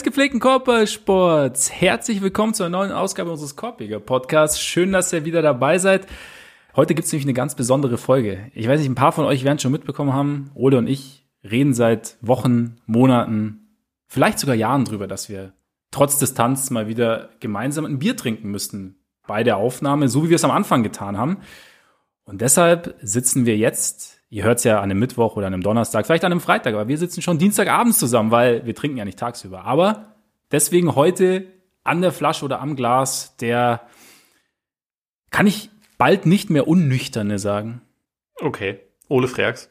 Des gepflegten Korbballsports, herzlich willkommen zu einer neuen Ausgabe unseres Korbjäger Podcasts. Schön, dass ihr wieder dabei seid. Heute gibt es nämlich eine ganz besondere Folge. Ich weiß nicht, ein paar von euch werden schon mitbekommen haben, Ole und ich reden seit Wochen, Monaten, vielleicht sogar Jahren drüber, dass wir trotz Distanz mal wieder gemeinsam ein Bier trinken müssten bei der Aufnahme, so wie wir es am Anfang getan haben. Und deshalb sitzen wir jetzt Ihr hört es ja an einem Mittwoch oder an einem Donnerstag, vielleicht an einem Freitag, aber wir sitzen schon Dienstagabends zusammen, weil wir trinken ja nicht tagsüber. Aber deswegen heute an der Flasche oder am Glas der, kann ich bald nicht mehr unnüchterne sagen. Okay, Ole Freaks.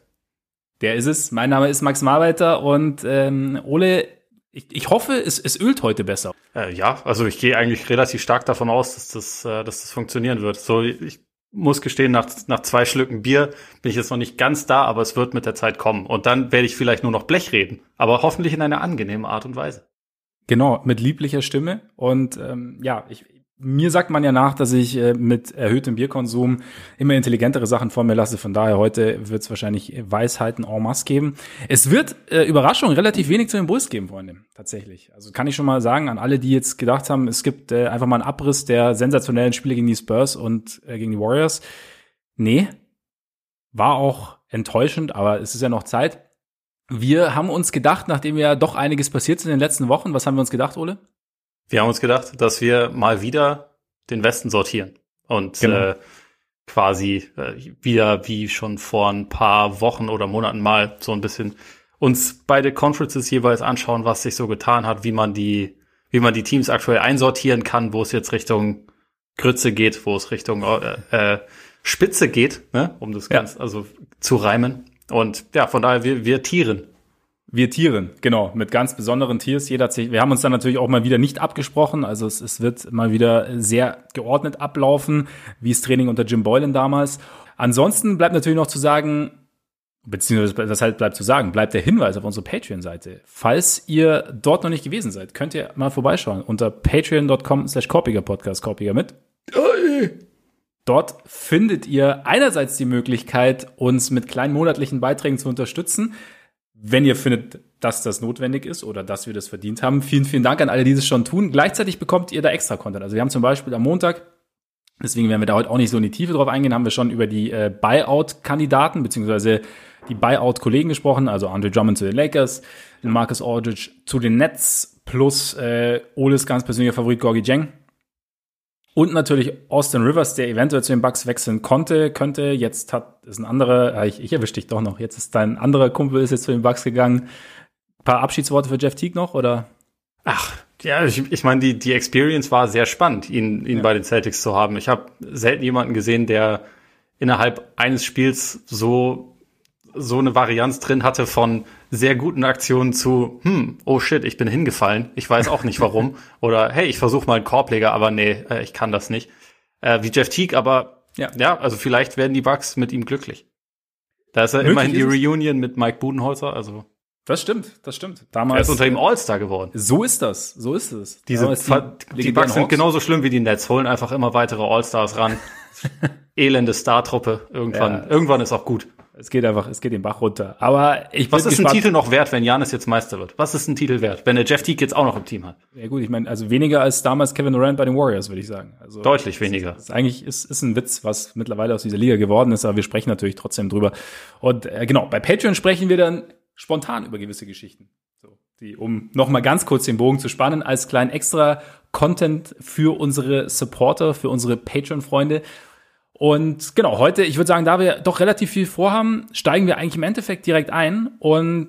Der ist es. Mein Name ist Max Marbeiter und ähm, Ole, ich, ich hoffe, es, es ölt heute besser. Äh, ja, also ich gehe eigentlich relativ stark davon aus, dass das, äh, dass das funktionieren wird. So, ich muss gestehen, nach, nach zwei Schlücken Bier bin ich jetzt noch nicht ganz da, aber es wird mit der Zeit kommen. Und dann werde ich vielleicht nur noch Blech reden, aber hoffentlich in einer angenehmen Art und Weise. Genau, mit lieblicher Stimme. Und ähm, ja, ich, mir sagt man ja nach, dass ich äh, mit erhöhtem Bierkonsum immer intelligentere Sachen vor mir lasse. Von daher heute wird es wahrscheinlich Weisheiten en masse geben. Es wird äh, Überraschung relativ wenig zu den Bulls geben, Freunde. Tatsächlich. Also kann ich schon mal sagen an alle, die jetzt gedacht haben, es gibt äh, einfach mal einen Abriss der sensationellen Spiele gegen die Spurs und äh, gegen die Warriors. Nee, war auch enttäuschend, aber es ist ja noch Zeit. Wir haben uns gedacht, nachdem ja doch einiges passiert ist in den letzten Wochen, was haben wir uns gedacht, Ole? Wir haben uns gedacht, dass wir mal wieder den Westen sortieren und genau. äh, quasi äh, wieder wie schon vor ein paar Wochen oder Monaten mal so ein bisschen uns beide Conferences jeweils anschauen, was sich so getan hat, wie man die, wie man die Teams aktuell einsortieren kann, wo es jetzt Richtung Grütze geht, wo es Richtung äh, äh, Spitze geht, ne, um das ja. ganz also zu reimen. Und ja, von daher wir wir tieren wir Tieren, genau, mit ganz besonderen Tiers. Jeder hat sich, wir haben uns dann natürlich auch mal wieder nicht abgesprochen. Also es, es wird mal wieder sehr geordnet ablaufen, wie das Training unter Jim Boylan damals. Ansonsten bleibt natürlich noch zu sagen, beziehungsweise das halt bleibt zu sagen, bleibt der Hinweis auf unsere Patreon-Seite. Falls ihr dort noch nicht gewesen seid, könnt ihr mal vorbeischauen unter patreon.com slash Korpiger Podcast, Korpiger mit. Dort findet ihr einerseits die Möglichkeit, uns mit kleinen monatlichen Beiträgen zu unterstützen wenn ihr findet, dass das notwendig ist oder dass wir das verdient haben. Vielen, vielen Dank an alle, die das schon tun. Gleichzeitig bekommt ihr da extra Content. Also wir haben zum Beispiel am Montag, deswegen werden wir da heute auch nicht so in die Tiefe drauf eingehen, haben wir schon über die äh, Buyout-Kandidaten beziehungsweise die Buyout-Kollegen gesprochen, also Andre Drummond zu den Lakers, Marcus Aldridge zu den Nets plus äh, Oles ganz persönlicher Favorit Gorgie Jeng und natürlich Austin Rivers, der eventuell zu den Bucks wechseln konnte, könnte. Jetzt hat ist ein anderer, ich, ich erwische dich doch noch. Jetzt ist dein anderer Kumpel ist jetzt zu den Bucks gegangen. Ein paar Abschiedsworte für Jeff Teague noch oder? Ach, ja, ich, ich meine, die, die Experience war sehr spannend, ihn, ihn ja. bei den Celtics zu haben. Ich habe selten jemanden gesehen, der innerhalb eines Spiels so so eine Varianz drin hatte von sehr guten Aktionen zu, hm, oh shit, ich bin hingefallen, ich weiß auch nicht warum. Oder hey, ich versuche mal einen Korbleger, aber nee, äh, ich kann das nicht. Äh, wie Jeff Teague, aber ja. ja, also vielleicht werden die Bucks mit ihm glücklich. Da ist er Möglich immerhin die Reunion mit Mike Budenholzer, also. Das stimmt, das stimmt. Damals. Er ist unter ihm All-Star geworden. So ist das, so ist es. Diese, die, die Bucks sind genauso schlimm wie die Nets, holen einfach immer weitere All-Stars ran. Elende Star-Truppe. Irgendwann, ja. irgendwann ist auch gut. Es geht einfach, es geht den Bach runter. Aber ich Was ist gespannt. ein Titel noch wert, wenn Janis jetzt Meister wird? Was ist ein Titel wert, wenn der Jeff Teague jetzt auch noch im Team hat? Ja gut, ich meine, also weniger als damals Kevin Durant bei den Warriors, würde ich sagen. Also Deutlich weniger. Ist, ist eigentlich ist, ist ein Witz, was mittlerweile aus dieser Liga geworden ist, aber wir sprechen natürlich trotzdem drüber. Und äh, genau, bei Patreon sprechen wir dann spontan über gewisse Geschichten. So, die, um nochmal ganz kurz den Bogen zu spannen, als kleinen extra Content für unsere Supporter, für unsere Patreon-Freunde. Und genau, heute, ich würde sagen, da wir doch relativ viel vorhaben, steigen wir eigentlich im Endeffekt direkt ein. Und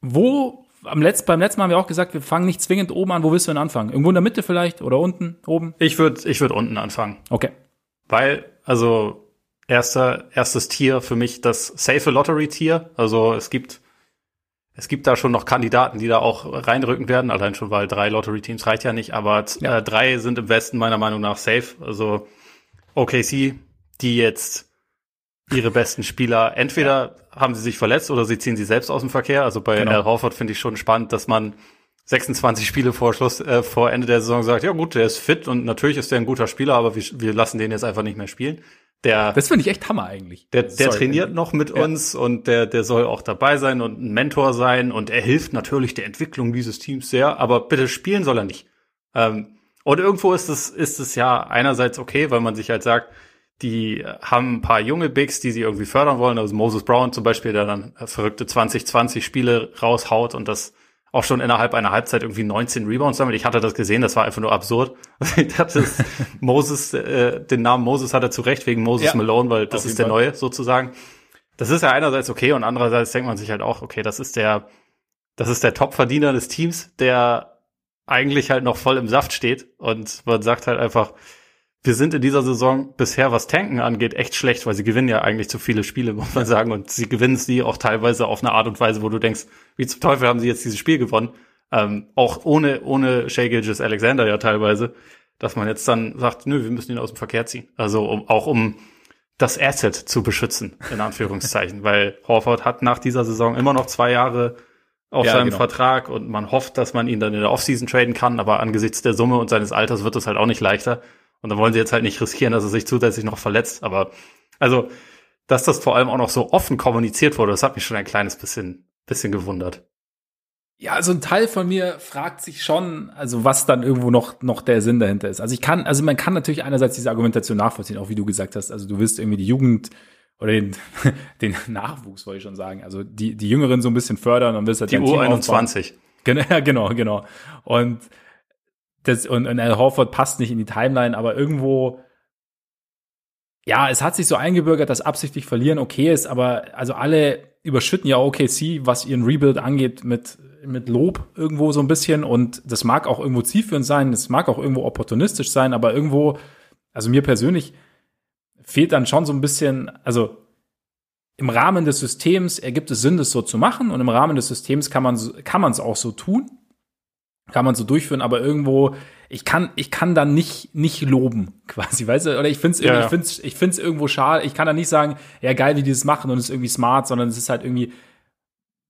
wo, am letzten, beim letzten Mal haben wir auch gesagt, wir fangen nicht zwingend oben an. Wo willst du denn anfangen? Irgendwo in der Mitte vielleicht oder unten, oben? Ich würde ich würd unten anfangen. Okay. Weil, also, erster, erstes Tier für mich das Safe Lottery Tier. Also, es gibt, es gibt da schon noch Kandidaten, die da auch reinrücken werden. Allein schon, weil drei Lottery Teams reicht ja nicht. Aber ja. Äh, drei sind im Westen meiner Meinung nach safe. Also, OKC, die jetzt ihre besten Spieler, entweder ja. haben sie sich verletzt oder sie ziehen sie selbst aus dem Verkehr. Also bei genau. Al Horford finde ich schon spannend, dass man 26 Spiele vor Schluss, äh, vor Ende der Saison sagt, ja gut, der ist fit und natürlich ist der ein guter Spieler, aber wir, wir lassen den jetzt einfach nicht mehr spielen. Der, das finde ich echt Hammer eigentlich. Der, der trainiert noch mit ja. uns und der, der soll auch dabei sein und ein Mentor sein und er hilft natürlich der Entwicklung dieses Teams sehr, aber bitte spielen soll er nicht. Ähm, und irgendwo ist es, ist es ja einerseits okay, weil man sich halt sagt, die haben ein paar junge Bigs, die sie irgendwie fördern wollen. Also Moses Brown zum Beispiel, der dann verrückte 2020 Spiele raushaut und das auch schon innerhalb einer Halbzeit irgendwie 19 Rebounds sammelt. Ich hatte das gesehen, das war einfach nur absurd. ich dachte, Moses, äh, den Namen Moses hat er zu Recht wegen Moses ja, Malone, weil das ist der Fall. neue sozusagen. Das ist ja einerseits okay und andererseits denkt man sich halt auch, okay, das ist der, das ist der Top-Verdiener des Teams, der eigentlich halt noch voll im Saft steht und man sagt halt einfach, wir sind in dieser Saison bisher, was Tanken angeht, echt schlecht, weil sie gewinnen ja eigentlich zu viele Spiele, muss man sagen. Und sie gewinnen sie auch teilweise auf eine Art und Weise, wo du denkst, wie zum Teufel haben sie jetzt dieses Spiel gewonnen? Ähm, auch ohne, ohne Shea Gilgis Alexander ja teilweise, dass man jetzt dann sagt, nö, wir müssen ihn aus dem Verkehr ziehen. Also um, auch um das Asset zu beschützen, in Anführungszeichen. weil Horford hat nach dieser Saison immer noch zwei Jahre auf ja, seinem genau. Vertrag und man hofft, dass man ihn dann in der Offseason traden kann, aber angesichts der Summe und seines Alters wird es halt auch nicht leichter. Und dann wollen sie jetzt halt nicht riskieren, dass er sich zusätzlich noch verletzt. Aber also, dass das vor allem auch noch so offen kommuniziert wurde, das hat mich schon ein kleines bisschen, bisschen gewundert. Ja, also ein Teil von mir fragt sich schon, also was dann irgendwo noch, noch der Sinn dahinter ist. Also ich kann, also man kann natürlich einerseits diese Argumentation nachvollziehen, auch wie du gesagt hast. Also du willst irgendwie die Jugend oder den, den Nachwuchs, wollte ich schon sagen. Also die, die Jüngeren so ein bisschen fördern und willst halt die U21. Genau, genau, genau. Und das, und, und Al Horford passt nicht in die Timeline, aber irgendwo, ja, es hat sich so eingebürgert, dass absichtlich verlieren okay ist, aber also alle überschütten ja OKC, was ihren Rebuild angeht, mit, mit Lob irgendwo so ein bisschen und das mag auch irgendwo zielführend sein, das mag auch irgendwo opportunistisch sein, aber irgendwo, also mir persönlich fehlt dann schon so ein bisschen, also im Rahmen des Systems ergibt es Sinn, das so zu machen und im Rahmen des Systems kann man kann man es auch so tun kann man so durchführen, aber irgendwo, ich kann, ich kann da nicht, nicht loben, quasi, weißt du, oder ich find's ja. ich find's, ich find's irgendwo schade, ich kann da nicht sagen, ja, geil, wie die das machen und es ist irgendwie smart, sondern es ist halt irgendwie,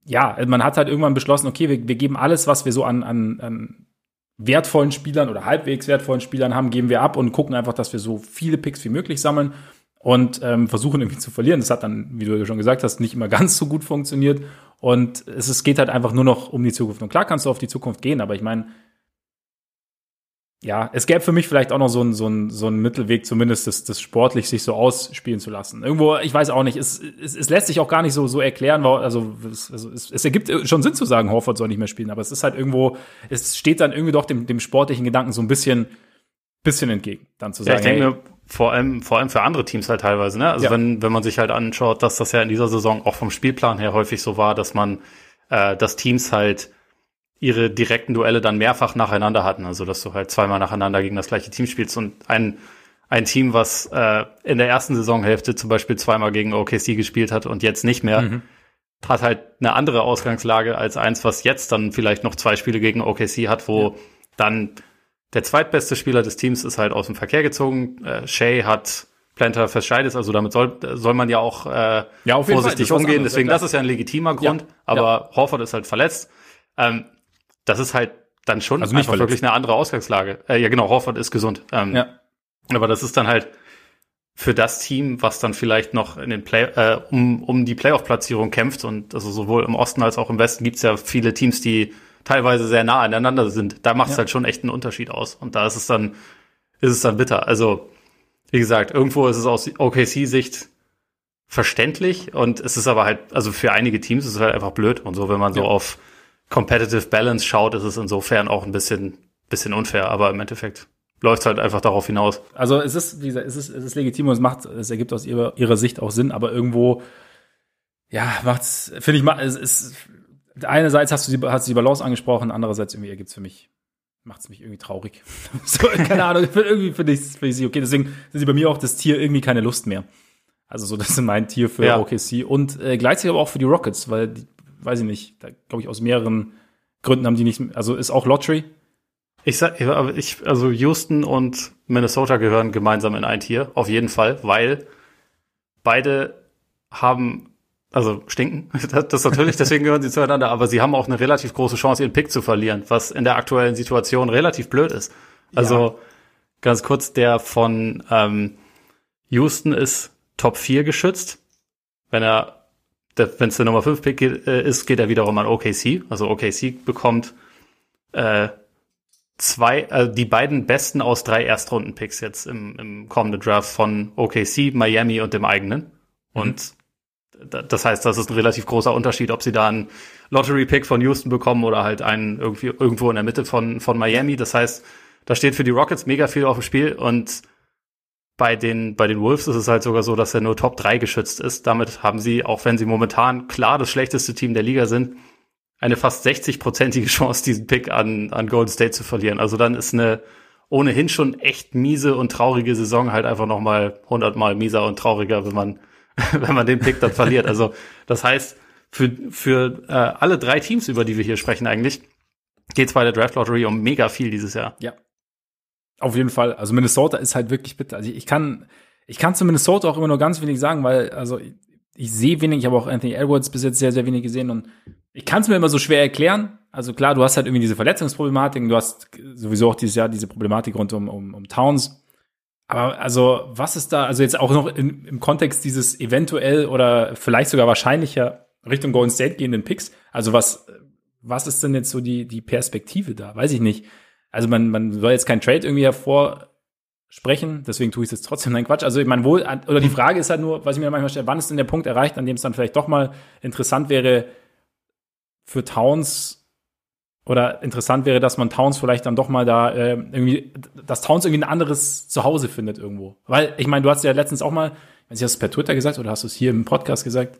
ja, man hat halt irgendwann beschlossen, okay, wir, wir geben alles, was wir so an, an, an wertvollen Spielern oder halbwegs wertvollen Spielern haben, geben wir ab und gucken einfach, dass wir so viele Picks wie möglich sammeln und ähm, versuchen irgendwie zu verlieren. Das hat dann, wie du schon gesagt hast, nicht immer ganz so gut funktioniert. Und es, es geht halt einfach nur noch um die Zukunft. Und klar kannst du auf die Zukunft gehen, aber ich meine, ja, es gäbe für mich vielleicht auch noch so einen so einen, so einen Mittelweg, zumindest das, das sportlich sich so ausspielen zu lassen. Irgendwo, ich weiß auch nicht, es, es, es lässt sich auch gar nicht so, so erklären, also, es, also es, es ergibt schon Sinn zu sagen, Horford soll nicht mehr spielen, aber es ist halt irgendwo, es steht dann irgendwie doch dem, dem sportlichen Gedanken so ein bisschen, bisschen entgegen, dann zu sagen. Ja, ich denke hey, vor allem, vor allem für andere Teams halt teilweise, ne? Also ja. wenn, wenn man sich halt anschaut, dass das ja in dieser Saison auch vom Spielplan her häufig so war, dass man, äh, dass Teams halt ihre direkten Duelle dann mehrfach nacheinander hatten. Also dass du halt zweimal nacheinander gegen das gleiche Team spielst und ein, ein Team, was äh, in der ersten Saisonhälfte zum Beispiel zweimal gegen OKC gespielt hat und jetzt nicht mehr, mhm. hat halt eine andere Ausgangslage als eins, was jetzt dann vielleicht noch zwei Spiele gegen OKC hat, wo ja. dann der zweitbeste Spieler des Teams ist halt aus dem Verkehr gezogen. Äh, Shay hat Planter Verscheides, also damit soll, soll man ja auch äh, ja, vorsichtig umgehen. Deswegen, das ist ja ein legitimer Grund. Ja, aber ja. Horford ist halt verletzt. Ähm, das ist halt dann schon also einfach wirklich eine andere Ausgangslage. Äh, ja, genau, Horford ist gesund. Ähm, ja. Aber das ist dann halt für das Team, was dann vielleicht noch in den Play, äh, um, um die Playoff-Platzierung kämpft und also sowohl im Osten als auch im Westen gibt's ja viele Teams, die teilweise sehr nah aneinander sind, da macht es ja. halt schon echt einen Unterschied aus. Und da ist es dann, ist es dann bitter. Also, wie gesagt, irgendwo ist es aus OKC-Sicht verständlich und es ist aber halt, also für einige Teams ist es halt einfach blöd. Und so, wenn man so ja. auf Competitive Balance schaut, ist es insofern auch ein bisschen, bisschen unfair. Aber im Endeffekt läuft es halt einfach darauf hinaus. Also es ist, wie gesagt, es ist, es ist legitim und es macht, es ergibt aus ihrer, ihrer Sicht auch Sinn, aber irgendwo, ja, macht's, finde ich, es ist, einerseits hast du die, hast du die Balance angesprochen, andererseits irgendwie ergibt es für mich, macht es mich irgendwie traurig. so, keine Ahnung, irgendwie finde ich, find ich sie okay. Deswegen sind sie bei mir auch das Tier irgendwie keine Lust mehr. Also so, das ist mein Tier für ja. OKC und äh, gleichzeitig aber auch für die Rockets, weil, die, weiß ich nicht, da glaube ich aus mehreren Gründen haben die nicht, also ist auch Lottery. Ich sag, aber ich, also Houston und Minnesota gehören gemeinsam in ein Tier, auf jeden Fall, weil beide haben also stinken. Das, das natürlich, deswegen gehören sie zueinander, aber sie haben auch eine relativ große Chance, ihren Pick zu verlieren, was in der aktuellen Situation relativ blöd ist. Also ja. ganz kurz, der von ähm, Houston ist Top 4 geschützt. Wenn er, wenn es der Nummer 5 Pick geht, äh, ist, geht er wiederum an OKC. Also OKC bekommt äh, zwei, äh, die beiden besten aus drei Erstrunden-Picks jetzt im, im kommenden Draft von OKC, Miami und dem eigenen. Mhm. Und das heißt, das ist ein relativ großer Unterschied, ob sie da einen Lottery-Pick von Houston bekommen oder halt einen irgendwie irgendwo in der Mitte von, von Miami. Das heißt, da steht für die Rockets mega viel auf dem Spiel und bei den, bei den Wolves ist es halt sogar so, dass er nur Top 3 geschützt ist. Damit haben sie, auch wenn sie momentan klar das schlechteste Team der Liga sind, eine fast 60-prozentige Chance, diesen Pick an, an Golden State zu verlieren. Also dann ist eine ohnehin schon echt miese und traurige Saison halt einfach nochmal 100 Mal mieser und trauriger, wenn man, wenn man den Pick dann verliert. Also das heißt, für, für äh, alle drei Teams, über die wir hier sprechen eigentlich, geht es bei der Draft Lottery um mega viel dieses Jahr. Ja. Auf jeden Fall. Also Minnesota ist halt wirklich bitter. Also ich kann, ich kann zu Minnesota auch immer nur ganz wenig sagen, weil, also ich, ich sehe wenig, ich habe auch Anthony Edwards bis jetzt sehr, sehr wenig gesehen und ich kann es mir immer so schwer erklären. Also klar, du hast halt irgendwie diese Verletzungsproblematik, du hast sowieso auch dieses Jahr diese Problematik rund um, um, um Towns. Aber also, was ist da, also jetzt auch noch in, im Kontext dieses eventuell oder vielleicht sogar wahrscheinlicher Richtung Golden State gehenden Picks, also was, was ist denn jetzt so die, die Perspektive da? Weiß ich nicht. Also man, man soll jetzt kein Trade irgendwie hervorsprechen, deswegen tue ich es jetzt trotzdem. Nein, Quatsch. Also ich meine, wohl, oder die Frage ist halt nur, was ich mir manchmal stelle, wann ist denn der Punkt erreicht, an dem es dann vielleicht doch mal interessant wäre, für Towns oder interessant wäre, dass man Towns vielleicht dann doch mal da äh, irgendwie, dass Towns irgendwie ein anderes Zuhause findet irgendwo. Weil, ich meine, du hast ja letztens auch mal, ich hast du es per Twitter gesagt oder hast du es hier im Podcast gesagt,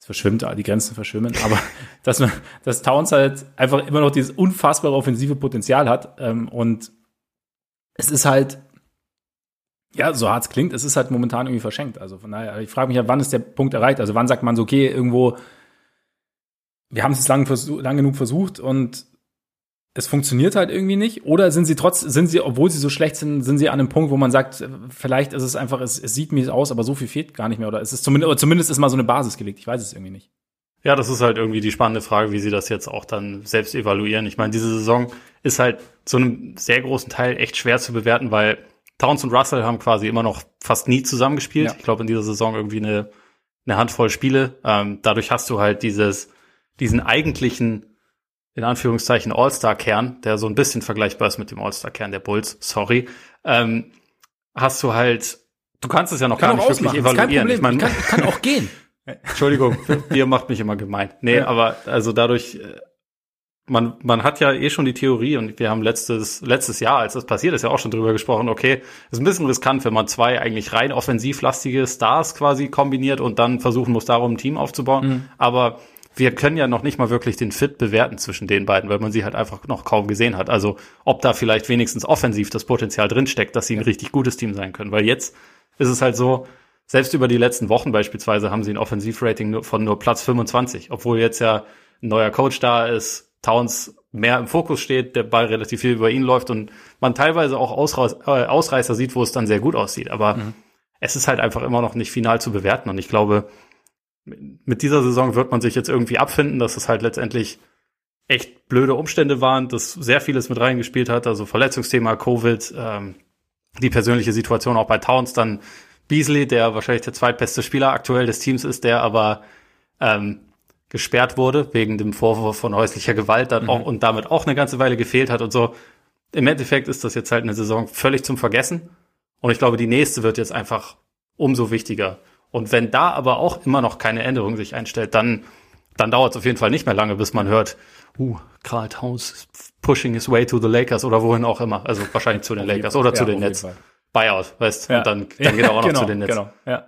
es verschwimmt, die Grenzen verschwimmen, aber dass, man, dass Towns halt einfach immer noch dieses unfassbare offensive Potenzial hat ähm, und es ist halt, ja, so hart es klingt, es ist halt momentan irgendwie verschenkt. Also von daher, ich frage mich ja, wann ist der Punkt erreicht? Also wann sagt man so, okay, irgendwo, wir haben es lang, lang genug versucht und es funktioniert halt irgendwie nicht? Oder sind sie trotz, sind sie, obwohl sie so schlecht sind, sind sie an einem Punkt, wo man sagt, vielleicht ist es einfach, es, es sieht mir aus, aber so viel fehlt gar nicht mehr. Oder es ist zumindest, oder zumindest ist mal so eine Basis gelegt. Ich weiß es irgendwie nicht. Ja, das ist halt irgendwie die spannende Frage, wie sie das jetzt auch dann selbst evaluieren. Ich meine, diese Saison ist halt zu einem sehr großen Teil echt schwer zu bewerten, weil Towns und Russell haben quasi immer noch fast nie zusammengespielt. Ja. Ich glaube, in dieser Saison irgendwie eine, eine Handvoll Spiele. Ähm, dadurch hast du halt dieses, diesen eigentlichen in Anführungszeichen All-Star-Kern, der so ein bisschen vergleichbar ist mit dem All-Star-Kern der Bulls, sorry, ähm, hast du halt, du kannst es ja noch kann gar nicht wirklich evaluieren. Ich meine, kann, kann auch gehen. Entschuldigung, Bier macht mich immer gemein. Nee, ja. aber also dadurch, äh, man, man hat ja eh schon die Theorie und wir haben letztes, letztes Jahr, als das passiert ist, ja auch schon drüber gesprochen, okay, ist ein bisschen riskant, wenn man zwei eigentlich rein offensivlastige Stars quasi kombiniert und dann versuchen muss, darum ein Team aufzubauen. Mhm. Aber wir können ja noch nicht mal wirklich den Fit bewerten zwischen den beiden, weil man sie halt einfach noch kaum gesehen hat. Also ob da vielleicht wenigstens offensiv das Potenzial drinsteckt, dass sie ein richtig gutes Team sein können. Weil jetzt ist es halt so, selbst über die letzten Wochen beispielsweise haben sie ein Offensivrating von nur Platz 25, obwohl jetzt ja ein neuer Coach da ist, Towns mehr im Fokus steht, der Ball relativ viel über ihn läuft und man teilweise auch äh, Ausreißer sieht, wo es dann sehr gut aussieht. Aber mhm. es ist halt einfach immer noch nicht final zu bewerten und ich glaube, mit dieser Saison wird man sich jetzt irgendwie abfinden, dass es halt letztendlich echt blöde Umstände waren, dass sehr vieles mit reingespielt hat, also Verletzungsthema, Covid, ähm, die persönliche Situation auch bei Towns, dann Beasley, der wahrscheinlich der zweitbeste Spieler aktuell des Teams ist, der aber ähm, gesperrt wurde wegen dem Vorwurf von häuslicher Gewalt dann mhm. auch, und damit auch eine ganze Weile gefehlt hat und so. Im Endeffekt ist das jetzt halt eine Saison völlig zum Vergessen. Und ich glaube, die nächste wird jetzt einfach umso wichtiger. Und wenn da aber auch immer noch keine Änderung sich einstellt, dann, dann dauert es auf jeden Fall nicht mehr lange, bis man hört, uh, Karl Towns is pushing his way to the Lakers oder wohin auch immer. Also wahrscheinlich zu den Lakers oder zu ja, den Nets. Buyout, weißt ja. Und dann, dann geht er auch noch genau, zu den Nets. Genau, ja.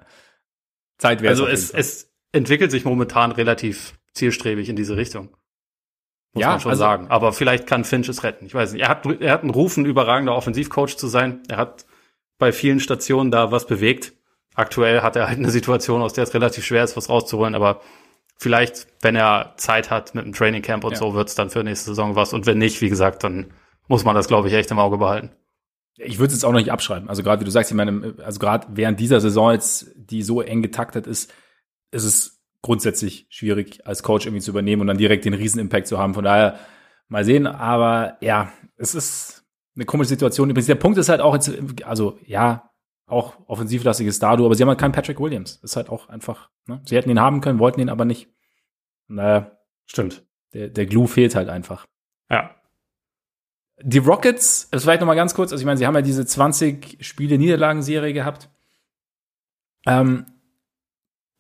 Zeit wäre Also es, es entwickelt sich momentan relativ zielstrebig in diese Richtung. Muss ja, man schon also, sagen. Aber vielleicht kann Finch es retten. Ich weiß nicht. Er hat, er hat einen Ruf, ein überragender Offensivcoach zu sein. Er hat bei vielen Stationen da was bewegt aktuell hat er halt eine Situation, aus der es relativ schwer ist, was rauszuholen, aber vielleicht, wenn er Zeit hat mit dem Training Camp und ja. so, wird es dann für nächste Saison was. Und wenn nicht, wie gesagt, dann muss man das, glaube ich, echt im Auge behalten. Ich würde es jetzt auch noch nicht abschreiben. Also gerade wie du sagst, ich meine, also gerade während dieser Saison jetzt, die so eng getaktet ist, ist es grundsätzlich schwierig, als Coach irgendwie zu übernehmen und dann direkt den Riesenimpact zu haben. Von daher mal sehen. Aber ja, es ist eine komische Situation. Übrigens, der Punkt ist halt auch jetzt, also ja, auch offensivlastiges Dardo, aber sie haben halt keinen Patrick Williams. Ist halt auch einfach, ne? Sie hätten ihn haben können, wollten ihn aber nicht. Naja. Stimmt. Der, der Glue fehlt halt einfach. Ja. Die Rockets, das vielleicht noch mal ganz kurz, also ich meine, sie haben ja diese 20 Spiele Niederlagenserie gehabt. Ähm,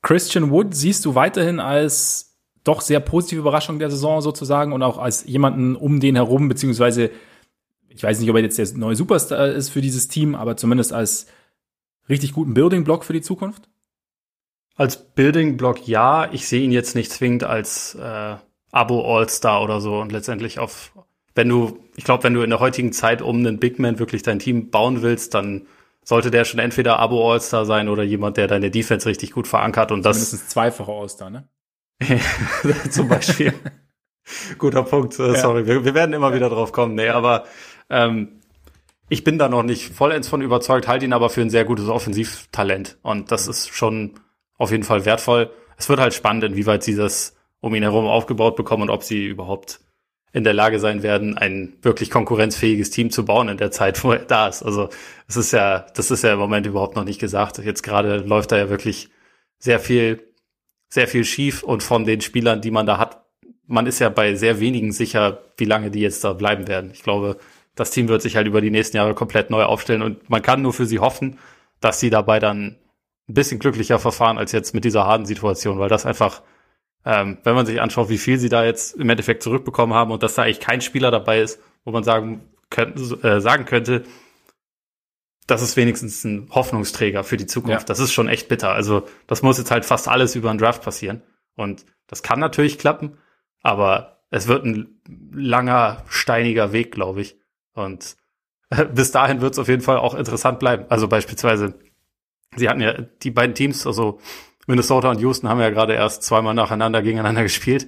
Christian Wood siehst du weiterhin als doch sehr positive Überraschung der Saison sozusagen und auch als jemanden um den herum, beziehungsweise ich weiß nicht, ob er jetzt der neue Superstar ist für dieses Team, aber zumindest als richtig guten Building-Block für die Zukunft? Als Building-Block ja. Ich sehe ihn jetzt nicht zwingend als äh, Abo-All-Star oder so und letztendlich auf, wenn du, ich glaube, wenn du in der heutigen Zeit um einen Big Man wirklich dein Team bauen willst, dann sollte der schon entweder Abo All-Star sein oder jemand, der deine Defense richtig gut verankert und das. Mindestens zweifache All-Star, ne? Zum Beispiel. Guter Punkt, äh, sorry. Ja. Wir, wir, werden immer ja. wieder drauf kommen. Nee, aber ähm, ich bin da noch nicht vollends von überzeugt, halte ihn aber für ein sehr gutes Offensivtalent. Und das ist schon auf jeden Fall wertvoll. Es wird halt spannend, inwieweit sie das um ihn herum aufgebaut bekommen und ob sie überhaupt in der Lage sein werden, ein wirklich konkurrenzfähiges Team zu bauen in der Zeit, wo er da ist. Also es ist ja, das ist ja im Moment überhaupt noch nicht gesagt. Jetzt gerade läuft da ja wirklich sehr viel, sehr viel schief und von den Spielern, die man da hat, man ist ja bei sehr wenigen sicher, wie lange die jetzt da bleiben werden. Ich glaube, das Team wird sich halt über die nächsten Jahre komplett neu aufstellen und man kann nur für sie hoffen, dass sie dabei dann ein bisschen glücklicher verfahren als jetzt mit dieser harten Situation, weil das einfach, ähm, wenn man sich anschaut, wie viel sie da jetzt im Endeffekt zurückbekommen haben und dass da eigentlich kein Spieler dabei ist, wo man sagen, könnte, äh, sagen könnte, das ist wenigstens ein Hoffnungsträger für die Zukunft. Ja. Das ist schon echt bitter. Also das muss jetzt halt fast alles über einen Draft passieren. Und das kann natürlich klappen, aber es wird ein langer, steiniger Weg, glaube ich. Und äh, bis dahin wird es auf jeden Fall auch interessant bleiben. Also beispielsweise, sie hatten ja die beiden Teams, also Minnesota und Houston haben ja gerade erst zweimal nacheinander gegeneinander gespielt.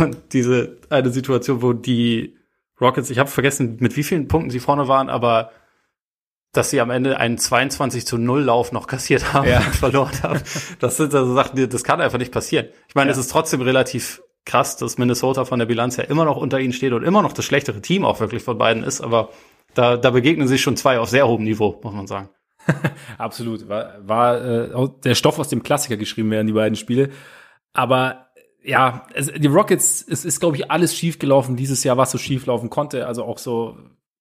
Und diese eine Situation, wo die Rockets, ich habe vergessen, mit wie vielen Punkten sie vorne waren, aber dass sie am Ende einen 22 zu 0 Lauf noch kassiert haben ja. und verloren haben. Das sind also Sachen, das kann einfach nicht passieren. Ich meine, ja. es ist trotzdem relativ krass, dass Minnesota von der Bilanz her immer noch unter ihnen steht und immer noch das schlechtere Team auch wirklich von beiden ist, aber da, da begegnen sich schon zwei auf sehr hohem Niveau, muss man sagen. Absolut. War, war äh, der Stoff aus dem Klassiker geschrieben werden, die beiden Spiele. Aber ja, es, die Rockets, es ist, glaube ich, alles schief gelaufen dieses Jahr, was so schief laufen konnte. Also auch so,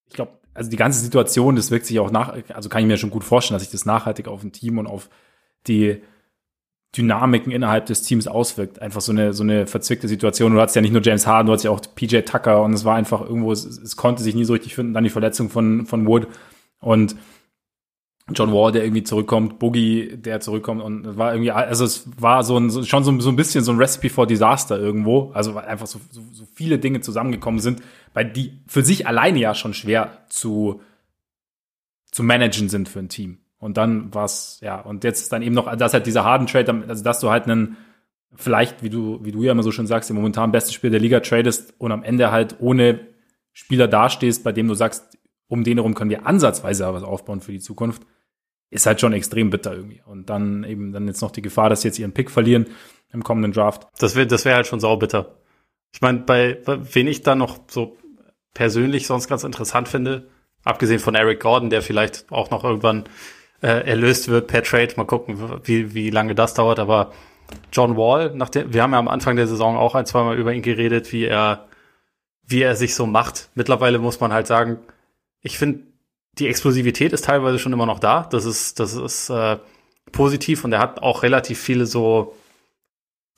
ich glaube, also die ganze Situation, das wirkt sich auch nach, also kann ich mir schon gut vorstellen, dass sich das nachhaltig auf ein Team und auf die Dynamiken innerhalb des Teams auswirkt. Einfach so eine, so eine verzwickte Situation. Du hattest ja nicht nur James Harden, du hattest ja auch PJ Tucker und es war einfach irgendwo, es, es konnte sich nie so richtig finden. Dann die Verletzung von, von Wood und John Wall, der irgendwie zurückkommt, Boogie, der zurückkommt und es war irgendwie, also es war so ein, schon so, so ein bisschen so ein Recipe for Disaster irgendwo. Also weil einfach so, so, so viele Dinge zusammengekommen sind, weil die für sich alleine ja schon schwer zu, zu managen sind für ein Team. Und dann war's, ja, und jetzt dann eben noch, das halt dieser harden Trade, also dass du halt einen, vielleicht, wie du, wie du ja immer so schön sagst, den momentan besten Spieler der Liga tradest und am Ende halt ohne Spieler dastehst, bei dem du sagst, um den herum können wir ansatzweise was aufbauen für die Zukunft, ist halt schon extrem bitter irgendwie. Und dann eben dann jetzt noch die Gefahr, dass sie jetzt ihren Pick verlieren im kommenden Draft. Das wäre das wäre halt schon saubitter. Ich meine, bei, wen ich dann noch so persönlich sonst ganz interessant finde, abgesehen von Eric Gordon, der vielleicht auch noch irgendwann äh, erlöst wird per Trade. Mal gucken, wie, wie lange das dauert. Aber John Wall, nach der, wir haben ja am Anfang der Saison auch ein, zweimal über ihn geredet, wie er, wie er sich so macht. Mittlerweile muss man halt sagen, ich finde, die Explosivität ist teilweise schon immer noch da. Das ist, das ist äh, positiv und er hat auch relativ viele so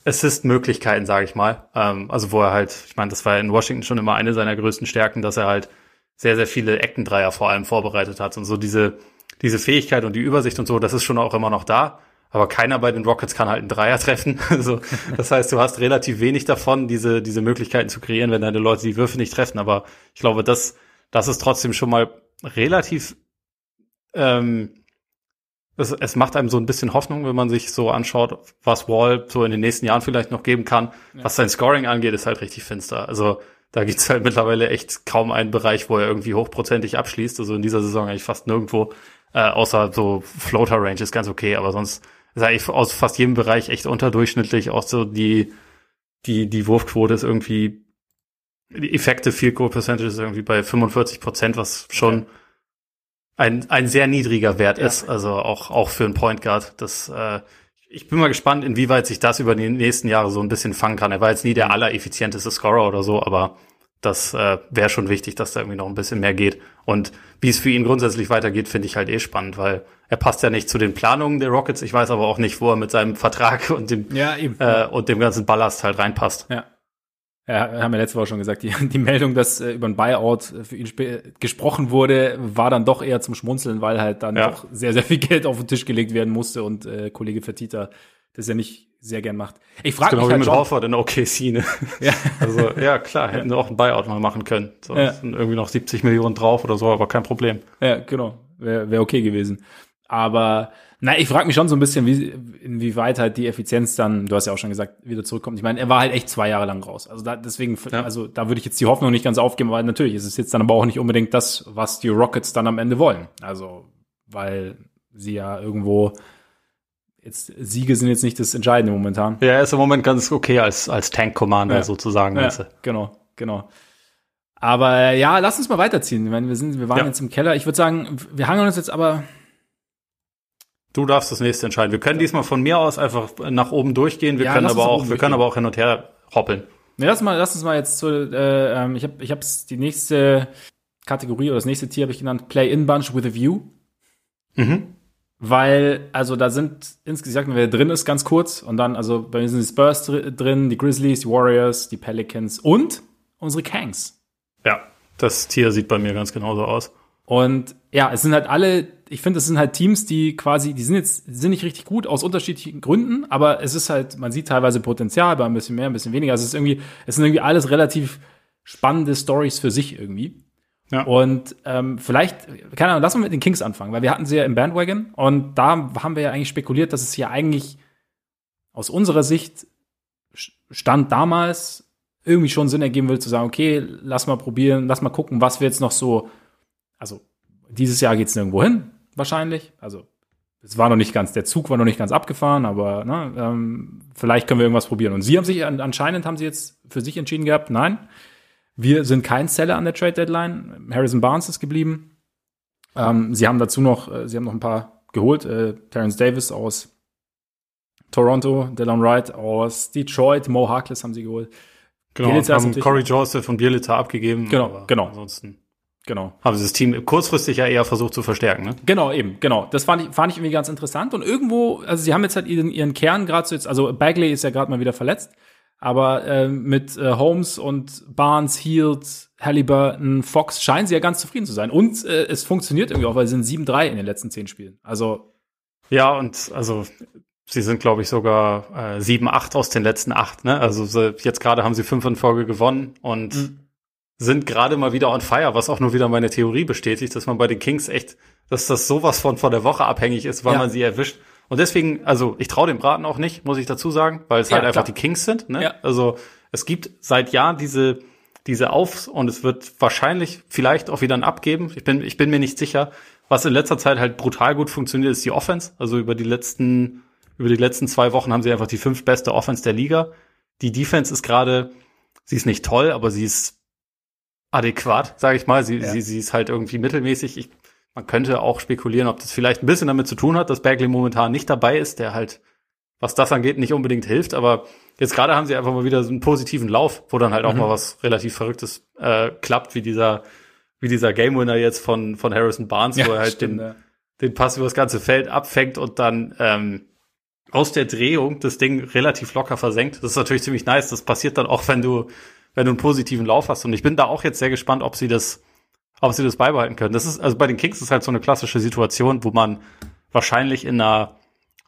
Assist-Möglichkeiten, sage ich mal. Ähm, also wo er halt, ich meine, das war in Washington schon immer eine seiner größten Stärken, dass er halt sehr, sehr viele Eckendreier vor allem vorbereitet hat und so diese diese Fähigkeit und die Übersicht und so, das ist schon auch immer noch da. Aber keiner bei den Rockets kann halt einen Dreier treffen. Also, das heißt, du hast relativ wenig davon, diese, diese Möglichkeiten zu kreieren, wenn deine Leute die Würfe nicht treffen. Aber ich glaube, das, das ist trotzdem schon mal relativ, ähm, es, es macht einem so ein bisschen Hoffnung, wenn man sich so anschaut, was Wall so in den nächsten Jahren vielleicht noch geben kann. Ja. Was sein Scoring angeht, ist halt richtig finster. Also, da gibt's halt mittlerweile echt kaum einen Bereich, wo er irgendwie hochprozentig abschließt. Also in dieser Saison eigentlich fast nirgendwo. Äh, außer so Floater Range ist ganz okay, aber sonst ist eigentlich aus fast jedem Bereich echt unterdurchschnittlich. Auch so die, die, die Wurfquote ist irgendwie, die Effekte Field Goal Percentage ist irgendwie bei 45 Prozent, was schon, okay. ein, ein sehr niedriger Wert ja. ist, also auch, auch für einen Point Guard. Das, äh, ich bin mal gespannt, inwieweit sich das über die nächsten Jahre so ein bisschen fangen kann. Er war jetzt nie der allereffizienteste Scorer oder so, aber das äh, wäre schon wichtig, dass da irgendwie noch ein bisschen mehr geht. Und wie es für ihn grundsätzlich weitergeht, finde ich halt eh spannend, weil er passt ja nicht zu den Planungen der Rockets. Ich weiß aber auch nicht, wo er mit seinem Vertrag und dem, ja, äh, und dem ganzen Ballast halt reinpasst. Ja. Ja, haben wir letzte Woche schon gesagt, die, die Meldung, dass äh, über ein Buyout für ihn gesprochen wurde, war dann doch eher zum Schmunzeln, weil halt dann ja. doch sehr, sehr viel Geld auf den Tisch gelegt werden musste und äh, Kollege Vertita das ja nicht sehr gern macht. Ich frage genau mich halt wie mit Horford in OKC, ne? Ja. Also, ja, klar, hätten sie auch ein Buyout mal machen können. So, ja. sind irgendwie noch 70 Millionen drauf oder so, aber kein Problem. Ja, genau. Wäre wär okay gewesen. Aber na, ich frage mich schon so ein bisschen, wie, inwieweit halt die Effizienz dann, du hast ja auch schon gesagt, wieder zurückkommt. Ich meine, er war halt echt zwei Jahre lang raus. Also da, deswegen, ja. also da würde ich jetzt die Hoffnung nicht ganz aufgeben, weil natürlich ist es jetzt dann aber auch nicht unbedingt das, was die Rockets dann am Ende wollen. Also, weil sie ja irgendwo jetzt Siege sind jetzt nicht das Entscheidende momentan. Ja, er ist im Moment ganz okay als, als Tank-Commander ja. sozusagen. Ja, genau, genau. Aber ja, lass uns mal weiterziehen. Ich meine, wir sind, wir waren ja. jetzt im Keller. Ich würde sagen, wir hangen uns jetzt aber. Du darfst das nächste entscheiden. Wir können diesmal von mir aus einfach nach oben durchgehen. Wir ja, können aber auch, wir können aber auch hin und her hoppeln. Ja, lass mal, lass uns mal jetzt zu, äh, ähm, ich habe, ich habe die nächste Kategorie oder das nächste Tier habe ich genannt Play in Bunch with a View. Mhm. Weil, also da sind insgesamt, wer drin ist, ganz kurz. Und dann, also bei mir sind die Spurs drin, die Grizzlies, die Warriors, die Pelicans und unsere Kangs. Ja, das Tier sieht bei mir ganz genauso aus. Und ja, es sind halt alle, ich finde, es sind halt Teams, die quasi, die sind jetzt, die sind nicht richtig gut aus unterschiedlichen Gründen, aber es ist halt, man sieht teilweise Potenzial, bei ein bisschen mehr, ein bisschen weniger. Also es ist irgendwie, es sind irgendwie alles relativ spannende Stories für sich irgendwie. Ja. Und ähm, vielleicht, keine Ahnung, lass uns mit den Kings anfangen, weil wir hatten sie ja im Bandwagon und da haben wir ja eigentlich spekuliert, dass es hier eigentlich aus unserer Sicht stand damals irgendwie schon Sinn ergeben will, zu sagen, okay, lass mal probieren, lass mal gucken, was wir jetzt noch so, also dieses Jahr geht's nirgendwo hin, wahrscheinlich. Also es war noch nicht ganz, der Zug war noch nicht ganz abgefahren, aber ne, ähm, vielleicht können wir irgendwas probieren. Und sie haben sich anscheinend haben sie jetzt für sich entschieden gehabt, nein, wir sind kein Seller an der Trade Deadline. Harrison Barnes ist geblieben. Ähm, sie haben dazu noch, äh, sie haben noch ein paar geholt. Äh, Terrence Davis aus Toronto, Delon Wright aus Detroit, Mo Harkless haben sie geholt. Genau, Bielitzer haben Corey Joseph und Bielitzer abgegeben. Genau, genau. Ansonsten genau. haben sie das Team kurzfristig ja eher versucht zu verstärken. Ne? Genau, eben, genau. Das fand ich, fand ich irgendwie ganz interessant. Und irgendwo, also sie haben jetzt halt ihren, ihren Kern gerade so jetzt, also Bagley ist ja gerade mal wieder verletzt. Aber äh, mit äh, Holmes und Barnes, Heald, Halliburton, Fox scheinen sie ja ganz zufrieden zu sein. Und äh, es funktioniert irgendwie auch, weil sie sind 7-3 in den letzten zehn Spielen. Also ja, und also sie sind, glaube ich, sogar äh, 7-8 aus den letzten acht. Ne? Also sie, jetzt gerade haben sie fünf in Folge gewonnen und mhm. sind gerade mal wieder on fire, was auch nur wieder meine Theorie bestätigt, dass man bei den Kings echt, dass das sowas von von der Woche abhängig ist, wann ja. man sie erwischt. Und deswegen, also ich traue dem Braten auch nicht, muss ich dazu sagen, weil es ja, halt einfach klar. die Kings sind. Ne? Ja. Also es gibt seit Jahren diese diese Aufs und es wird wahrscheinlich vielleicht auch wieder ein Abgeben. Ich bin ich bin mir nicht sicher. Was in letzter Zeit halt brutal gut funktioniert, ist die Offense. Also über die letzten über die letzten zwei Wochen haben sie einfach die fünf beste Offense der Liga. Die Defense ist gerade, sie ist nicht toll, aber sie ist adäquat, sage ich mal. Sie, ja. sie, sie ist halt irgendwie mittelmäßig. Ich man könnte auch spekulieren, ob das vielleicht ein bisschen damit zu tun hat, dass Bagley momentan nicht dabei ist, der halt, was das angeht, nicht unbedingt hilft. Aber jetzt gerade haben sie einfach mal wieder so einen positiven Lauf, wo dann halt auch mhm. mal was relativ Verrücktes äh, klappt, wie dieser, wie dieser Game Winner jetzt von, von Harrison Barnes, ja, wo er halt stimmt, den, ja. den Pass über das ganze Feld abfängt und dann ähm, aus der Drehung das Ding relativ locker versenkt. Das ist natürlich ziemlich nice. Das passiert dann auch, wenn du, wenn du einen positiven Lauf hast. Und ich bin da auch jetzt sehr gespannt, ob sie das ob sie das beibehalten können. Das ist, also bei den Kings ist halt so eine klassische Situation, wo man wahrscheinlich in einer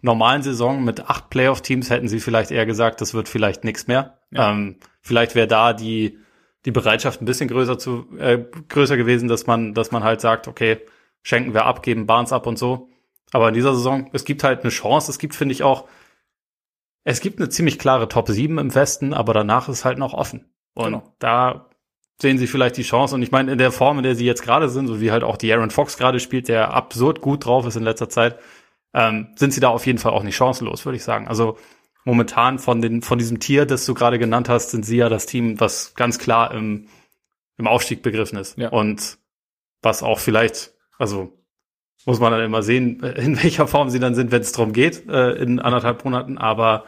normalen Saison mit acht Playoff-Teams hätten sie vielleicht eher gesagt, das wird vielleicht nichts mehr. Ja. Ähm, vielleicht wäre da die, die Bereitschaft ein bisschen größer zu, äh, größer gewesen, dass man, dass man halt sagt, okay, schenken wir ab, geben Barnes ab und so. Aber in dieser Saison, es gibt halt eine Chance. Es gibt, finde ich, auch, es gibt eine ziemlich klare Top 7 im Westen, aber danach ist halt noch offen. Und genau. da sehen sie vielleicht die Chance. Und ich meine, in der Form, in der sie jetzt gerade sind, so wie halt auch die Aaron Fox gerade spielt, der absurd gut drauf ist in letzter Zeit, ähm, sind sie da auf jeden Fall auch nicht chancenlos, würde ich sagen. Also momentan von den von diesem Tier, das du gerade genannt hast, sind sie ja das Team, was ganz klar im, im Aufstieg begriffen ist. Ja. Und was auch vielleicht, also muss man dann immer sehen, in welcher Form sie dann sind, wenn es darum geht, äh, in anderthalb Monaten. Aber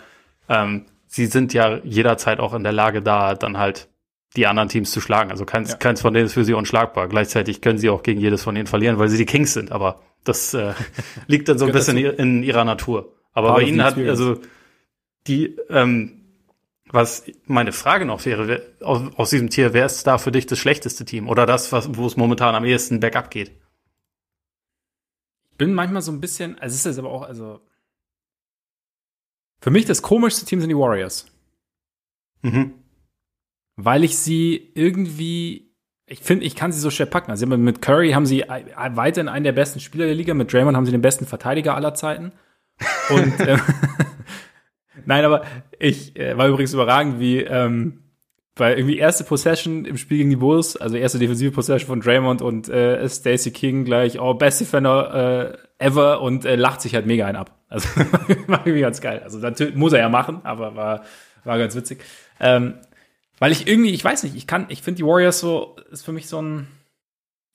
ähm, sie sind ja jederzeit auch in der Lage, da dann halt die anderen Teams zu schlagen. Also keins, ja. keins von denen ist für sie unschlagbar. Gleichzeitig können sie auch gegen jedes von ihnen verlieren, weil sie die Kings sind. Aber das äh, liegt dann so ein bisschen in ihrer Natur. Aber bei ihnen hat, also die, ähm, was meine Frage noch wäre, wer, aus, aus diesem Tier, wer ist da für dich das schlechteste Team? Oder das, was, wo es momentan am ehesten bergab geht? Ich bin manchmal so ein bisschen, also es ist aber auch, also für mich das komischste Team sind die Warriors. Mhm. Weil ich sie irgendwie, ich finde, ich kann sie so schwer packen. Also mit Curry haben sie weiterhin einen der besten Spieler der Liga, mit Draymond haben sie den besten Verteidiger aller Zeiten. Und äh, nein, aber ich äh, war übrigens überragend, wie ähm, weil irgendwie erste Possession im Spiel gegen die Bulls, also erste defensive Possession von Draymond und äh, Stacey King gleich, oh, best Defender äh, ever und äh, lacht sich halt mega ein ab. Also war irgendwie ganz geil. Also natürlich muss er ja machen, aber war, war ganz witzig. Ähm, weil ich irgendwie, ich weiß nicht, ich kann, ich finde die Warriors so, ist für mich so ein,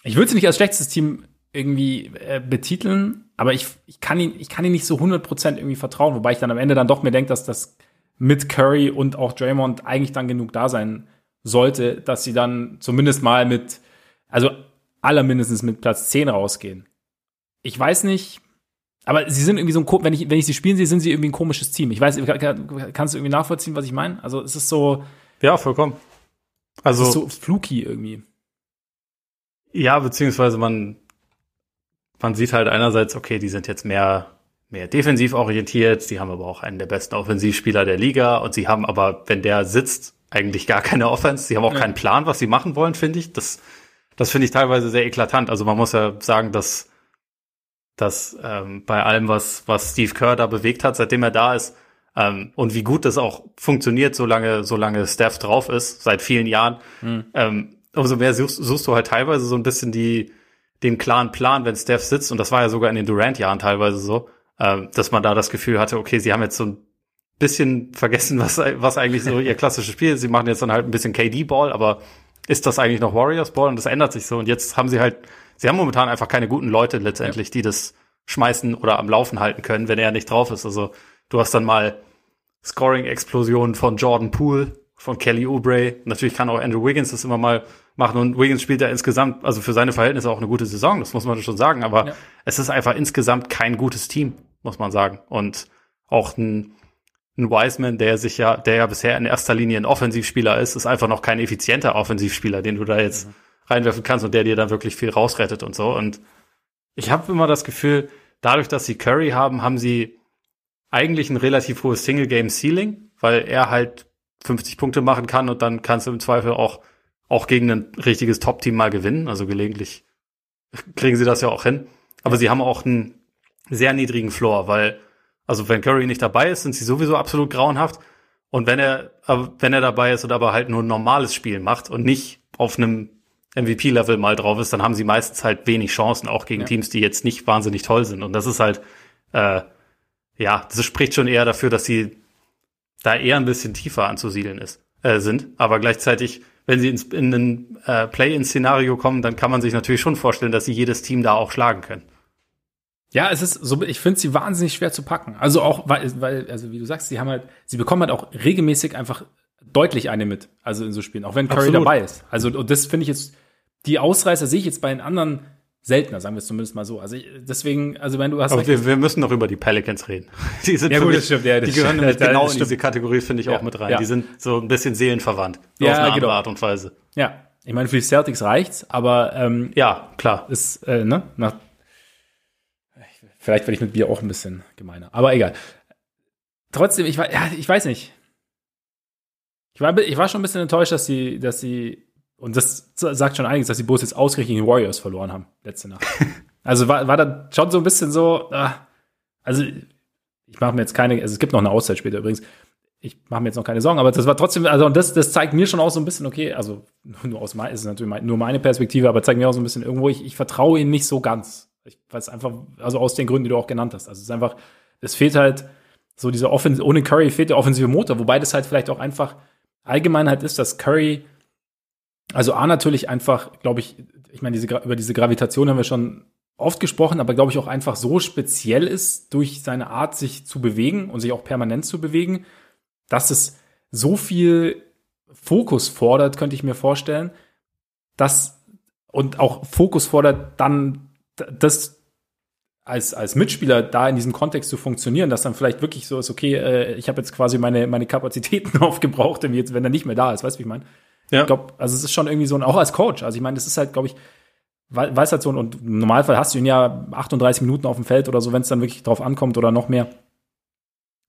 ich würde sie nicht als schlechtes Team irgendwie äh, betiteln, aber ich, ich kann ihn, ich kann ihn nicht so 100% irgendwie vertrauen, wobei ich dann am Ende dann doch mir denke, dass das mit Curry und auch Draymond eigentlich dann genug da sein sollte, dass sie dann zumindest mal mit, also allermindestens mit Platz 10 rausgehen. Ich weiß nicht, aber sie sind irgendwie so ein, wenn ich, wenn ich sie spielen sehe, sind sie irgendwie ein komisches Team. Ich weiß, kannst du irgendwie nachvollziehen, was ich meine? Also es ist so. Ja, vollkommen. Also. Es ist so fluky irgendwie. Ja, beziehungsweise man, man sieht halt einerseits, okay, die sind jetzt mehr mehr defensiv orientiert. Sie haben aber auch einen der besten Offensivspieler der Liga und sie haben aber, wenn der sitzt, eigentlich gar keine Offense. Sie haben auch ja. keinen Plan, was sie machen wollen, finde ich. Das, das finde ich teilweise sehr eklatant. Also man muss ja sagen, dass, dass ähm, bei allem, was, was Steve Kerr da bewegt hat, seitdem er da ist, ähm, und wie gut das auch funktioniert, solange, solange Steph drauf ist, seit vielen Jahren, mhm. ähm, umso mehr suchst, suchst du halt teilweise so ein bisschen die, den klaren Plan, wenn Steph sitzt, und das war ja sogar in den Durant-Jahren teilweise so, äh, dass man da das Gefühl hatte, okay, sie haben jetzt so ein bisschen vergessen, was, was eigentlich so ihr klassisches Spiel ist. Sie machen jetzt dann halt ein bisschen KD-Ball, aber ist das eigentlich noch Warriors-Ball? Und das ändert sich so. Und jetzt haben sie halt, sie haben momentan einfach keine guten Leute letztendlich, ja. die das schmeißen oder am Laufen halten können, wenn er nicht drauf ist. Also du hast dann mal Scoring-Explosionen von Jordan Poole, von Kelly Oubre. Natürlich kann auch Andrew Wiggins das immer mal machen. Und Wiggins spielt ja insgesamt, also für seine Verhältnisse auch eine gute Saison, das muss man schon sagen. Aber ja. es ist einfach insgesamt kein gutes Team, muss man sagen. Und auch ein, ein Wiseman, der sich ja, der ja bisher in erster Linie ein Offensivspieler ist, ist einfach noch kein effizienter Offensivspieler, den du da jetzt mhm. reinwerfen kannst und der dir dann wirklich viel rausrettet und so. Und ich habe immer das Gefühl, dadurch, dass sie Curry haben, haben sie eigentlich ein relativ hohes Single-Game-Ceiling, weil er halt 50 Punkte machen kann und dann kannst du im Zweifel auch auch gegen ein richtiges Top-Team mal gewinnen. Also gelegentlich kriegen sie das ja auch hin. Aber sie haben auch einen sehr niedrigen Floor, weil, also wenn Curry nicht dabei ist, sind sie sowieso absolut grauenhaft. Und wenn er, wenn er dabei ist und aber halt nur ein normales Spiel macht und nicht auf einem MVP-Level mal drauf ist, dann haben sie meistens halt wenig Chancen, auch gegen ja. Teams, die jetzt nicht wahnsinnig toll sind. Und das ist halt, äh, ja, das spricht schon eher dafür, dass sie da eher ein bisschen tiefer anzusiedeln ist, äh, sind. Aber gleichzeitig wenn sie ins, in ein äh, Play-in-Szenario kommen, dann kann man sich natürlich schon vorstellen, dass sie jedes Team da auch schlagen können. Ja, es ist so, ich finde sie wahnsinnig schwer zu packen. Also auch, weil, weil, also wie du sagst, sie haben halt, sie bekommen halt auch regelmäßig einfach deutlich eine mit, also in so Spielen, auch wenn Curry Absolut. dabei ist. Also, und das finde ich jetzt, die Ausreißer sehe ich jetzt bei den anderen seltener, sagen wir es zumindest mal so. Also ich, deswegen, also wenn du hast. Aber wir, wir, müssen noch über die Pelicans reden. Die sind ja, gut, mich, das stimmt, ja, das die gehören stimmt, genau in diese Kategorie, finde ich, ja, auch mit rein. Ja. Die sind so ein bisschen seelenverwandt. Ja, auf eine genau. Art und Weise. Ja. Ich meine, für die Celtics reicht's, aber ähm, ja, klar. Ist, äh, ne? Nach, vielleicht werde ich mit Bier auch ein bisschen gemeiner. Aber egal. Trotzdem, ich war, ja, ich weiß nicht. Ich war, ich war schon ein bisschen enttäuscht, dass sie, dass sie und das sagt schon einiges, dass die Bulls jetzt ausgerechnet die Warriors verloren haben, letzte Nacht. also war, war da schon so ein bisschen so, ah, also ich mache mir jetzt keine, also es gibt noch eine Auszeit später übrigens, ich mache mir jetzt noch keine Sorgen, aber das war trotzdem, also und das, das zeigt mir schon auch so ein bisschen, okay, also nur aus meiner, ist natürlich nur meine Perspektive, aber zeigt mir auch so ein bisschen irgendwo, ich, ich vertraue ihnen nicht so ganz. Ich weiß einfach, also aus den Gründen, die du auch genannt hast. Also es ist einfach, es fehlt halt so dieser Offensive, ohne Curry fehlt der offensive Motor, wobei das halt vielleicht auch einfach Allgemeinheit ist, dass Curry also A natürlich einfach, glaube ich, ich meine, diese, über diese Gravitation haben wir schon oft gesprochen, aber glaube ich auch einfach so speziell ist durch seine Art, sich zu bewegen und sich auch permanent zu bewegen, dass es so viel Fokus fordert, könnte ich mir vorstellen, dass und auch Fokus fordert, dann das als, als Mitspieler da in diesem Kontext zu funktionieren, dass dann vielleicht wirklich so ist, okay, äh, ich habe jetzt quasi meine, meine Kapazitäten aufgebraucht, wenn er nicht mehr da ist, weißt du, wie ich meine? Ja. Ich glaube, also es ist schon irgendwie so, ein, auch als Coach, also ich meine, das ist halt, glaube ich, weiß halt so, und im Normalfall hast du ihn ja 38 Minuten auf dem Feld oder so, wenn es dann wirklich drauf ankommt oder noch mehr,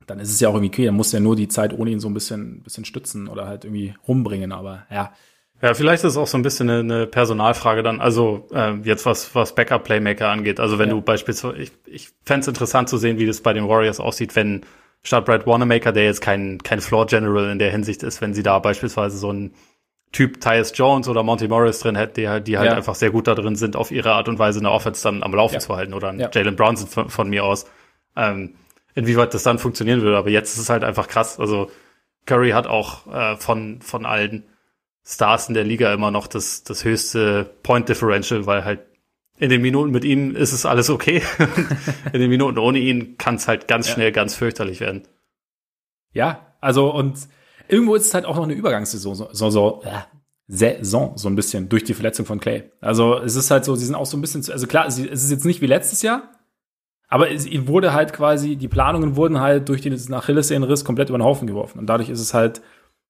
dann ist es ja auch irgendwie okay, dann musst du ja nur die Zeit ohne ihn so ein bisschen, bisschen stützen oder halt irgendwie rumbringen, aber ja. Ja, vielleicht ist es auch so ein bisschen eine, eine Personalfrage dann, also äh, jetzt was, was Backup-Playmaker angeht. Also wenn ja. du beispielsweise, ich, ich fände es interessant zu sehen, wie das bei den Warriors aussieht, wenn statt Brad Wanamaker, der jetzt kein, kein Floor General in der Hinsicht ist, wenn sie da beispielsweise so ein Typ Tyus Jones oder Monty Morris drin hätte, die, halt, die halt ja. einfach sehr gut da drin sind, auf ihre Art und Weise eine Offense dann am Laufen ja. zu halten oder ja. Jalen Brownson von, von, mir aus. Ähm, inwieweit das dann funktionieren würde. Aber jetzt ist es halt einfach krass. Also Curry hat auch äh, von, von allen Stars in der Liga immer noch das, das höchste Point Differential, weil halt in den Minuten mit ihm ist es alles okay. in den Minuten ohne ihn kann es halt ganz schnell ganz fürchterlich werden. Ja, also und irgendwo ist es halt auch noch eine Übergangssaison, so, so, äh, Saison, so ein bisschen durch die Verletzung von Clay. Also es ist halt so, sie sind auch so ein bisschen, also klar, es ist jetzt nicht wie letztes Jahr, aber es wurde halt quasi, die Planungen wurden halt durch den Achillessehnenriss komplett über den Haufen geworfen. Und dadurch ist es halt,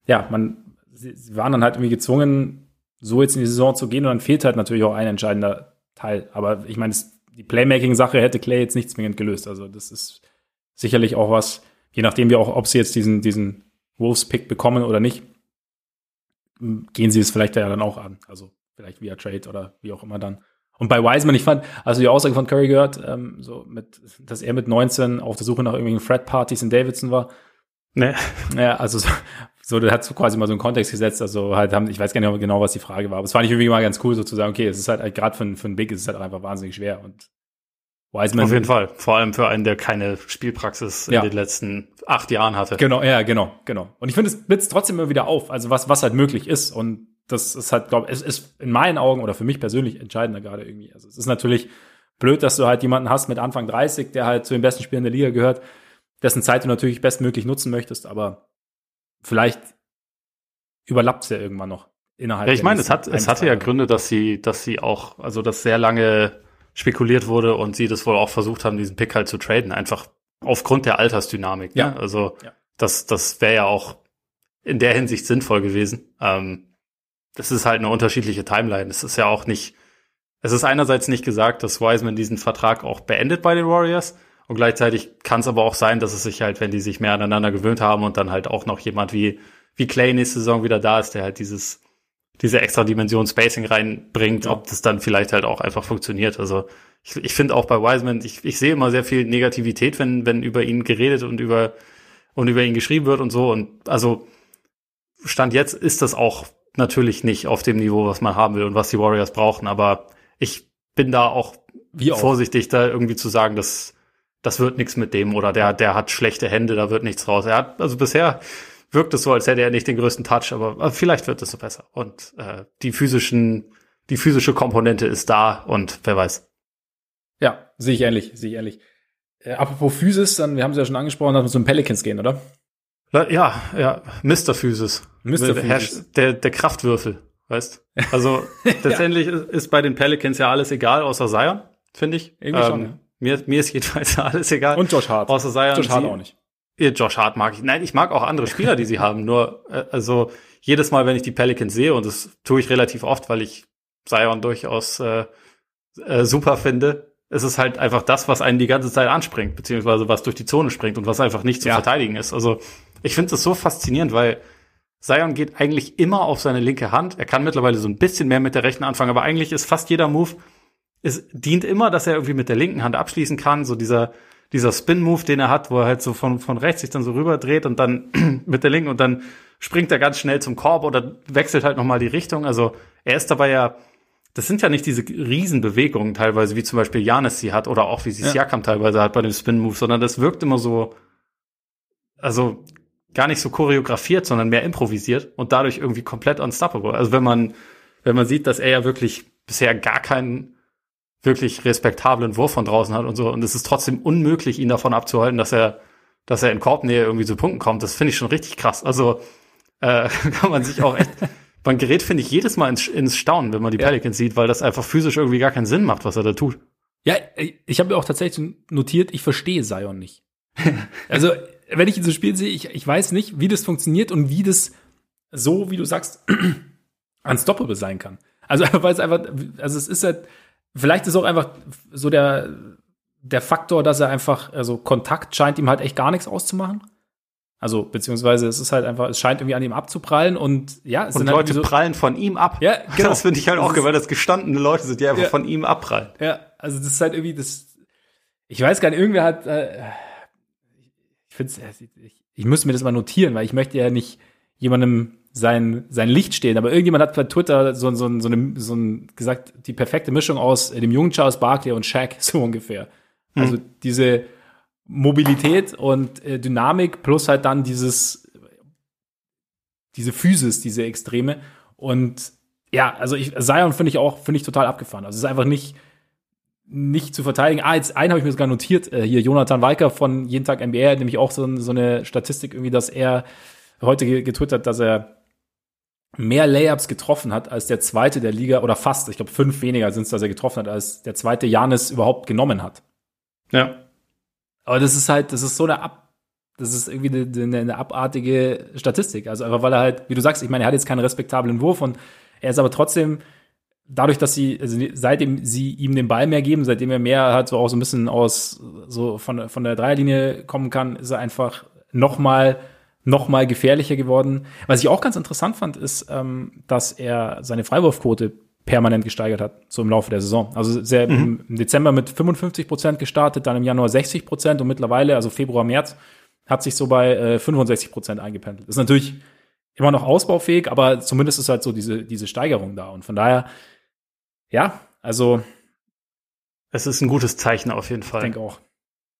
ja, man, sie waren dann halt irgendwie gezwungen, so jetzt in die Saison zu gehen und dann fehlt halt natürlich auch ein entscheidender Teil. Aber ich meine, die Playmaking-Sache hätte Clay jetzt nicht zwingend gelöst. Also das ist sicherlich auch was, je nachdem wie auch, ob sie jetzt diesen, diesen Wolves-Pick bekommen oder nicht, gehen sie es vielleicht ja dann auch an. Also vielleicht via Trade oder wie auch immer dann. Und bei Wiseman, ich fand, also die Aussage von Curry gehört, ähm, so mit, dass er mit 19 auf der Suche nach irgendwelchen Fred-Partys in Davidson war. Ne. Ja, also so, so, der hat so quasi mal so einen Kontext gesetzt, also halt haben, ich weiß gar nicht genau, was die Frage war, aber es fand ich irgendwie mal ganz cool, so zu sagen, okay, es ist halt, halt gerade für, für einen Big ist es halt einfach wahnsinnig schwer und Wiseman. Auf jeden Fall. Vor allem für einen, der keine Spielpraxis ja. in den letzten acht Jahren hatte. Genau, ja, genau, genau. Und ich finde, es blitzt trotzdem immer wieder auf, also was, was halt möglich ist. Und das ist halt, glaube ich, es ist in meinen Augen oder für mich persönlich entscheidender gerade irgendwie. Also es ist natürlich blöd, dass du halt jemanden hast mit Anfang 30, der halt zu den besten Spielern der Liga gehört, dessen Zeit du natürlich bestmöglich nutzen möchtest, aber vielleicht überlappt es ja irgendwann noch innerhalb. Ja, ich meine, es hat, es hatte ja Gründe, dass sie, dass sie auch, also das sehr lange spekuliert wurde und sie das wohl auch versucht haben, diesen Pick halt zu traden, einfach aufgrund der Altersdynamik. Ne? Ja. Ne? Also ja. das, das wäre ja auch in der Hinsicht sinnvoll gewesen. Ähm, das ist halt eine unterschiedliche Timeline. Es ist ja auch nicht, es ist einerseits nicht gesagt, dass Wiseman diesen Vertrag auch beendet bei den Warriors. Und gleichzeitig kann es aber auch sein, dass es sich halt, wenn die sich mehr aneinander gewöhnt haben und dann halt auch noch jemand wie, wie Clay nächste Saison wieder da ist, der halt dieses diese extra Dimension Spacing reinbringt, ja. ob das dann vielleicht halt auch einfach funktioniert. Also ich, ich finde auch bei Wiseman, ich, ich sehe immer sehr viel Negativität, wenn, wenn über ihn geredet und über, und über ihn geschrieben wird und so. Und also Stand jetzt ist das auch natürlich nicht auf dem Niveau, was man haben will und was die Warriors brauchen. Aber ich bin da auch, auch. vorsichtig, da irgendwie zu sagen, dass das wird nichts mit dem oder der, der hat schlechte Hände, da wird nichts raus. Er hat, also bisher wirkt es so, als hätte er nicht den größten Touch, aber vielleicht wird es so besser. Und äh, die physischen, die physische Komponente ist da und wer weiß. Ja, sehe ich ähnlich, sehe ich ähnlich. Äh, apropos Physis, dann, wir haben es ja schon angesprochen, dass wir zum Pelicans gehen, oder? Ja, ja, Mr. Physis. Mr. Physis. Der, der Kraftwürfel, weißt? Also letztendlich ja. ist bei den Pelicans ja alles egal, außer Zion, finde ich. Irgendwie ähm, schon, ja. Mir, mir ist jedenfalls alles egal. Und Josh Hart. Außer Zion. Josh Hart auch nicht. Josh Hart mag ich. Nein, ich mag auch andere Spieler, die sie haben. Nur, äh, also jedes Mal, wenn ich die Pelicans sehe, und das tue ich relativ oft, weil ich Zion durchaus äh, äh, super finde, ist es halt einfach das, was einen die ganze Zeit anspringt, beziehungsweise was durch die Zone springt und was einfach nicht zu ja. verteidigen ist. Also ich finde es so faszinierend, weil Zion geht eigentlich immer auf seine linke Hand. Er kann mittlerweile so ein bisschen mehr mit der rechten anfangen, aber eigentlich ist fast jeder Move, es dient immer, dass er irgendwie mit der linken Hand abschließen kann. So dieser dieser Spin-Move, den er hat, wo er halt so von, von rechts sich dann so rüber dreht und dann mit der linken und dann springt er ganz schnell zum Korb oder wechselt halt nochmal die Richtung. Also er ist dabei ja, das sind ja nicht diese Riesenbewegungen teilweise, wie zum Beispiel Janis sie hat oder auch wie sie ja. Siakam teilweise hat bei dem Spin-Move, sondern das wirkt immer so, also gar nicht so choreografiert, sondern mehr improvisiert und dadurch irgendwie komplett unstoppable. Also wenn man, wenn man sieht, dass er ja wirklich bisher gar keinen wirklich respektablen Wurf von draußen hat und so. Und es ist trotzdem unmöglich, ihn davon abzuhalten, dass er, dass er in Korbnähe irgendwie zu Punkten kommt. Das finde ich schon richtig krass. Also äh, kann man sich auch echt. man gerät, finde ich, jedes Mal ins, ins Staunen, wenn man die ja. Pelicans sieht, weil das einfach physisch irgendwie gar keinen Sinn macht, was er da tut. Ja, ich habe mir auch tatsächlich notiert, ich verstehe Zion nicht. also, wenn ich ihn so spielen sehe, ich, ich weiß nicht, wie das funktioniert und wie das so, wie du sagst, unstoppable sein kann. Also, weil es einfach, also es ist halt, vielleicht ist auch einfach so der, der Faktor, dass er einfach, also Kontakt scheint ihm halt echt gar nichts auszumachen. Also, beziehungsweise es ist halt einfach, es scheint irgendwie an ihm abzuprallen und ja, es und sind halt Leute halt so, prallen von ihm ab. Ja, genau. Das finde ich halt auch geil, weil das gestandene Leute sind, die einfach ja. von ihm abprallen. Ja, also das ist halt irgendwie das, ich weiß gar nicht, irgendwer hat, äh, ich finde ich, ich müsste mir das mal notieren, weil ich möchte ja nicht jemandem sein, sein Licht stehen. Aber irgendjemand hat bei Twitter so, so, so, eine, so ein, gesagt, die perfekte Mischung aus dem jungen Charles Barkley und Shaq, so ungefähr. Also mhm. diese Mobilität und äh, Dynamik plus halt dann dieses, diese Physis, diese Extreme. Und ja, also ich, Zion finde ich auch, finde ich total abgefahren. Also es ist einfach nicht, nicht zu verteidigen. Ah, jetzt einen habe ich mir sogar notiert. Äh, hier Jonathan Weiker von Jeden Tag NBA, nämlich auch so, so eine Statistik irgendwie, dass er heute getwittert, dass er mehr Layups getroffen hat als der zweite der Liga oder fast, ich glaube fünf weniger sind es, dass er getroffen hat, als der zweite Janis überhaupt genommen hat. Ja. Aber das ist halt, das ist so eine ab, das ist irgendwie eine, eine, abartige Statistik. Also einfach weil er halt, wie du sagst, ich meine, er hat jetzt keinen respektablen Wurf und er ist aber trotzdem dadurch, dass sie, also seitdem sie ihm den Ball mehr geben, seitdem er mehr halt so auch so ein bisschen aus, so von, von der Dreierlinie kommen kann, ist er einfach noch mal noch mal gefährlicher geworden. Was ich auch ganz interessant fand, ist, ähm, dass er seine Freiwurfquote permanent gesteigert hat, so im Laufe der Saison. Also sehr mhm. im Dezember mit 55 Prozent gestartet, dann im Januar 60 Prozent und mittlerweile, also Februar, März, hat sich so bei äh, 65 Prozent eingependelt. Ist natürlich immer noch ausbaufähig, aber zumindest ist halt so diese, diese Steigerung da. Und von daher, ja, also. Es ist ein gutes Zeichen auf jeden Fall. Ich denke auch.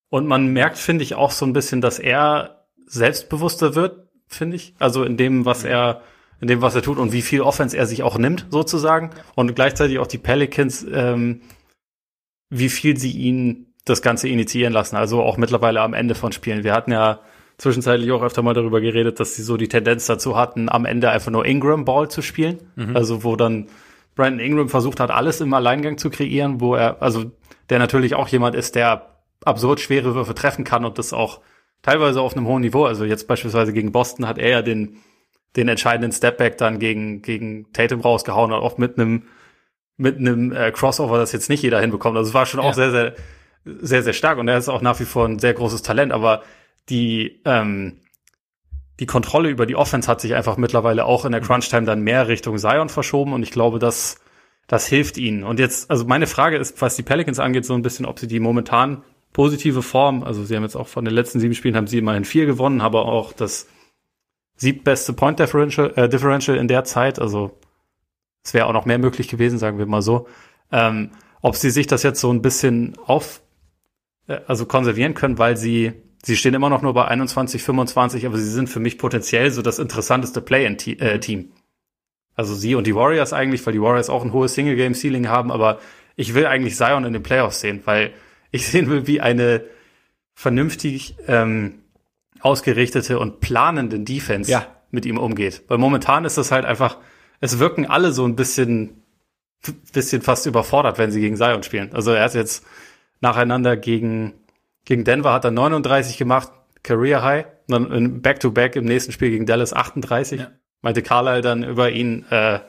Und man merkt, finde ich, auch so ein bisschen, dass er selbstbewusster wird, finde ich. Also in dem, was mhm. er, in dem, was er tut und wie viel Offense er sich auch nimmt, sozusagen. Ja. Und gleichzeitig auch die Pelicans, ähm, wie viel sie ihn das Ganze initiieren lassen. Also auch mittlerweile am Ende von Spielen. Wir hatten ja zwischenzeitlich auch öfter mal darüber geredet, dass sie so die Tendenz dazu hatten, am Ende einfach nur Ingram Ball zu spielen. Mhm. Also wo dann Brandon Ingram versucht hat, alles im Alleingang zu kreieren, wo er, also der natürlich auch jemand ist, der absurd schwere Würfe treffen kann und das auch teilweise auf einem hohen Niveau. Also jetzt beispielsweise gegen Boston hat er ja den, den entscheidenden Stepback dann gegen, gegen Tatum rausgehauen, und auch mit einem, mit einem äh, Crossover, das jetzt nicht jeder hinbekommt. Also es war schon ja. auch sehr, sehr, sehr, sehr stark und er ist auch nach wie vor ein sehr großes Talent, aber die, ähm, die Kontrolle über die Offense hat sich einfach mittlerweile auch in der Crunch-Time dann mehr Richtung Zion verschoben und ich glaube, dass das hilft ihnen. Und jetzt, also meine Frage ist, was die Pelicans angeht, so ein bisschen, ob sie die momentan positive Form. Also sie haben jetzt auch von den letzten sieben Spielen haben sie immerhin vier gewonnen, aber auch das siebtbeste Point Differential, äh, Differential in der Zeit. Also es wäre auch noch mehr möglich gewesen, sagen wir mal so. Ähm, ob sie sich das jetzt so ein bisschen auf, äh, also konservieren können, weil sie, sie stehen immer noch nur bei 21, 25, aber sie sind für mich potenziell so das interessanteste Play-in-Team. Äh, also sie und die Warriors eigentlich, weil die Warriors auch ein hohes Single-Game-Ceiling haben, aber ich will eigentlich Zion in den Playoffs sehen, weil ich sehen will, wie eine vernünftig ähm, ausgerichtete und planende Defense ja. mit ihm umgeht. Weil momentan ist das halt einfach, es wirken alle so ein bisschen, bisschen fast überfordert, wenn sie gegen Zion spielen. Also er hat jetzt nacheinander gegen, gegen Denver hat er 39 gemacht, Career High, dann Back-to-Back -back im nächsten Spiel gegen Dallas 38. Ja. Meinte Carlyle dann über ihn äh,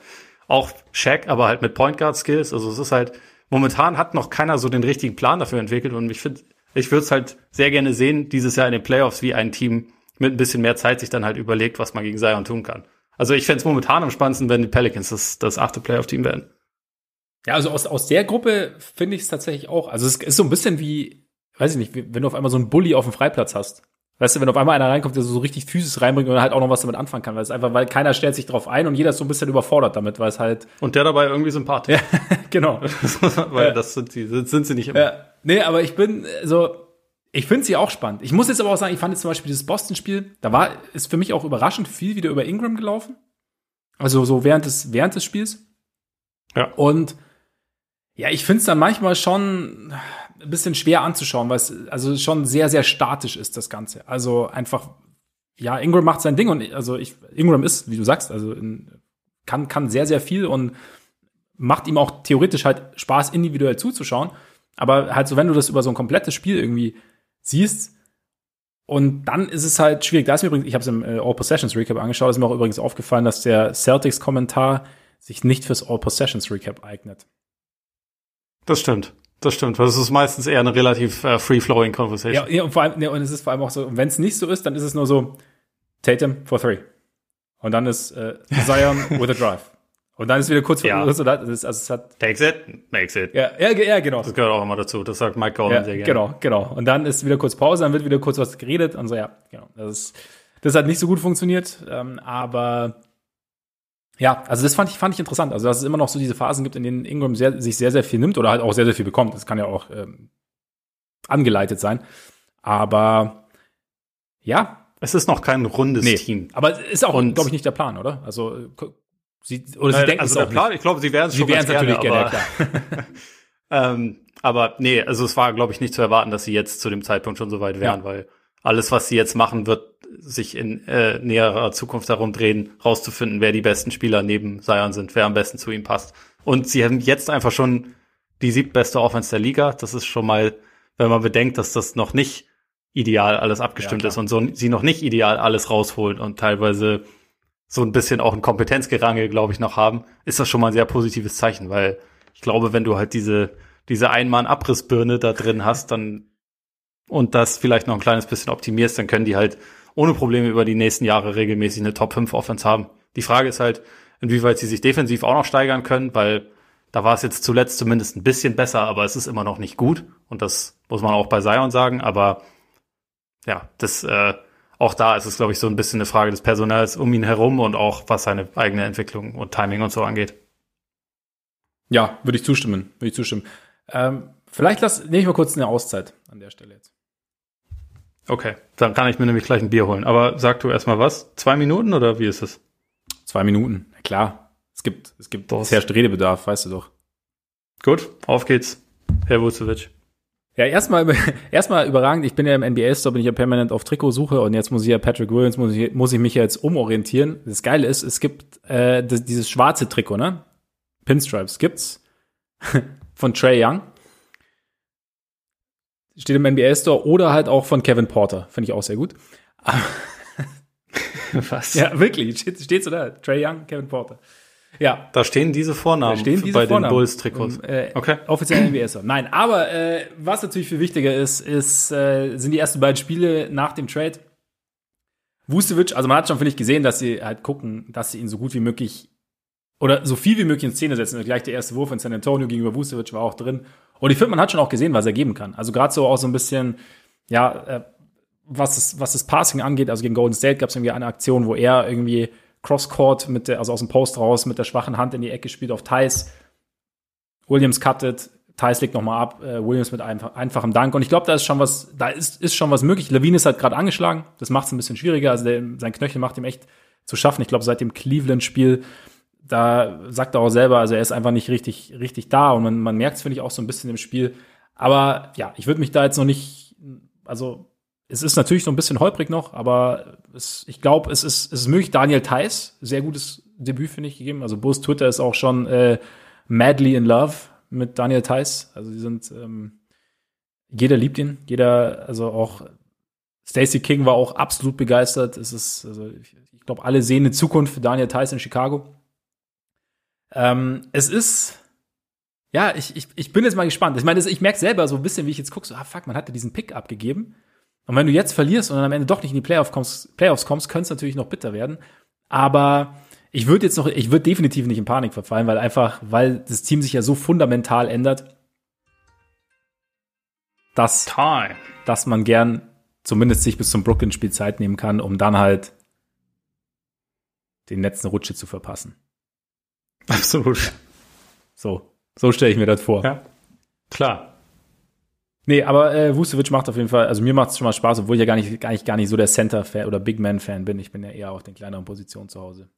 auch Shaq, aber halt mit Point Guard Skills. Also es ist halt, momentan hat noch keiner so den richtigen Plan dafür entwickelt und ich finde, ich würde es halt sehr gerne sehen, dieses Jahr in den Playoffs, wie ein Team mit ein bisschen mehr Zeit sich dann halt überlegt, was man gegen Zion tun kann. Also ich fände es momentan am spannendsten, wenn die Pelicans das, das achte Playoff-Team werden. Ja, also aus, aus der Gruppe finde ich es tatsächlich auch. Also es ist so ein bisschen wie, weiß ich nicht, wenn du auf einmal so einen Bully auf dem Freiplatz hast. Weißt du, wenn auf einmal einer reinkommt, der so richtig Physis reinbringt und halt auch noch was damit anfangen kann, weil es einfach, weil keiner stellt sich drauf ein und jeder ist so ein bisschen überfordert damit, weil es halt. Und der dabei irgendwie sympathisch. Ja, genau. weil ja. das sind sie, sind sie nicht immer. Ja. Nee, aber ich bin so, ich finde sie auch spannend. Ich muss jetzt aber auch sagen, ich fand jetzt zum Beispiel dieses Boston-Spiel, da war, ist für mich auch überraschend viel wieder über Ingram gelaufen. Also so während des, während des Spiels. Ja. Und Ja, ich finde es dann manchmal schon ein bisschen schwer anzuschauen, weil es also schon sehr, sehr statisch ist, das Ganze. Also einfach, ja, Ingram macht sein Ding und also ich, Ingram ist, wie du sagst, also in, kann, kann sehr, sehr viel und macht ihm auch theoretisch halt Spaß, individuell zuzuschauen. Aber halt so, wenn du das über so ein komplettes Spiel irgendwie siehst, und dann ist es halt schwierig. Da ist mir übrigens, ich habe es im äh, All Possessions Recap angeschaut, ist mir auch übrigens aufgefallen, dass der Celtics-Kommentar sich nicht fürs All Possessions Recap eignet. Das stimmt. Das stimmt. Das ist meistens eher eine relativ äh, free-flowing Conversation. Ja, ja, und vor allem, ja, und es ist vor allem auch so, wenn es nicht so ist, dann ist es nur so Tatum for three. Und dann ist äh, Zion with a drive. Und dann ist wieder kurz vor Ja. also das, also es hat Takes it, makes it. ja, ja, ja genau. Das gehört auch immer dazu. Das sagt Mike Gordon Ja, sehr gerne. genau, genau. Und dann ist wieder kurz Pause, dann wird wieder kurz was geredet und so, ja, genau. Das, ist, das hat nicht so gut funktioniert, ähm, aber ja, also das fand ich, fand ich interessant. Also, dass es immer noch so diese Phasen gibt, in denen Ingram sehr, sich sehr, sehr viel nimmt oder halt auch sehr, sehr viel bekommt. Das kann ja auch ähm, angeleitet sein. Aber ja, Es ist noch kein rundes nee. Team. Aber ist auch, glaube ich, nicht der Plan, oder? Also, sie, oder sie Äh, denken also es der Plan, nicht. ich glaube, sie werden es Sie schon ganz es natürlich gerne, aber, ja, klar. ähm, aber nee, also es war, glaube ich, nicht zu erwarten, dass sie jetzt zu dem Zeitpunkt schon so weit wären, Ja. weil alles, was sie jetzt machen, wird sich in äh, näherer Zukunft darum drehen, rauszufinden, wer die besten Spieler neben Zion sind, wer am besten zu ihm passt. Und sie haben jetzt einfach schon die siebtbeste Offense der Liga. Das ist schon mal, wenn man bedenkt, dass das noch nicht ideal alles abgestimmt Ja, ist und so sie noch nicht ideal alles rausholen und teilweise so ein bisschen auch ein Kompetenzgerangel, glaube ich, noch haben, ist das schon mal ein sehr positives Zeichen, weil ich glaube, wenn du halt diese, diese Einmann-Abrissbirne da drin hast, dann und das vielleicht noch ein kleines bisschen optimierst, dann können die halt ohne Probleme über die nächsten Jahre regelmäßig eine Top 5 Offense haben. Die Frage ist halt, inwieweit sie sich defensiv auch noch steigern können, weil da war es jetzt zuletzt zumindest ein bisschen besser, aber es ist immer noch nicht gut. Und das muss man auch bei Zion sagen. Aber ja, das äh, auch da ist es, glaube ich, so ein bisschen eine Frage des Personals um ihn herum und auch was seine eigene Entwicklung und Timing und so angeht. Ja, würde ich zustimmen. Würde ich zustimmen. Ähm, vielleicht lass, nehme ich mal kurz eine Auszeit an der Stelle jetzt. Okay, dann kann ich mir nämlich gleich ein Bier holen. Aber sag du erstmal was? Zwei Minuten oder wie ist es? Zwei Minuten. Na klar. Es gibt, es gibt, Doch. es herrscht Redebedarf, weißt du doch. Gut, auf geht's. Herr Vucevic. Ja, erstmal, erstmal überragend. Ich bin ja im NBA-Store, bin ich ja permanent auf Trikotsuche und jetzt muss ich ja Patrick Williams, muss ich, muss ich mich ja jetzt umorientieren. Das Geile ist, es gibt äh, das, dieses schwarze Trikot, ne? Pinstripes gibt's von Trey Young. Steht im NBA-Store oder halt auch von Kevin Porter. Finde ich auch sehr gut. Was? Ja, wirklich. Steht, steht so da. Trey Young, Kevin Porter. Ja, Da stehen diese Vornamen Da stehen diese bei Vornamen. den Bulls-Trikots. Im, äh, Okay. Offiziell NBA-Store. Nein, aber äh, was natürlich viel wichtiger ist, ist äh, sind die ersten beiden Spiele nach dem Trade. Vucevic, also man hat schon, finde ich, gesehen, dass sie halt gucken, dass sie ihn so gut wie möglich oder so viel wie möglich in Szene setzen. Gleich der erste Wurf in San Antonio gegenüber Vucevic war auch drin. Und ich finde, man hat schon auch gesehen, was er geben kann. Also gerade so auch so ein bisschen, ja, äh, was das, was das Passing angeht, also gegen Golden State gab es irgendwie eine Aktion, wo er irgendwie Crosscourt mit der, also aus dem Post raus mit der schwachen Hand in die Ecke spielt auf Thais. Williams cuttet, Thais legt nochmal ab, äh, Williams mit einfach, einfachem Dank. Und ich glaube, da ist schon was, da ist, ist schon was möglich. Levine ist halt gerade angeschlagen. Das macht es ein bisschen schwieriger. Also der, sein Knöchel macht ihm echt zu schaffen. Ich glaube, seit dem Cleveland-Spiel, da sagt er auch selber, also er ist einfach nicht richtig, richtig da. Und man, man merkt es, finde ich, auch so ein bisschen im Spiel. Aber ja, ich würde mich da jetzt noch nicht, also es ist natürlich so ein bisschen holprig noch, aber es, ich glaube, es ist, es ist möglich. Daniel Theiss, sehr gutes Debüt, finde ich, gegeben. Also Bus Twitter ist auch schon äh, madly in love mit Daniel Theiss. Also die sind, ähm, jeder liebt ihn, jeder, also auch Stacey King war auch absolut begeistert. Es ist, also ich, ich glaube, alle sehen eine Zukunft für Daniel Theiss in Chicago. Ähm, es ist, ja, ich, ich, ich bin jetzt mal gespannt. Ich meine, ich merke selber so ein bisschen, wie ich jetzt gucke, so, ah fuck, man hatte diesen Pick abgegeben. Und wenn du jetzt verlierst und dann am Ende doch nicht in die Playoff kommst, Playoffs kommst, könnte es natürlich noch bitter werden. Aber ich würde jetzt noch, ich würde definitiv nicht in Panik verfallen, weil einfach, weil das Team sich ja so fundamental ändert, dass, Time. dass man gern zumindest sich bis zum Brooklyn-Spiel Zeit nehmen kann, um dann halt den letzten Rutsche zu verpassen. Absolut. So, so stelle ich mir das vor. Ja. Klar. Nee, aber äh, Vucevic macht auf jeden Fall, also mir macht es schon mal Spaß, obwohl ich ja gar nicht, gar nicht, gar nicht so der Center-Fan oder Big Man-Fan bin. Ich bin ja eher auf den kleineren Positionen zu Hause.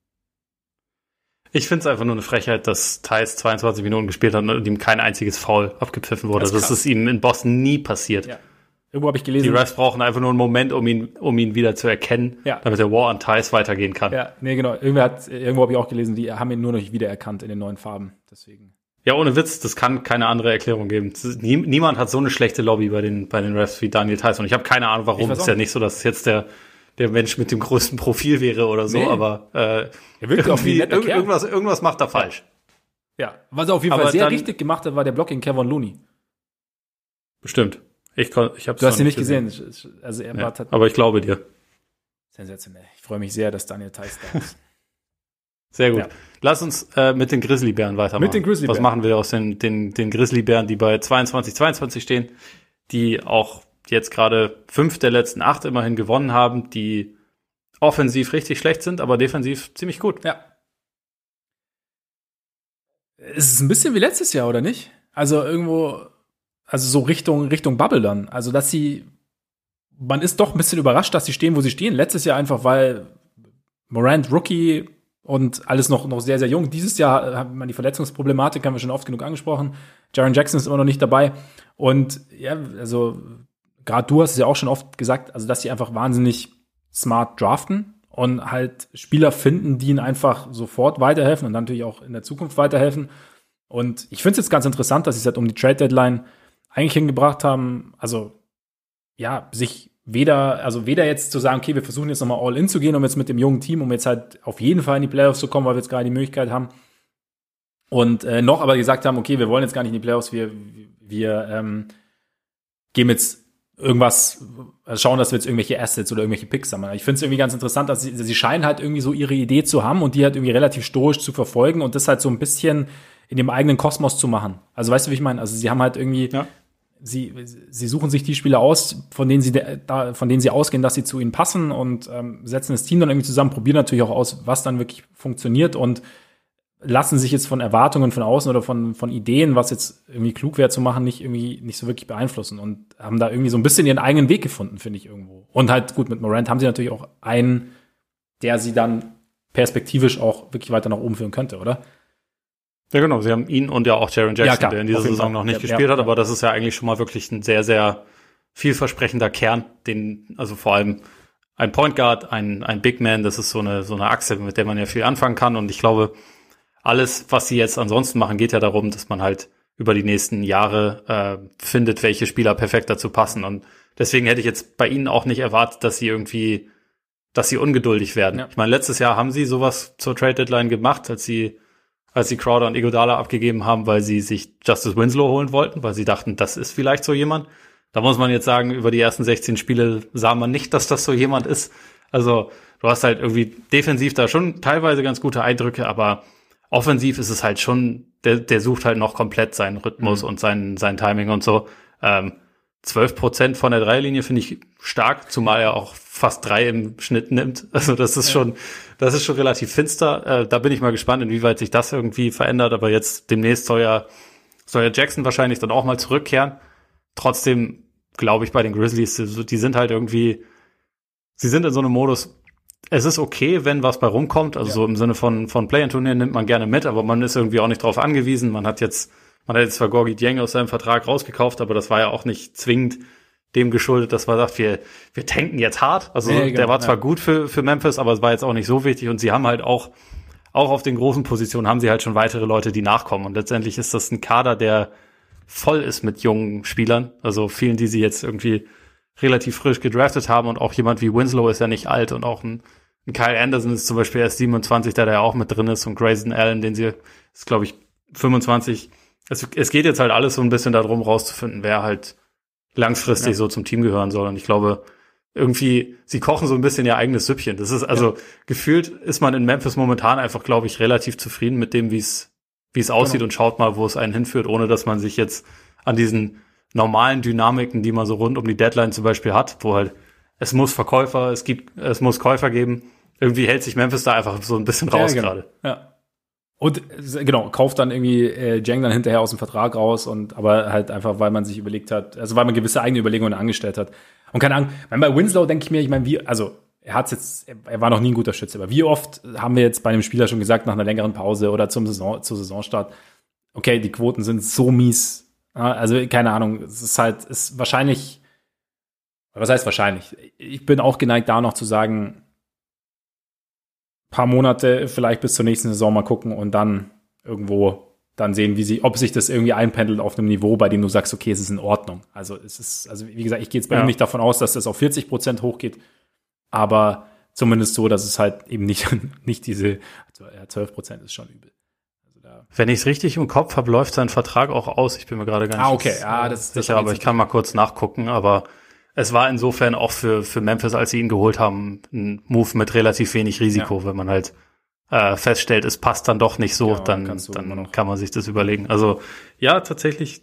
Ich finde es einfach nur eine Frechheit, dass Thais 22 Minuten gespielt hat und ihm kein einziges Foul abgepfiffen wurde. Das, das ist ihm in Boston nie passiert. Ja. Irgendwo habe ich gelesen. Die Refs brauchen einfach nur einen Moment, um ihn, um ihn wieder zu erkennen, ja. damit der War on Ties weitergehen kann. Ja, nee, genau. Irgendwo, hat, irgendwo habe ich auch gelesen, die haben ihn nur noch nicht wiedererkannt in den neuen Farben. Deswegen. Ja, ohne Witz, das kann keine andere Erklärung geben. Niemand hat so eine schlechte Lobby bei den, bei den Refs wie Daniel. Und ich habe keine Ahnung, warum. Es ist ja nicht so, dass es jetzt der, der Mensch mit dem größten Profil wäre oder so, nee. aber äh, er wirkt auch wie irgendwas, irgendwas macht er falsch. Ja, was er auf jeden aber Fall sehr richtig gemacht hat, war der Blocking Kevin Looney. Bestimmt. Ich, ich hab's du hast ihn nicht gesehen. gesehen. Also er ja, war aber ich glaube dir. Sensationell. Ich freue mich sehr, dass Daniel Theiss da ist. Sehr gut. Ja. Lass uns äh, mit den Grizzlybären weitermachen. Mit den Grizzlybären. Was machen wir aus den, den, den Grizzlybären, die bei 22, 22 stehen, die auch jetzt gerade fünf der letzten acht immerhin gewonnen haben, die offensiv richtig schlecht sind, aber defensiv ziemlich gut. Ja. Es ist ein bisschen wie letztes Jahr, oder nicht? Also irgendwo, also so Richtung, Richtung Bubble dann. Also, dass sie, man ist doch ein bisschen überrascht, dass sie stehen, wo sie stehen. Letztes Jahr einfach, weil Morant Rookie und alles noch, noch sehr, sehr jung. Dieses Jahr hat man die Verletzungsproblematik, haben wir schon oft genug angesprochen. Jaron Jackson ist immer noch nicht dabei. Und ja, also gerade du hast es ja auch schon oft gesagt, also dass sie einfach wahnsinnig smart draften und halt Spieler finden, die ihnen einfach sofort weiterhelfen und dann natürlich auch in der Zukunft weiterhelfen. Und ich finde es jetzt ganz interessant, dass sie es halt um die Trade Deadline eigentlich hingebracht haben, also ja, sich weder, also weder jetzt zu sagen, okay, wir versuchen jetzt nochmal all in zu gehen, um jetzt mit dem jungen Team, um jetzt halt auf jeden Fall in die Playoffs zu kommen, weil wir jetzt gerade die Möglichkeit haben. Und äh, noch aber gesagt haben, okay, wir wollen jetzt gar nicht in die Playoffs, wir, wir ähm, geben jetzt irgendwas, also schauen, dass wir jetzt irgendwelche Assets oder irgendwelche Picks haben. Ich finde es irgendwie ganz interessant, dass sie, sie scheinen halt irgendwie so ihre Idee zu haben und die halt irgendwie relativ stoisch zu verfolgen und das halt so ein bisschen in dem eigenen Kosmos zu machen. Also weißt du, wie ich meine? Also sie haben halt irgendwie, ja sie, sie suchen sich die Spieler aus, von denen sie da, von denen sie ausgehen, dass sie zu ihnen passen und ähm, setzen das Team dann irgendwie zusammen, probieren natürlich auch aus, was dann wirklich funktioniert und lassen sich jetzt von Erwartungen von außen oder von, von Ideen, was jetzt irgendwie klug wäre zu machen, nicht irgendwie nicht so wirklich beeinflussen und haben da irgendwie so ein bisschen ihren eigenen Weg gefunden, finde ich irgendwo. Und halt gut, mit Morant haben sie natürlich auch einen, der sie dann perspektivisch auch wirklich weiter nach oben führen könnte, oder? Ja, genau. Sie haben ihn und ja auch Jaron Jackson, ja, der in dieser Saison Fall. noch nicht ja, gespielt ja, hat, aber das ist ja eigentlich schon mal wirklich ein sehr, sehr vielversprechender Kern, den, also vor allem ein Point Guard, ein, ein Big Man, das ist so eine, so eine Achse, mit der man ja viel anfangen kann. Und ich glaube, alles, was sie jetzt ansonsten machen, geht ja darum, dass man halt über die nächsten Jahre äh, findet, welche Spieler perfekt dazu passen. Und deswegen hätte ich jetzt bei ihnen auch nicht erwartet, dass sie irgendwie, dass sie ungeduldig werden. Ja. Ich meine, letztes Jahr haben sie sowas zur Trade Deadline gemacht, als sie als sie Crowder und Igodala abgegeben haben, weil sie sich Justice Winslow holen wollten, weil sie dachten, das ist vielleicht so jemand. Da muss man jetzt sagen, über die ersten 16 Spiele sah man nicht, dass das so jemand ist. Also du hast halt irgendwie defensiv da schon teilweise ganz gute Eindrücke, aber offensiv ist es halt schon, der, der sucht halt noch komplett seinen Rhythmus mhm. und sein, sein Timing und so. Ähm, 12 Prozent von der Dreilinie finde ich stark, zumal er auch fast drei im Schnitt nimmt. Also das ist ja. schon, das ist schon relativ finster. Äh, da bin ich mal gespannt, inwieweit sich das irgendwie verändert. Aber jetzt demnächst soll ja, soll ja Jackson wahrscheinlich dann auch mal zurückkehren. Trotzdem glaube ich bei den Grizzlies, die sind halt irgendwie, sie sind in so einem Modus, es ist okay, wenn was bei rumkommt. Also ja. so im Sinne von, von Play-in-Turnieren nimmt man gerne mit, aber man ist irgendwie auch nicht drauf angewiesen. Man hat jetzt man hat jetzt zwar Gorgi Dieng aus seinem Vertrag rausgekauft, aber das war ja auch nicht zwingend dem geschuldet, dass man sagt, wir, wir tanken jetzt hart. Also ja, der war zwar ja. gut für, für Memphis, aber es war jetzt auch nicht so wichtig. Und sie haben halt auch, auch auf den großen Positionen haben sie halt schon weitere Leute, die nachkommen. Und letztendlich ist das ein Kader, der voll ist mit jungen Spielern. Also vielen, die sie jetzt irgendwie relativ frisch gedraftet haben. Und auch jemand wie Winslow ist ja nicht alt. Und auch ein, ein Kyle Anderson ist zum Beispiel erst 27, der da ja auch mit drin ist. Und Grayson Allen, den sie, ist glaube ich 25 es, es geht jetzt halt alles so ein bisschen darum, rauszufinden, wer halt langfristig ja. so zum Team gehören soll. Und ich glaube, irgendwie, sie kochen so ein bisschen ihr eigenes Süppchen. Das ist also ja. gefühlt ist man in Memphis momentan einfach, glaube ich, relativ zufrieden mit dem, wie es wie es aussieht genau. und schaut mal, wo es einen hinführt, ohne dass man sich jetzt an diesen normalen Dynamiken, die man so rund um die Deadline zum Beispiel hat, wo halt es muss Verkäufer, es gibt, es muss Käufer geben. Irgendwie hält sich Memphis da einfach so ein bisschen raus ja, genau. gerade. Ja. Und genau, kauft dann irgendwie äh, Jang dann hinterher aus dem Vertrag raus und aber halt einfach, weil man sich überlegt hat, also weil man gewisse eigene Überlegungen angestellt hat. Und keine Ahnung, bei Winslow denke ich mir, ich meine, wie, also er hat jetzt, er war noch nie ein guter Schütze. Aber wie oft haben wir jetzt bei einem Spieler schon gesagt, nach einer längeren Pause oder zum Saison, zur Saisonstart, okay, die Quoten sind so mies. Also, keine Ahnung, es ist halt, ist wahrscheinlich, was heißt wahrscheinlich? Ich bin auch geneigt, da noch zu sagen, paar Monate vielleicht bis zur nächsten Saison mal gucken und dann irgendwo dann sehen, wie sie, ob sich das irgendwie einpendelt auf einem Niveau, bei dem du sagst, okay, es ist in Ordnung. Also es ist, also wie gesagt, ich gehe jetzt bei ja. ihm nicht davon aus, dass das auf 40 Prozent hochgeht, aber zumindest so, dass es halt eben nicht, nicht diese, also ja, 12 Prozent ist schon übel. Also da Wenn ich es richtig im Kopf habe, läuft sein Vertrag auch aus. Ich bin mir gerade gar nicht ah, okay. ja, das, sicher, aber ich kann mal kurz nachgucken, aber es war insofern auch für, für Memphis, als sie ihn geholt haben, ein Move mit relativ wenig Risiko, ja. wenn man halt äh, feststellt, es passt dann doch nicht so, ja, dann, dann kann man sich das überlegen. Also ja, tatsächlich.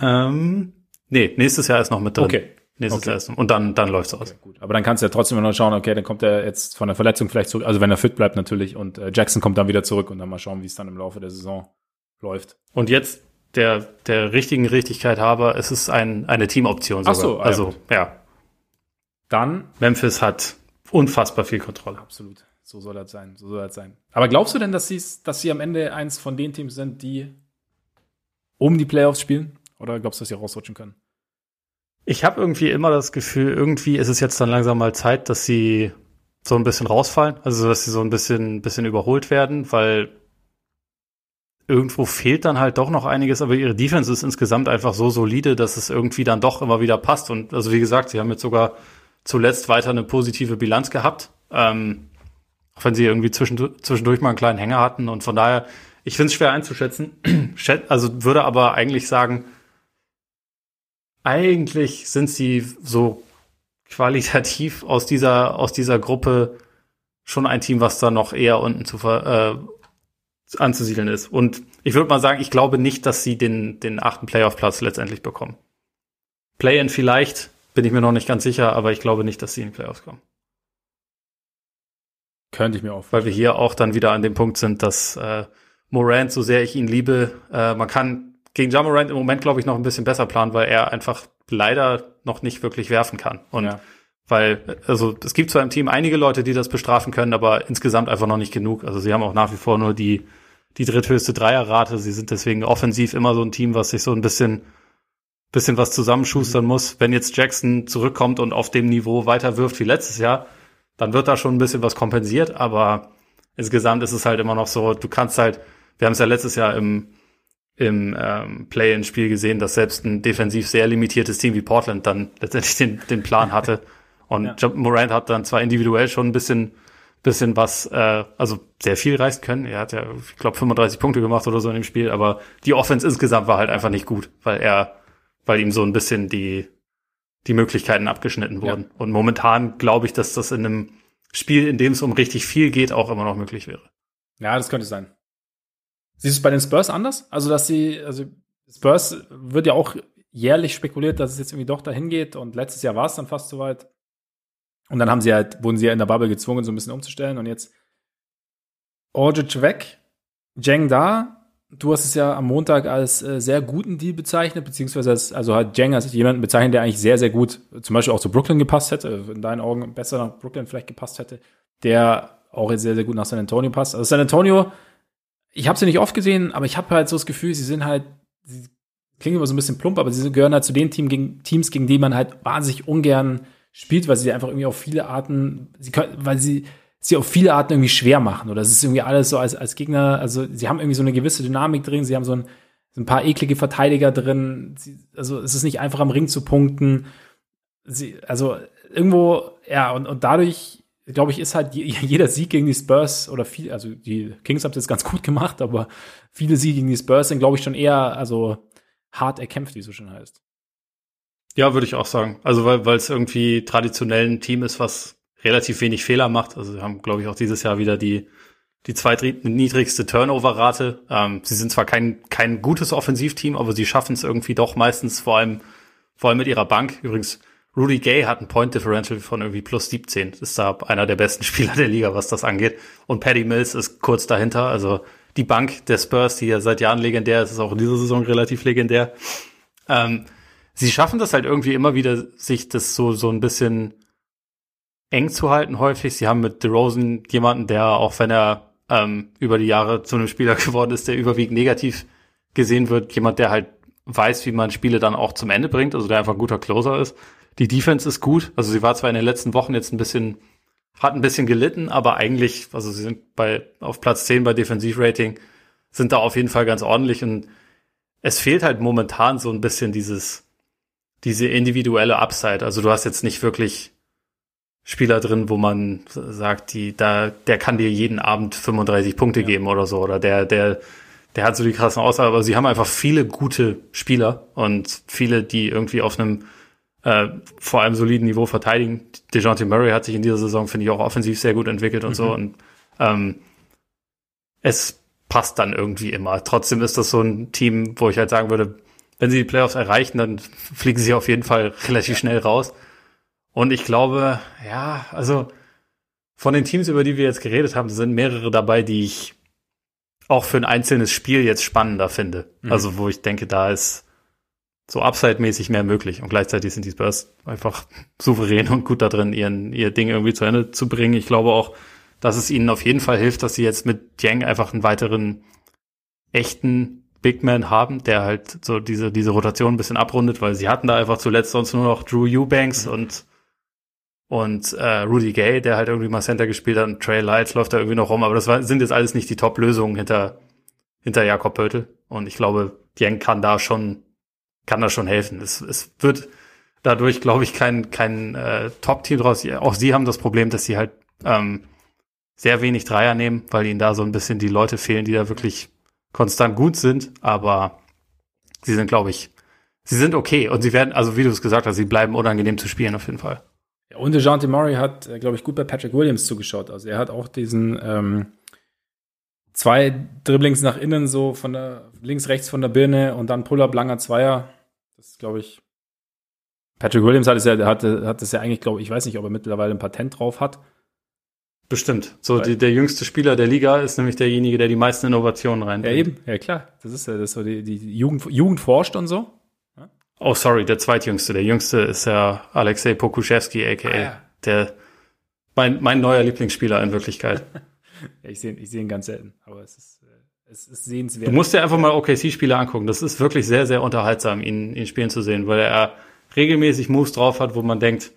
Ähm, nee, nächstes Jahr ist noch mit drin. Okay. Nächstes okay. Jahr ist, und dann, dann läuft's aus. Okay, gut. Aber dann kannst du ja trotzdem noch schauen, okay, dann kommt er jetzt von der Verletzung vielleicht zurück, also wenn er fit bleibt natürlich und äh, Jackson kommt dann wieder zurück und dann mal schauen, wie es dann im Laufe der Saison läuft. Und jetzt der, der richtigen Richtigkeit habe, es ist ein, eine Teamoption sogar. Ach so, also, ja. ja. Dann. Memphis hat unfassbar viel Kontrolle. Absolut. So soll das sein. So soll das sein. Aber glaubst du denn, dass, dass sie am Ende eins von den Teams sind, die um die Playoffs spielen? Oder glaubst du, dass sie rausrutschen können? Ich habe irgendwie immer das Gefühl, irgendwie ist es jetzt dann langsam mal Zeit, dass sie so ein bisschen rausfallen. Also, dass sie so ein bisschen, bisschen überholt werden, weil irgendwo fehlt dann halt doch noch einiges, aber ihre Defense ist insgesamt einfach so solide, dass es irgendwie dann doch immer wieder passt. Und also wie gesagt, sie haben jetzt sogar zuletzt weiter eine positive Bilanz gehabt. Ähm, auch wenn sie irgendwie zwischendurch mal einen kleinen Hänger hatten. Und von daher, ich finde es schwer einzuschätzen. Also würde aber eigentlich sagen, eigentlich sind sie so qualitativ aus dieser, aus dieser Gruppe schon ein Team, was da noch eher unten zu ver, äh, anzusiedeln ist. Und ich würde mal sagen, ich glaube nicht, dass sie den, den achten Playoff-Platz letztendlich bekommen. Play-in vielleicht, bin ich mir noch nicht ganz sicher, aber ich glaube nicht, dass sie in die Playoffs kommen. Könnte ich mir auch. Weil wir hier auch dann wieder an dem Punkt sind, dass äh, Morant, so sehr ich ihn liebe, äh, man kann gegen John Morant im Moment, glaube ich, noch ein bisschen besser planen, weil er einfach leider noch nicht wirklich werfen kann. Und ja. weil, also es gibt zwar im Team einige Leute, die das bestrafen können, aber insgesamt einfach noch nicht genug. Also sie haben auch nach wie vor nur die, die dritthöchste Dreierrate. Sie sind deswegen offensiv immer so ein Team, was sich so ein bisschen bisschen was zusammenschustern mhm. muss. Wenn jetzt Jackson zurückkommt und auf dem Niveau weiter wirft wie letztes Jahr, dann wird da schon ein bisschen was kompensiert, aber insgesamt ist es halt immer noch so, du kannst halt, wir haben es ja letztes Jahr im, im ähm, Play-in-Spiel gesehen, dass selbst ein defensiv sehr limitiertes Team wie Portland dann letztendlich den, den Plan hatte. Und ja. Morant hat dann zwar individuell schon ein bisschen, bisschen was, äh, also sehr viel reißen können. Er hat ja, ich glaube, 35 Punkte gemacht oder so in dem Spiel, aber die Offense insgesamt war halt einfach nicht gut, weil er, weil ihm so ein bisschen die, die Möglichkeiten abgeschnitten wurden. Ja. Und momentan glaube ich, dass das in einem Spiel, in dem es um richtig viel geht, auch immer noch möglich wäre. Ja, das könnte sein. Siehst du es bei den Spurs anders? Also, dass sie, also Spurs wird ja auch jährlich spekuliert, dass es jetzt irgendwie doch dahin geht und letztes Jahr war es dann fast soweit. Und dann haben sie halt, wurden sie ja in der Bubble gezwungen, so ein bisschen umzustellen und jetzt Orjic weg, Jeng da, du hast es ja am Montag als äh, sehr guten Deal bezeichnet, beziehungsweise als, also hat Jeng als jemanden bezeichnet, der eigentlich sehr, sehr gut zum Beispiel auch zu Brooklyn gepasst hätte, in deinen Augen besser nach Brooklyn vielleicht gepasst hätte, der auch jetzt sehr, sehr gut nach San Antonio passt. Also San Antonio, ich habe sie nicht oft gesehen, aber ich habe halt so das Gefühl, sie sind halt, sie klingen immer so ein bisschen plump, aber sie gehören halt zu den Team gegen, Teams, gegen die man halt wahnsinnig ungern spielt, weil sie einfach irgendwie auf viele Arten, sie können, weil sie sie auf viele Arten irgendwie schwer machen. Oder es ist irgendwie alles so als, als Gegner, also sie haben irgendwie so eine gewisse Dynamik drin, sie haben so ein, so ein paar eklige Verteidiger drin. Sie, also es ist nicht einfach am Ring zu punkten. Sie, also irgendwo, ja, und, und dadurch, glaube ich, ist halt jeder Sieg gegen die Spurs oder viel, also die Kings haben es jetzt ganz gut gemacht, aber viele Siege gegen die Spurs sind, glaube ich, schon eher, also hart erkämpft, wie es so schön heißt. Ja, würde ich auch sagen. Also weil weil es irgendwie traditionell ein Team ist, was relativ wenig Fehler macht. Also wir haben, glaube ich, auch dieses Jahr wieder die, die zweitniedrigste Turnover-Rate. Ähm, sie sind zwar kein, kein gutes Offensivteam, aber sie schaffen es irgendwie doch meistens, vor allem, vor allem mit ihrer Bank. Übrigens, Rudy Gay hat ein Point Differential von irgendwie plus 17. Ist da einer der besten Spieler der Liga, was das angeht. Und Paddy Mills ist kurz dahinter. Also die Bank der Spurs, die ja seit Jahren legendär ist, ist auch in dieser Saison relativ legendär. Ähm, sie schaffen das halt irgendwie immer wieder, sich das so, so ein bisschen eng zu halten häufig. Sie haben mit DeRozan jemanden, der auch wenn er ähm, über die Jahre zu einem Spieler geworden ist, der überwiegend negativ gesehen wird, jemand, der halt weiß, wie man Spiele dann auch zum Ende bringt, also der einfach ein guter Closer ist. Die Defense ist gut, also sie war zwar in den letzten Wochen jetzt ein bisschen, hat ein bisschen gelitten, aber eigentlich, also sie sind bei, auf Platz 10 bei Defensivrating, sind da auf jeden Fall ganz ordentlich und es fehlt halt momentan so ein bisschen dieses, diese individuelle Upside. Also du hast jetzt nicht wirklich Spieler drin, wo man sagt, die, da, der kann dir jeden Abend 35 Punkte ja. geben oder so, oder der, der, der hat so die krassen Aussagen, aber sie haben einfach viele gute Spieler und viele, die irgendwie auf einem äh, vor allem soliden Niveau verteidigen. DeJounte Murray hat sich in dieser Saison, finde ich, auch offensiv sehr gut entwickelt und mhm. so. Und ähm, es passt dann irgendwie immer. Trotzdem ist das so ein Team, wo ich halt sagen würde, wenn sie die Playoffs erreichen, dann fliegen sie auf jeden Fall relativ schnell raus. Und ich glaube, ja, also von den Teams, über die wir jetzt geredet haben, sind mehrere dabei, die ich auch für ein einzelnes Spiel jetzt spannender finde. Mhm. Also wo ich denke, da ist so upside-mäßig mehr möglich. Und gleichzeitig sind die Spurs einfach souverän und gut da drin, ihren, ihr Ding irgendwie zu Ende zu bringen. Ich glaube auch, dass es ihnen auf jeden Fall hilft, dass sie jetzt mit Yang einfach einen weiteren echten Big Man haben, der halt so diese, diese Rotation ein bisschen abrundet, weil sie hatten da einfach zuletzt sonst nur noch Drew Eubanks mhm. und und äh, Rudy Gay, der halt irgendwie mal Center gespielt hat, und Trey Lights läuft da irgendwie noch rum, aber das war, sind jetzt alles nicht die Top-Lösungen hinter, hinter Jakob Pöltl. Und ich glaube, Yang kann da schon, kann da schon helfen. Es, es wird dadurch, glaube ich, kein, kein äh, Top-Team draus. Auch sie haben das Problem, dass sie halt ähm, sehr wenig Dreier nehmen, weil ihnen da so ein bisschen die Leute fehlen, die da wirklich konstant gut sind, aber sie sind, glaube ich, sie sind okay und sie werden, also wie du es gesagt hast, sie bleiben unangenehm zu spielen auf jeden Fall. Ja, und DeJounte Murray hat, äh, glaube ich, gut bei Patrick Williams zugeschaut. Also er hat auch diesen ähm, zwei Dribblings nach innen, so von der links, rechts von der Birne und dann Pull-up langer Zweier. Das ist, glaube ich. Patrick Williams hat es ja, hat, hat es ja eigentlich, glaube ich, ich weiß nicht, ob er mittlerweile ein Patent drauf hat. Bestimmt. So, die, der jüngste Spieler der Liga ist nämlich derjenige, der die meisten Innovationen reinbringt. Ja, eben. Ja, klar. Das ist ja das so, die, die Jugend, Jugend forscht und so. Oh, sorry, der zweitjüngste. Der jüngste ist ja Alexei Pokuschewski, aka ah, ja. der mein, mein neuer Lieblingsspieler in Wirklichkeit. ja, ich sehe ich seh ihn ganz selten, aber es ist, es ist sehenswert. Du musst dir einfach mal OKC-Spieler angucken. Das ist wirklich sehr, sehr unterhaltsam, ihn, ihn spielen zu sehen, weil er regelmäßig Moves drauf hat, wo man denkt,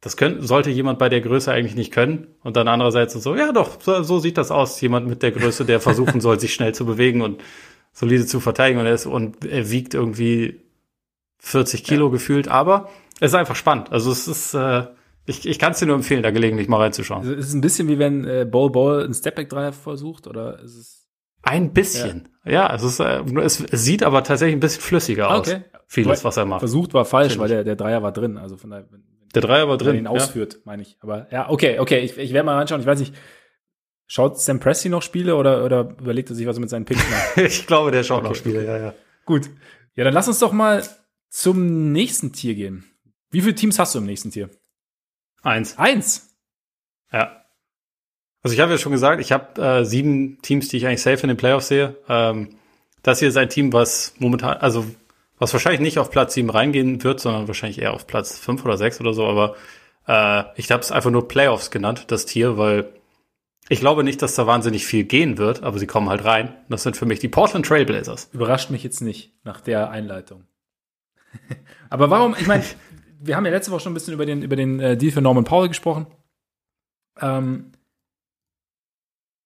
das könnte, sollte jemand bei der Größe eigentlich nicht können. Und dann andererseits so, ja doch, so, so sieht das aus. Jemand mit der Größe, der versuchen soll, sich schnell zu bewegen und solide zu verteidigen. Und er, ist, und er wiegt irgendwie 40 Kilo ja. gefühlt, aber es ist einfach spannend. Also es ist, äh, ich, ich kann es dir nur empfehlen, da gelegentlich mal reinzuschauen. Also es ist ein bisschen wie wenn äh, Ball Ball ein Stepback-Dreier versucht, oder ist es? Ein bisschen. Ja, ja es, ist, äh, es, es sieht aber tatsächlich ein bisschen flüssiger aus. Okay. Vieles, was er macht. Versucht war falsch, weil der, der Dreier war drin. Also von daher, wenn, der Dreier war drin. Wenn ihn ausführt, ja. meine ich. Aber ja, okay, okay, ich, ich werde mal reinschauen. Ich weiß nicht, schaut Sam Presti noch Spiele oder, oder überlegt er sich was mit seinen Picks macht? ich glaube, der schaut okay, noch Spiele, okay. ja, ja. Gut. Ja, dann lass uns doch mal zum nächsten Tier gehen. Wie viele Teams hast du im nächsten Tier? Eins. Eins? Ja. Also ich habe ja schon gesagt, ich habe äh, sieben Teams, die ich eigentlich safe in den Playoffs sehe. Ähm, das hier ist ein Team, was momentan, also was wahrscheinlich nicht auf Platz sieben reingehen wird, sondern wahrscheinlich eher auf Platz fünf oder sechs oder so. Aber äh, ich habe es einfach nur Playoffs genannt, das Tier, weil ich glaube nicht, dass da wahnsinnig viel gehen wird, aber sie kommen halt rein. Das sind für mich die Portland Trailblazers. Überrascht mich jetzt nicht nach der Einleitung. Aber warum, ich meine, wir haben ja letzte Woche schon ein bisschen über den, über den äh, Deal für Norman Powell gesprochen. Ähm,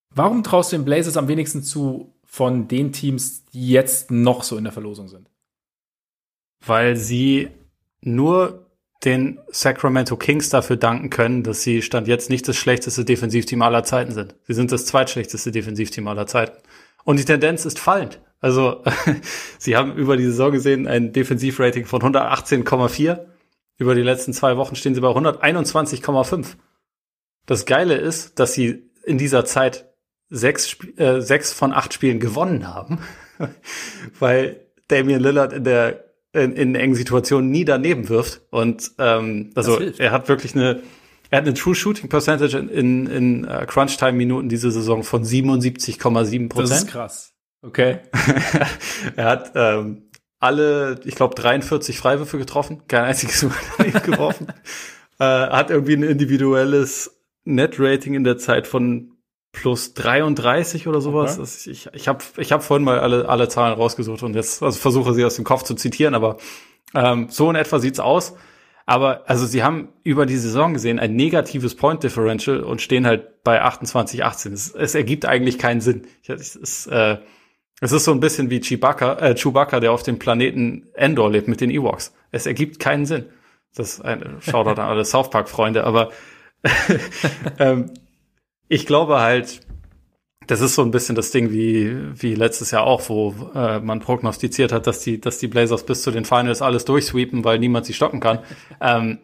warum traust du den Blazers am wenigsten zu von den Teams, die jetzt noch so in der Verlosung sind? Weil sie nur den Sacramento Kings dafür danken können, dass sie Stand jetzt nicht das schlechteste Defensivteam aller Zeiten sind. Sie sind das zweitschlechteste Defensivteam aller Zeiten. Und die Tendenz ist fallend. Also, sie haben über die Saison gesehen ein Defensivrating von 118,4. Über die letzten zwei Wochen stehen sie bei 121,5. Das Geile ist, dass sie in dieser Zeit sechs, äh, sechs von acht Spielen gewonnen haben, weil Damian Lillard in der in, in engen Situationen nie daneben wirft. Und ähm, also er hat wirklich eine er hat eine True Shooting Percentage in, in, in uh, Crunch Time Minuten diese Saison von 77,7 Prozent. Das ist krass. Okay. er hat ähm, alle, ich glaube, 43 Freiwürfe getroffen, kein einziges Mal geworfen. äh, hat irgendwie ein individuelles Net-Rating in der Zeit von plus 33 oder sowas. Okay. Ich, ich habe ich hab vorhin mal alle, alle Zahlen rausgesucht und jetzt also versuche sie aus dem Kopf zu zitieren, aber ähm, so in etwa sieht's aus. Aber also sie haben über die Saison gesehen ein negatives Point Differential und stehen halt bei 28, 18. Es, es ergibt eigentlich keinen Sinn. Es ist, äh, es ist so ein bisschen wie Chewbacca, äh, Chewbacca, der auf dem Planeten Endor lebt mit den Ewoks. Es ergibt keinen Sinn. Das ist ein Shoutout an alle South Park Freunde, aber ähm, ich glaube halt, das ist so ein bisschen das Ding wie, wie letztes Jahr auch, wo äh, man prognostiziert hat, dass die, dass die Blazers bis zu den Finals alles durchsweepen, weil niemand sie stoppen kann. ähm,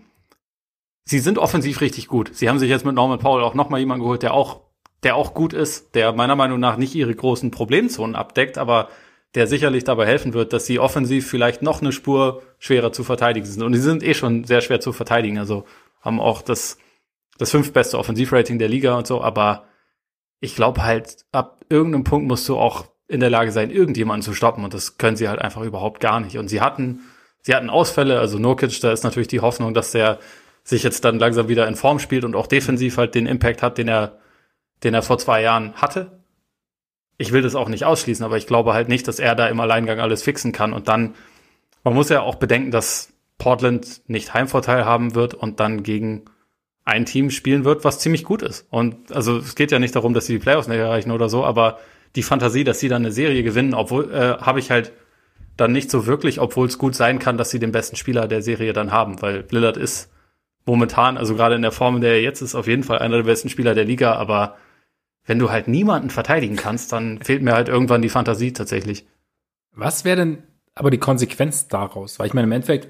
sie sind offensiv richtig gut. Sie haben sich jetzt mit Norman Powell auch nochmal jemanden geholt, der auch, der auch gut ist, der meiner Meinung nach nicht ihre großen Problemzonen abdeckt, aber der sicherlich dabei helfen wird, dass sie offensiv vielleicht noch eine Spur schwerer zu verteidigen sind. Und sie sind eh schon sehr schwer zu verteidigen. Also haben auch das, das fünftbeste Offensivrating der Liga und so, aber ich glaube halt, ab irgendeinem Punkt musst du auch in der Lage sein, irgendjemanden zu stoppen und das können sie halt einfach überhaupt gar nicht. Und sie hatten, sie hatten Ausfälle, also Nurkic, da ist natürlich die Hoffnung, dass der sich jetzt dann langsam wieder in Form spielt und auch defensiv halt den Impact hat, den er, den er vor zwei Jahren hatte. Ich will das auch nicht ausschließen, aber ich glaube halt nicht, dass er da im Alleingang alles fixen kann. Und dann, man muss ja auch bedenken, dass Portland nicht Heimvorteil haben wird und dann gegen ein Team spielen wird, was ziemlich gut ist. Und also es geht ja nicht darum, dass sie die Playoffs nicht erreichen oder so, aber die Fantasie, dass sie dann eine Serie gewinnen, obwohl äh, habe ich halt dann nicht so wirklich, obwohl es gut sein kann, dass sie den besten Spieler der Serie dann haben, weil Lillard ist momentan, also gerade in der Form, in der er jetzt ist, auf jeden Fall einer der besten Spieler der Liga, aber wenn du halt niemanden verteidigen kannst, dann fehlt mir halt irgendwann die Fantasie tatsächlich. Was wäre denn aber die Konsequenz daraus? Weil ich meine, im Endeffekt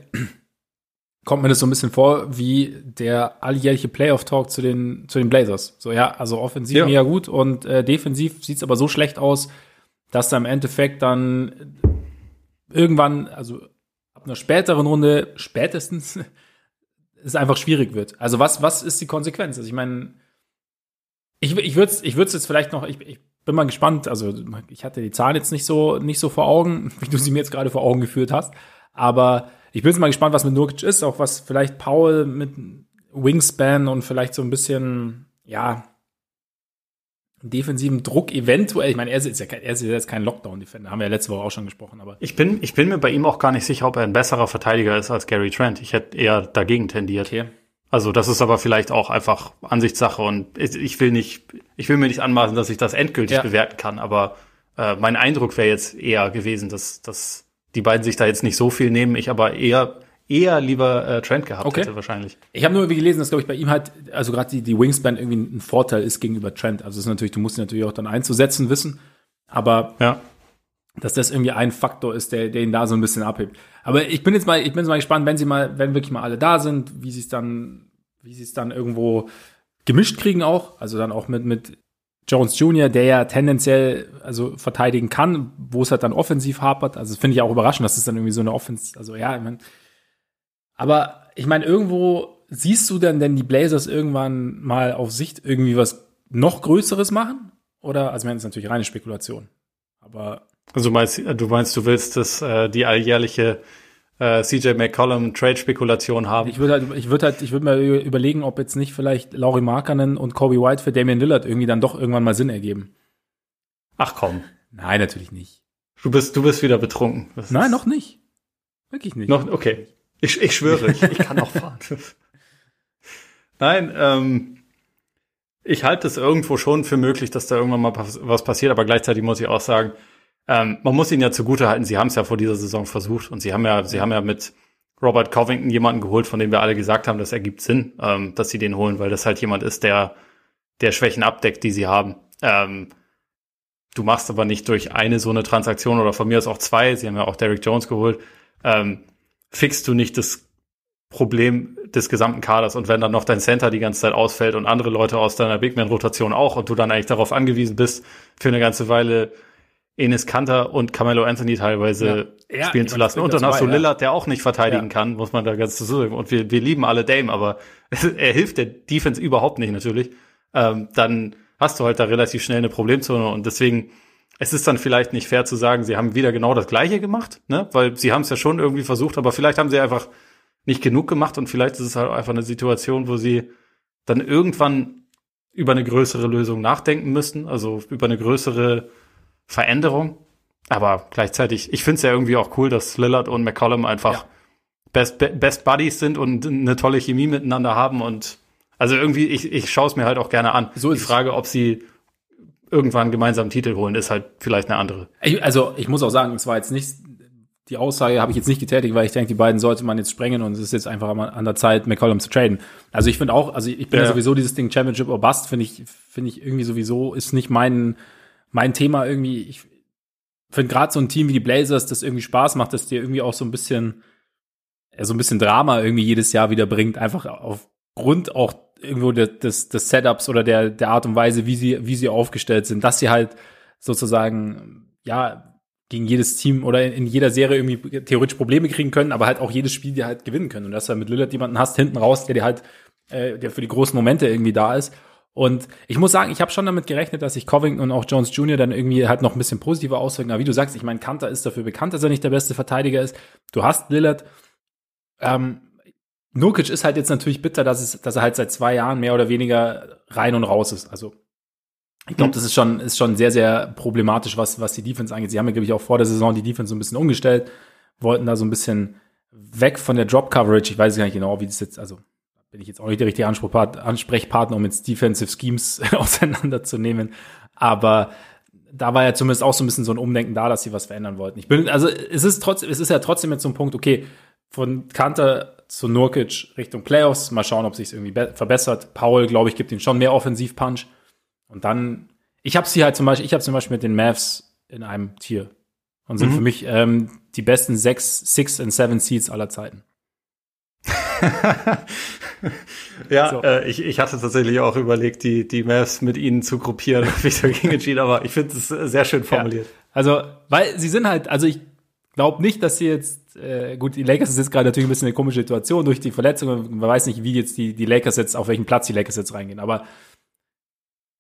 kommt mir das so ein bisschen vor wie der alljährliche Playoff-Talk zu den, zu den Blazers. So, ja, also offensiv ja. mega gut und äh, defensiv sieht's aber so schlecht aus, dass da im Endeffekt dann irgendwann, also ab einer späteren Runde, spätestens, es einfach schwierig wird. Also was, was ist die Konsequenz? Also ich meine, ich, ich würde es ich würd's jetzt vielleicht noch, ich, ich bin mal gespannt, also ich hatte die Zahlen jetzt nicht so, nicht so vor Augen, wie du sie mir jetzt gerade vor Augen geführt hast, aber ich bin jetzt mal gespannt, was mit Nurkic ist, auch was vielleicht Paul mit Wingspan und vielleicht so ein bisschen, ja, defensiven Druck eventuell. Ich meine, er ist, ja, er ist jetzt kein Lockdown-Defender, haben wir ja letzte Woche auch schon gesprochen. Aber ich bin, ich bin mir bei ihm auch gar nicht sicher, ob er ein besserer Verteidiger ist als Gary Trent. Ich hätte eher dagegen tendiert. Okay. Also das ist aber vielleicht auch einfach Ansichtssache und ich will nicht, ich will mir nicht anmaßen, dass ich das endgültig ja. bewerten kann. Aber äh, mein Eindruck wäre jetzt eher gewesen, dass, dass die beiden sich da jetzt nicht so viel nehmen, ich aber eher eher lieber äh, Trent gehabt okay. hätte wahrscheinlich. Ich habe nur irgendwie gelesen, dass glaube ich bei ihm halt also gerade die die Wingspan irgendwie ein Vorteil ist gegenüber Trent. Also es ist natürlich, du musst ihn natürlich auch dann einzusetzen wissen, aber ja. dass das irgendwie ein Faktor ist, der der ihn da so ein bisschen abhebt. Aber ich bin jetzt mal ich bin jetzt mal gespannt, wenn sie mal wenn wirklich mal alle da sind, wie sie es dann wie sie es dann irgendwo gemischt kriegen auch, also dann auch mit mit Jones Jr., der ja tendenziell also verteidigen kann, wo es halt dann offensiv hapert. Also finde ich auch überraschend, dass es dann irgendwie so eine Offense, also ja, ich mein, aber ich meine, irgendwo siehst du dann denn die Blazers irgendwann mal auf Sicht irgendwie was noch Größeres machen? Oder, also das ist natürlich reine Spekulation. Aber. Also meinst, du meinst, du willst, dass äh, die alljährliche äh, CJ McCollum Trade-Spekulation haben. Ich würde halt, ich würde halt, ich würde mir überlegen, ob jetzt nicht vielleicht Laurie Markanen und Kobe White für Damian Lillard irgendwie dann doch irgendwann mal Sinn ergeben. Ach komm. Nein, natürlich nicht. Du bist, du bist wieder betrunken. Das Nein, noch nicht. Wirklich nicht. Noch, okay. Ich, ich schwöre, ich, ich kann auch fahren. Nein, ähm, ich halte es irgendwo schon für möglich, dass da irgendwann mal was passiert, aber gleichzeitig muss ich auch sagen, ähm, man muss ihnen ja zugute halten, sie haben es ja vor dieser Saison versucht und sie haben ja, sie haben ja mit Robert Covington jemanden geholt, von dem wir alle gesagt haben, das ergibt Sinn, ähm, dass sie den holen, weil das halt jemand ist, der, der Schwächen abdeckt, die sie haben. Ähm, du machst aber nicht durch eine so eine Transaktion oder von mir aus auch zwei, sie haben ja auch Derrick Jones geholt, ähm, fixst du nicht das Problem des gesamten Kaders. Und wenn dann noch dein Center die ganze Zeit ausfällt und andere Leute aus deiner Bigman-Rotation auch und du dann eigentlich darauf angewiesen bist, für eine ganze Weile Enes Kanter und Carmelo Anthony teilweise ja. Ja, spielen zu lassen. Und dann hast du Lillard, der auch nicht verteidigen kann, muss man da ganz zu sagen. Und wir, wir lieben alle Dame, aber er hilft der Defense überhaupt nicht natürlich. Ähm, dann hast du halt da relativ schnell eine Problemzone und deswegen es ist dann vielleicht nicht fair zu sagen, sie haben wieder genau das Gleiche gemacht, ne? Weil sie haben es ja schon irgendwie versucht, aber vielleicht haben sie einfach nicht genug gemacht und vielleicht ist es halt einfach eine Situation, wo sie dann irgendwann über eine größere Lösung nachdenken müssten, also über eine größere Veränderung. Aber gleichzeitig, ich finde es ja irgendwie auch cool, dass Lillard und McCollum einfach ja. Best, Best Buddies sind und eine tolle Chemie miteinander haben und also irgendwie, ich, ich schaue es mir halt auch gerne an. So ist die Frage, ob sie irgendwann gemeinsam Titel holen, ist halt vielleicht eine andere. Also ich muss auch sagen, es war jetzt nicht die Aussage habe ich jetzt nicht getätigt, weil ich denke, die beiden sollte man jetzt sprengen und es ist jetzt einfach an der Zeit, McCollum zu traden. Also ich finde auch, also ich bin ja. ja. sowieso dieses Ding Championship or Bust, finde ich, finde ich irgendwie sowieso ist nicht mein, mein Thema irgendwie. Ich finde gerade so ein Team wie die Blazers, das irgendwie Spaß macht, dass dir irgendwie auch so ein bisschen, so ein bisschen Drama irgendwie jedes Jahr wieder bringt, einfach aufgrund auch irgendwo des, des, Setups oder der, der Art und Weise, wie sie, wie sie aufgestellt sind, dass sie halt sozusagen, ja, gegen jedes Team oder in, jeder Serie irgendwie theoretisch Probleme kriegen können, aber halt auch jedes Spiel dir halt gewinnen können. Und dass du mit Lillard jemanden hast hinten raus, der dir halt, äh, der für die großen Momente irgendwie da ist. Und ich muss sagen, ich habe schon damit gerechnet, dass sich Covington und auch Jones Jr. dann irgendwie halt noch ein bisschen positiver auswirken. Aber wie du sagst, ich meine, Kanter ist dafür bekannt, dass er nicht der beste Verteidiger ist. Du hast Lillard. Ähm, Nurkic ist halt jetzt natürlich bitter, dass, es, dass er halt seit zwei Jahren mehr oder weniger rein und raus ist. Also ich glaube, mhm. das ist schon, ist schon sehr, sehr problematisch, was, was die Defense angeht. Sie haben ja, glaube ich, auch vor der Saison die Defense so ein bisschen umgestellt, wollten da so ein bisschen weg von der Drop-Coverage. Ich weiß gar nicht genau, wie das jetzt, also bin ich jetzt auch nicht der richtige Ansprechpartner, um jetzt Defensive Schemes auseinanderzunehmen. Aber da war ja zumindest auch so ein bisschen so ein Umdenken da, dass sie was verändern wollten. Ich bin, also es ist trotzdem, es ist ja trotzdem jetzt so ein Punkt, okay, von Kanter zu Nurkic Richtung Playoffs, mal schauen, ob sich irgendwie verbessert. Paul, glaube ich, gibt ihm schon mehr Offensiv-Punch. Und dann, ich habe sie halt zum Beispiel, ich habe zum Beispiel mit den Mavs in einem Tier und sind mhm. für mich ähm, die besten sechs, six und seven Seeds aller Zeiten. ja, so. äh, ich, ich hatte tatsächlich auch überlegt, die, die Mavs mit ihnen zu gruppieren, habe ich dagegen entschieden, aber ich finde es sehr schön formuliert. Ja. Also, weil sie sind halt, also ich glaube nicht, dass sie jetzt, äh, gut, die Lakers ist jetzt gerade natürlich ein bisschen eine komische Situation durch die Verletzung, man weiß nicht, wie jetzt die, die Lakers jetzt, auf welchen Platz die Lakers jetzt reingehen, aber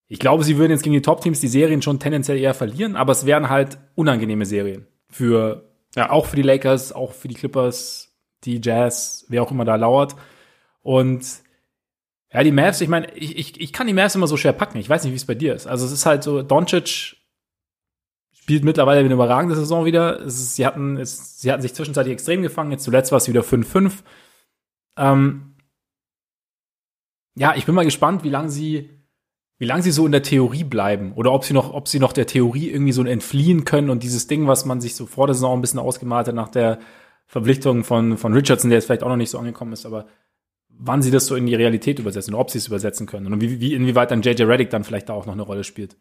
ich glaube, sie würden jetzt gegen die Top-Teams die Serien schon tendenziell eher verlieren, aber es wären halt unangenehme Serien. Für, ja, auch für die Lakers, auch für die Clippers, die Jazz, wer auch immer da lauert. Und ja, die Mavs, ich meine, ich, ich, ich kann die Mavs immer so schwer packen. Ich weiß nicht, wie es bei dir ist. Also es ist halt so, Doncic spielt mittlerweile eine überragende Saison wieder. Ist, sie, hatten, es, sie hatten sich zwischenzeitlich extrem gefangen. Jetzt zuletzt war es wieder 5-5. Ähm, ja, ich bin mal gespannt, wie lange sie wie lange sie so in der Theorie bleiben oder ob sie noch, ob sie noch der Theorie irgendwie so entfliehen können und dieses Ding, was man sich so vor der Saison ein bisschen ausgemalt hat nach der Verpflichtung von, von Richardson, der jetzt vielleicht auch noch nicht so angekommen ist, aber wann sie das so in die Realität übersetzen oder ob sie es übersetzen können und wie, wie inwieweit dann JJ Reddick dann vielleicht da auch noch eine Rolle spielt.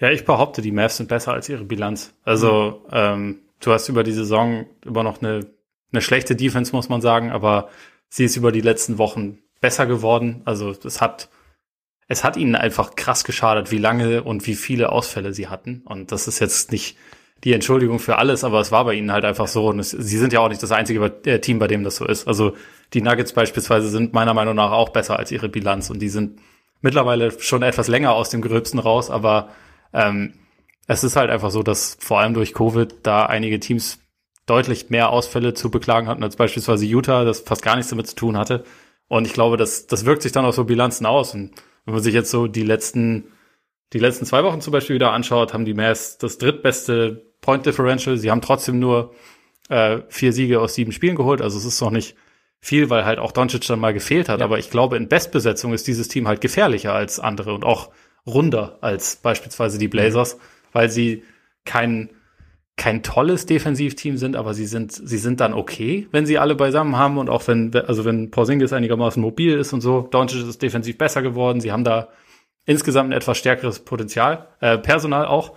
Ja, ich behaupte, die Mavs sind besser als ihre Bilanz. Also, mhm. ähm, du hast über die Saison immer noch eine, eine schlechte Defense, muss man sagen, aber sie ist über die letzten Wochen besser geworden. Also, es hat es hat ihnen einfach krass geschadet, wie lange und wie viele Ausfälle sie hatten. Und das ist jetzt nicht die Entschuldigung für alles, aber es war bei ihnen halt einfach so. Und es, sie sind ja auch nicht das einzige äh, Team, bei dem das so ist. Also die Nuggets beispielsweise sind meiner Meinung nach auch besser als ihre Bilanz und die sind mittlerweile schon etwas länger aus dem Gröbsten raus, aber ähm, es ist halt einfach so, dass vor allem durch Covid da einige Teams deutlich mehr Ausfälle zu beklagen hatten als beispielsweise Utah, das fast gar nichts damit zu tun hatte. Und ich glaube, das, das wirkt sich dann auf so Bilanzen aus. Und wenn man sich jetzt so die letzten, die letzten zwei Wochen zum Beispiel wieder anschaut, haben die Mavs das drittbeste Point Differential. Sie haben trotzdem nur äh, vier Siege aus sieben Spielen geholt. Also es ist noch nicht viel, weil halt auch Doncic dann mal gefehlt hat. Ja. Aber ich glaube, in Bestbesetzung ist dieses Team halt gefährlicher als andere und auch runder als beispielsweise die Blazers, mhm. weil sie kein kein tolles Defensivteam sind, aber sie sind sie sind dann okay, wenn sie alle beisammen haben und auch wenn also wenn Porzingis einigermaßen mobil ist und so, Doncic ist defensiv besser geworden, sie haben da insgesamt ein etwas stärkeres Potenzial, äh, Personal auch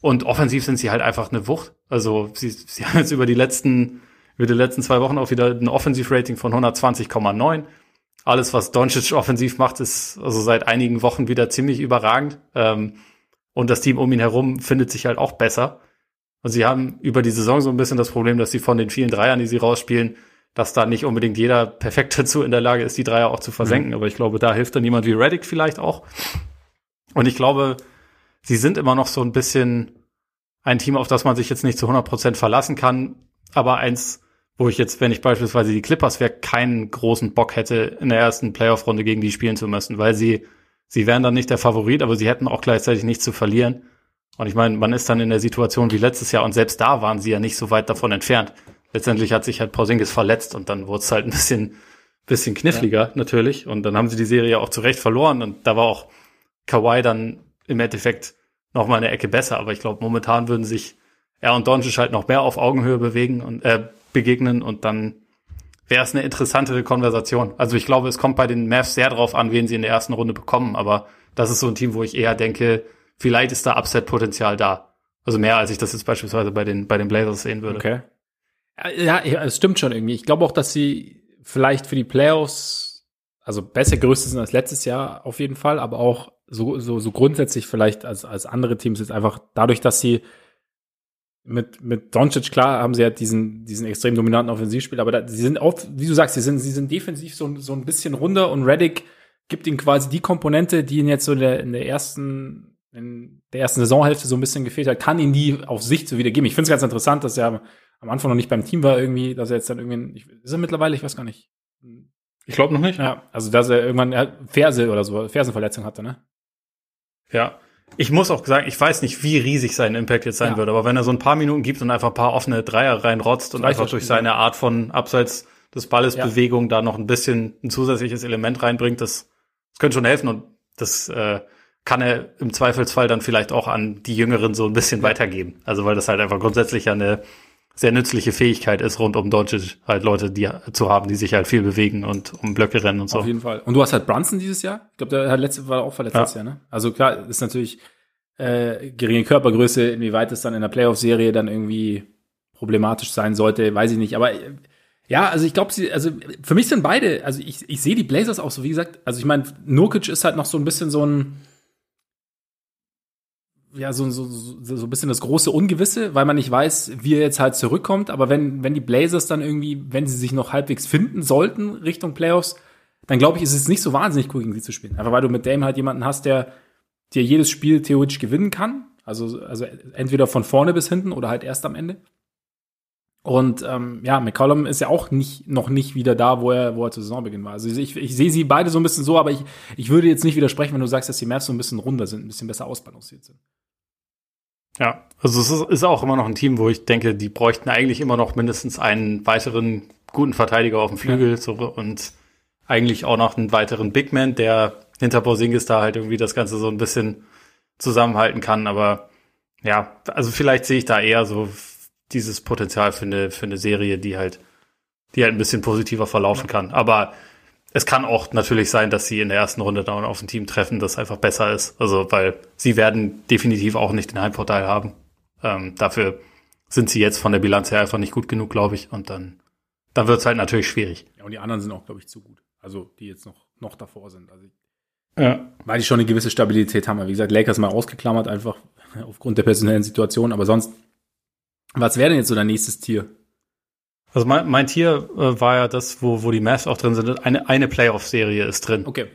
und offensiv sind sie halt einfach eine Wucht. Also sie, sie haben jetzt über die letzten über die letzten zwei Wochen auch wieder ein Offensivrating von 120,9. Alles, was Doncic offensiv macht, ist also seit einigen Wochen wieder ziemlich überragend. Ähm, und das Team um ihn herum findet sich halt auch besser. Und sie haben über die Saison so ein bisschen das Problem, dass sie von den vielen Dreiern, die sie rausspielen, dass da nicht unbedingt jeder perfekt dazu in der Lage ist, die Dreier auch zu versenken. Mhm. Aber ich glaube, da hilft dann jemand wie Reddick vielleicht auch. Und ich glaube, sie sind immer noch so ein bisschen ein Team, auf das man sich jetzt nicht zu 100 Prozent verlassen kann, aber eins, wo ich jetzt, wenn ich beispielsweise die Clippers wäre, keinen großen Bock hätte, in der ersten Playoff-Runde gegen die spielen zu müssen, weil sie, sie wären dann nicht der Favorit, aber sie hätten auch gleichzeitig nichts zu verlieren. Und ich meine, man ist dann in der Situation wie letztes Jahr und selbst da waren sie ja nicht so weit davon entfernt. Letztendlich hat sich halt Porzingis verletzt und dann wurde es halt ein bisschen, bisschen kniffliger ja. natürlich. Und dann haben sie die Serie auch zurecht verloren und da war auch Kawhi dann im Endeffekt noch mal eine Ecke besser. Aber ich glaube, momentan würden sich er und Doncic halt noch mehr auf Augenhöhe bewegen und äh, begegnen und dann wäre es eine interessantere Konversation. Also ich glaube, es kommt bei den Mavs sehr drauf an, wen sie in der ersten Runde bekommen. Aber das ist so ein Team, wo ich eher denke, vielleicht ist da Upset-Potenzial da. Also mehr, als ich das jetzt beispielsweise bei den, bei den Blazers sehen würde. Okay. Ja, es stimmt schon irgendwie. Ich glaube auch, dass sie vielleicht für die Playoffs, also besser gerüstet sind als letztes Jahr auf jeden Fall, aber auch so, so, so grundsätzlich vielleicht als, als andere Teams jetzt einfach dadurch, dass sie mit, mit Doncic, klar, haben sie ja diesen, diesen extrem dominanten Offensivspiel, aber da, sie sind auch, wie du sagst, sie sind, sie sind defensiv so, so ein bisschen runder und Reddick gibt ihnen quasi die Komponente, die ihn jetzt so in der, in der ersten, in der ersten Saisonhälfte so ein bisschen gefehlt hat, kann ihn die auf Sicht so wieder geben. Ich finde es ganz interessant, dass er am Anfang noch nicht beim Team war irgendwie, dass er jetzt dann irgendwie, ist er mittlerweile, ich weiß gar nicht. Ich glaube noch nicht. Ja, also dass er irgendwann er Ferse oder so, Fersenverletzung hatte, ne? Ja. Ich muss auch sagen, ich weiß nicht, wie riesig sein Impact jetzt sein ja. wird, aber wenn er so ein paar Minuten gibt und einfach ein paar offene Dreier reinrotzt und einfach durch seine Art von abseits des Balles ja. Bewegung da noch ein bisschen ein zusätzliches Element reinbringt, das, das könnte schon helfen und das äh, kann er im Zweifelsfall dann vielleicht auch an die Jüngeren so ein bisschen weitergeben. Also weil das halt einfach grundsätzlich ja eine sehr nützliche Fähigkeit ist, rund um Doncic halt Leute die, zu haben, die sich halt viel bewegen und um Blöcke rennen und so. Auf jeden Fall. Und du hast halt Brunson dieses Jahr. Ich glaube, der hat letzte war auch verletzt ja. Jahr, ne? Also klar, ist natürlich äh, geringe Körpergröße, inwieweit es dann in der Playoff-Serie dann irgendwie problematisch sein sollte, weiß ich nicht. Aber äh, ja, also ich glaube, sie, also für mich sind beide, also ich, ich sehe die Blazers auch so, wie gesagt, also ich meine, Nurkic ist halt noch so ein bisschen so ein ja, so, so, so, so ein bisschen das große Ungewisse, weil man nicht weiß, wie er jetzt halt zurückkommt. Aber wenn, wenn die Blazers dann irgendwie, wenn sie sich noch halbwegs finden sollten Richtung Playoffs, dann glaube ich, ist es nicht so wahnsinnig cool, gegen sie zu spielen. Einfach weil du mit Dame halt jemanden hast, der dir jedes Spiel theoretisch gewinnen kann. Also, also entweder von vorne bis hinten oder halt erst am Ende. Und ähm, ja, McCollum ist ja auch nicht, noch nicht wieder da, wo er, wo er zu Saisonbeginn war. Also ich, ich sehe sie beide so ein bisschen so, aber ich, ich würde jetzt nicht widersprechen, wenn du sagst, dass die Mavs so ein bisschen runder sind, ein bisschen besser ausbalanciert sind. Ja, also es ist, ist auch immer noch ein Team, wo ich denke, die bräuchten eigentlich immer noch mindestens einen weiteren guten Verteidiger auf dem Flügel ja. so, und eigentlich auch noch einen weiteren Big Man, der hinter Porzingis da halt irgendwie das Ganze so ein bisschen zusammenhalten kann. Aber ja, also vielleicht sehe ich da eher so dieses Potenzial für eine, für eine Serie, die halt, die halt ein bisschen positiver verlaufen ja. kann. Aber es kann auch natürlich sein, dass sie in der ersten Runde dann auf ein Team treffen, das einfach besser ist. Also, weil sie werden definitiv auch nicht den Heimvorteil haben. Ähm, dafür sind sie jetzt von der Bilanz her einfach nicht gut genug, glaube ich. Und dann, dann wird es halt natürlich schwierig. Ja, und die anderen sind auch, glaube ich, zu gut. Also, die jetzt noch, noch davor sind. Also, ja. Weil die schon eine gewisse Stabilität haben. Wie gesagt, Lakers mal ausgeklammert, einfach aufgrund der personellen Situation. Aber sonst, was wäre denn jetzt so dein nächstes Tier? Also mein, mein Tier äh, war ja das, wo, wo die Mavs auch drin sind. Eine, eine Playoff-Serie ist drin. Okay.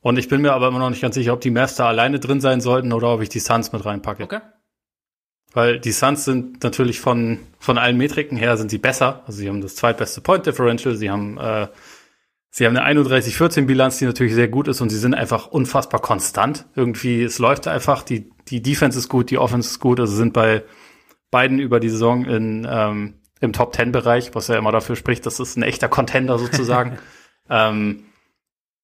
Und ich bin mir aber immer noch nicht ganz sicher, ob die Mavs da alleine drin sein sollten oder ob ich die Suns mit reinpacke. Okay. Weil die Suns sind natürlich von, von allen Metriken her sind sie besser. Also sie haben das zweitbeste Point Differential, sie haben, äh, sie haben eine 31-14 Bilanz, die natürlich sehr gut ist und sie sind einfach unfassbar konstant. Irgendwie, es läuft einfach, die, die Defense ist gut, die Offense ist gut, also sind bei beiden über die Saison in, ähm, im Top Ten Bereich, was ja immer dafür spricht, das ist ein echter Contender sozusagen. ähm,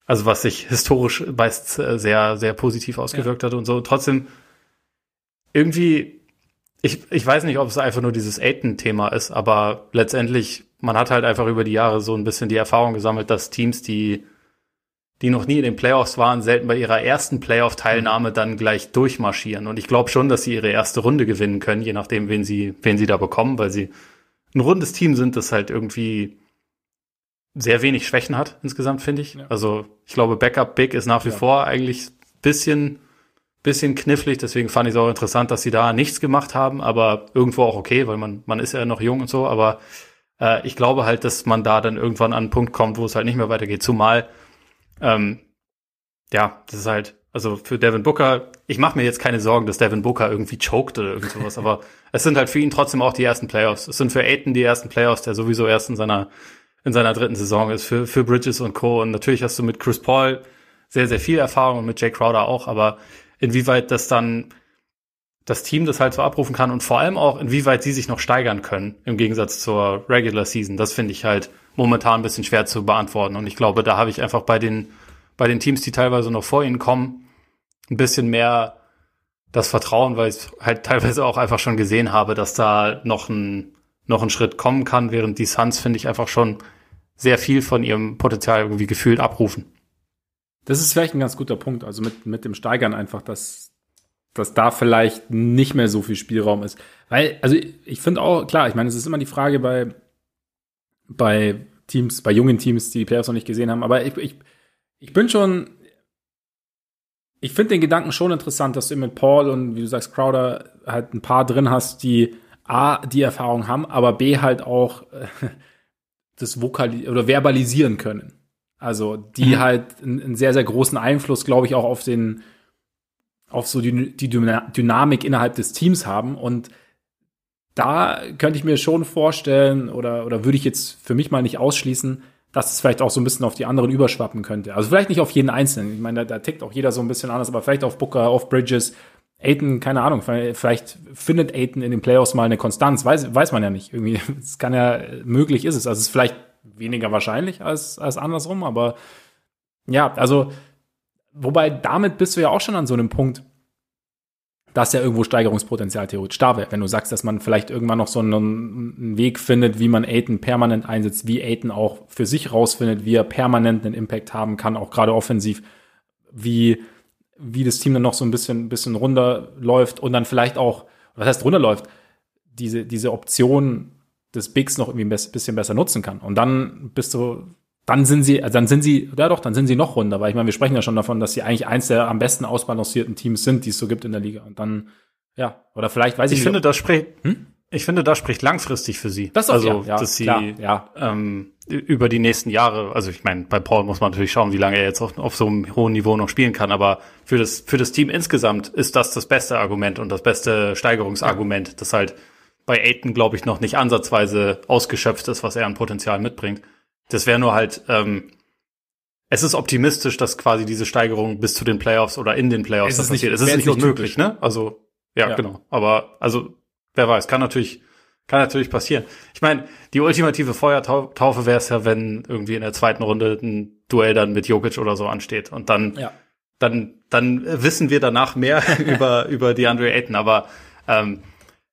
also was sich historisch meist äh, sehr, sehr positiv ausgewirkt ja. hat und so. Trotzdem irgendwie, ich, ich weiß nicht, ob es einfach nur dieses Aiton-Thema ist, aber letztendlich, man hat halt einfach über die Jahre so ein bisschen die Erfahrung gesammelt, dass Teams, die, die noch nie in den Playoffs waren, selten bei ihrer ersten Playoff-Teilnahme dann gleich durchmarschieren. Und ich glaube schon, dass sie ihre erste Runde gewinnen können, je nachdem, wen sie, wen sie da bekommen, weil sie ein rundes Team sind, das halt irgendwie sehr wenig Schwächen hat insgesamt, finde ich. Ja. Also ich glaube, Backup Big ist nach wie ja. vor eigentlich bisschen, bisschen knifflig. Deswegen fand ich es auch interessant, dass sie da nichts gemacht haben, aber irgendwo auch okay, weil man, man ist ja noch jung und so. Aber äh, ich glaube halt, dass man da dann irgendwann an einen Punkt kommt, wo es halt nicht mehr weitergeht. Zumal, ähm, ja, das ist halt Also für Devin Booker, ich mache mir jetzt keine Sorgen, dass Devin Booker irgendwie choked oder irgend sowas, aber es sind halt für ihn trotzdem auch die ersten Playoffs. Es sind für Aiton die ersten Playoffs, der sowieso erst in seiner in seiner dritten Saison ist, für, für Bridges und Co. Und natürlich hast du mit Chris Paul sehr, sehr viel Erfahrung und mit Jay Crowder auch, aber inwieweit das dann das Team das halt so abrufen kann und vor allem auch, inwieweit sie sich noch steigern können im Gegensatz zur Regular Season. Das finde ich halt momentan ein bisschen schwer zu beantworten. Und ich glaube, da habe ich einfach bei den, bei den Teams, die teilweise noch vor ihnen kommen, ein bisschen mehr das Vertrauen, weil ich halt teilweise auch einfach schon gesehen habe, dass da noch ein, noch ein Schritt kommen kann, während die Suns, finde ich, einfach schon sehr viel von ihrem Potenzial irgendwie gefühlt abrufen. Das ist vielleicht ein ganz guter Punkt. Also mit, mit dem Steigern einfach, dass, dass da vielleicht nicht mehr so viel Spielraum ist. Weil, also ich finde auch, klar, ich meine, es ist immer die Frage bei, bei Teams, bei jungen Teams, die die Playoffs noch nicht gesehen haben, aber ich, ich, ich bin schon, ich finde den Gedanken schon interessant, dass du mit Paul und wie du sagst, Crowder halt ein paar drin hast, die A, die Erfahrung haben, aber B halt auch äh, das Vokal oder verbalisieren können. Also die mhm. halt einen, einen, sehr, sehr großen Einfluss, glaube ich, auch auf den, auf so die, die Dynamik innerhalb des Teams haben. Und da könnte ich mir schon vorstellen, oder, oder würde ich jetzt für mich mal nicht ausschließen, dass es vielleicht auch so ein bisschen auf die anderen überschwappen könnte. Also vielleicht nicht auf jeden Einzelnen. Ich meine, da, da tickt auch jeder so ein bisschen anders, aber vielleicht auf Booker, auf Bridges, Aiton, keine Ahnung, vielleicht findet Aiton in den Playoffs mal eine Konstanz, weiß, weiß man ja nicht. Irgendwie, es kann ja, möglich ist es. Also es ist vielleicht weniger wahrscheinlich als, als andersrum, aber ja, also, wobei damit bist du ja auch schon an so einem Punkt, dass ja irgendwo Steigerungspotenzial theoretisch da wäre. Wenn du sagst, dass man vielleicht irgendwann noch so einen, einen Weg findet, wie man Aiton permanent einsetzt, wie Aiton auch für sich rausfindet, wie er permanent einen Impact haben kann, auch gerade offensiv, wie, wie das Team dann noch so ein bisschen, bisschen runterläuft und dann vielleicht auch, was heißt runterläuft, diese, diese Option des Bigs noch irgendwie ein bisschen besser nutzen kann. Und dann bist du, dann sind sie, dann sind sie, ja doch, dann sind sie noch runder, weil ich meine, wir sprechen ja schon davon, dass sie eigentlich eins der am besten ausbalancierten Teams sind, die es so gibt in der Liga. Und dann, ja, oder vielleicht weiß ich, ich nicht. Finde, das spricht, hm? Ich finde, das spricht langfristig für sie. Das auch, also, ja, dass sie klar, ja. ähm, über die nächsten Jahre, also ich meine, bei Paul muss man natürlich schauen, wie lange er jetzt auf, auf so einem hohen Niveau noch spielen kann, aber für das, für das Team insgesamt ist das das beste Argument und das beste Steigerungsargument, das halt bei Aiton, glaube ich, noch nicht ansatzweise ausgeschöpft ist, was er an Potenzial mitbringt. Das wäre nur halt, ähm, es ist optimistisch, dass quasi diese Steigerung bis zu den Playoffs oder in den Playoffs es passiert. Nicht, es ist nicht unmöglich, ne? Also, ja, ja, genau. Aber, also, wer weiß, kann natürlich, kann natürlich passieren. Ich meine, die ultimative Feuertaufe wäre es ja, wenn irgendwie in der zweiten Runde ein Duell dann mit Jokic oder so ansteht und dann, ja. dann, dann wissen wir danach mehr über, über die Andre Ayton, aber, ähm,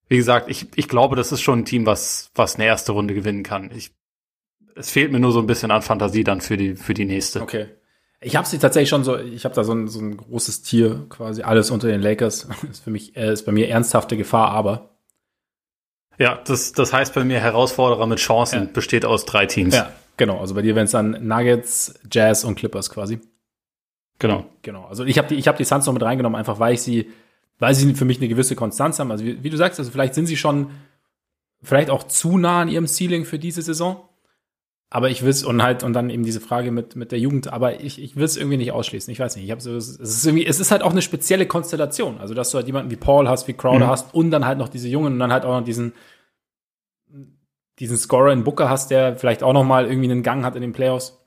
wie gesagt, ich, ich glaube, das ist schon ein Team, was, was eine erste Runde gewinnen kann. Ich, es fehlt mir nur so ein bisschen an Fantasie dann für die, für die nächste. Okay. Ich habe sie tatsächlich schon so, ich habe da so ein, so ein großes Tier, quasi alles unter den Lakers. ist für mich, äh, ist bei mir ernsthafte Gefahr, aber. Ja, das, das heißt bei mir Herausforderer mit Chancen ja. besteht aus drei Teams. Ja, genau. Also bei dir wären es dann Nuggets, Jazz und Clippers quasi. Genau. Genau. Also ich habe die, ich habe die Suns noch mit reingenommen, einfach weil ich sie weil sie für mich eine gewisse Konstanz haben. Also wie, wie, du sagst, also vielleicht sind sie schon vielleicht auch zu nah an ihrem Ceiling für diese Saison. Aber ich will es und halt und dann eben diese Frage mit mit der Jugend. Aber ich, ich will es irgendwie nicht ausschließen. Ich weiß nicht. Ich habe so es ist irgendwie es ist halt auch eine spezielle Konstellation. Also dass du halt jemanden wie Paul hast, wie Crowder mhm. hast und dann halt noch diese Jungen und dann halt auch noch diesen diesen Scorer in Booker hast, der vielleicht auch noch mal irgendwie einen Gang hat in den Playoffs.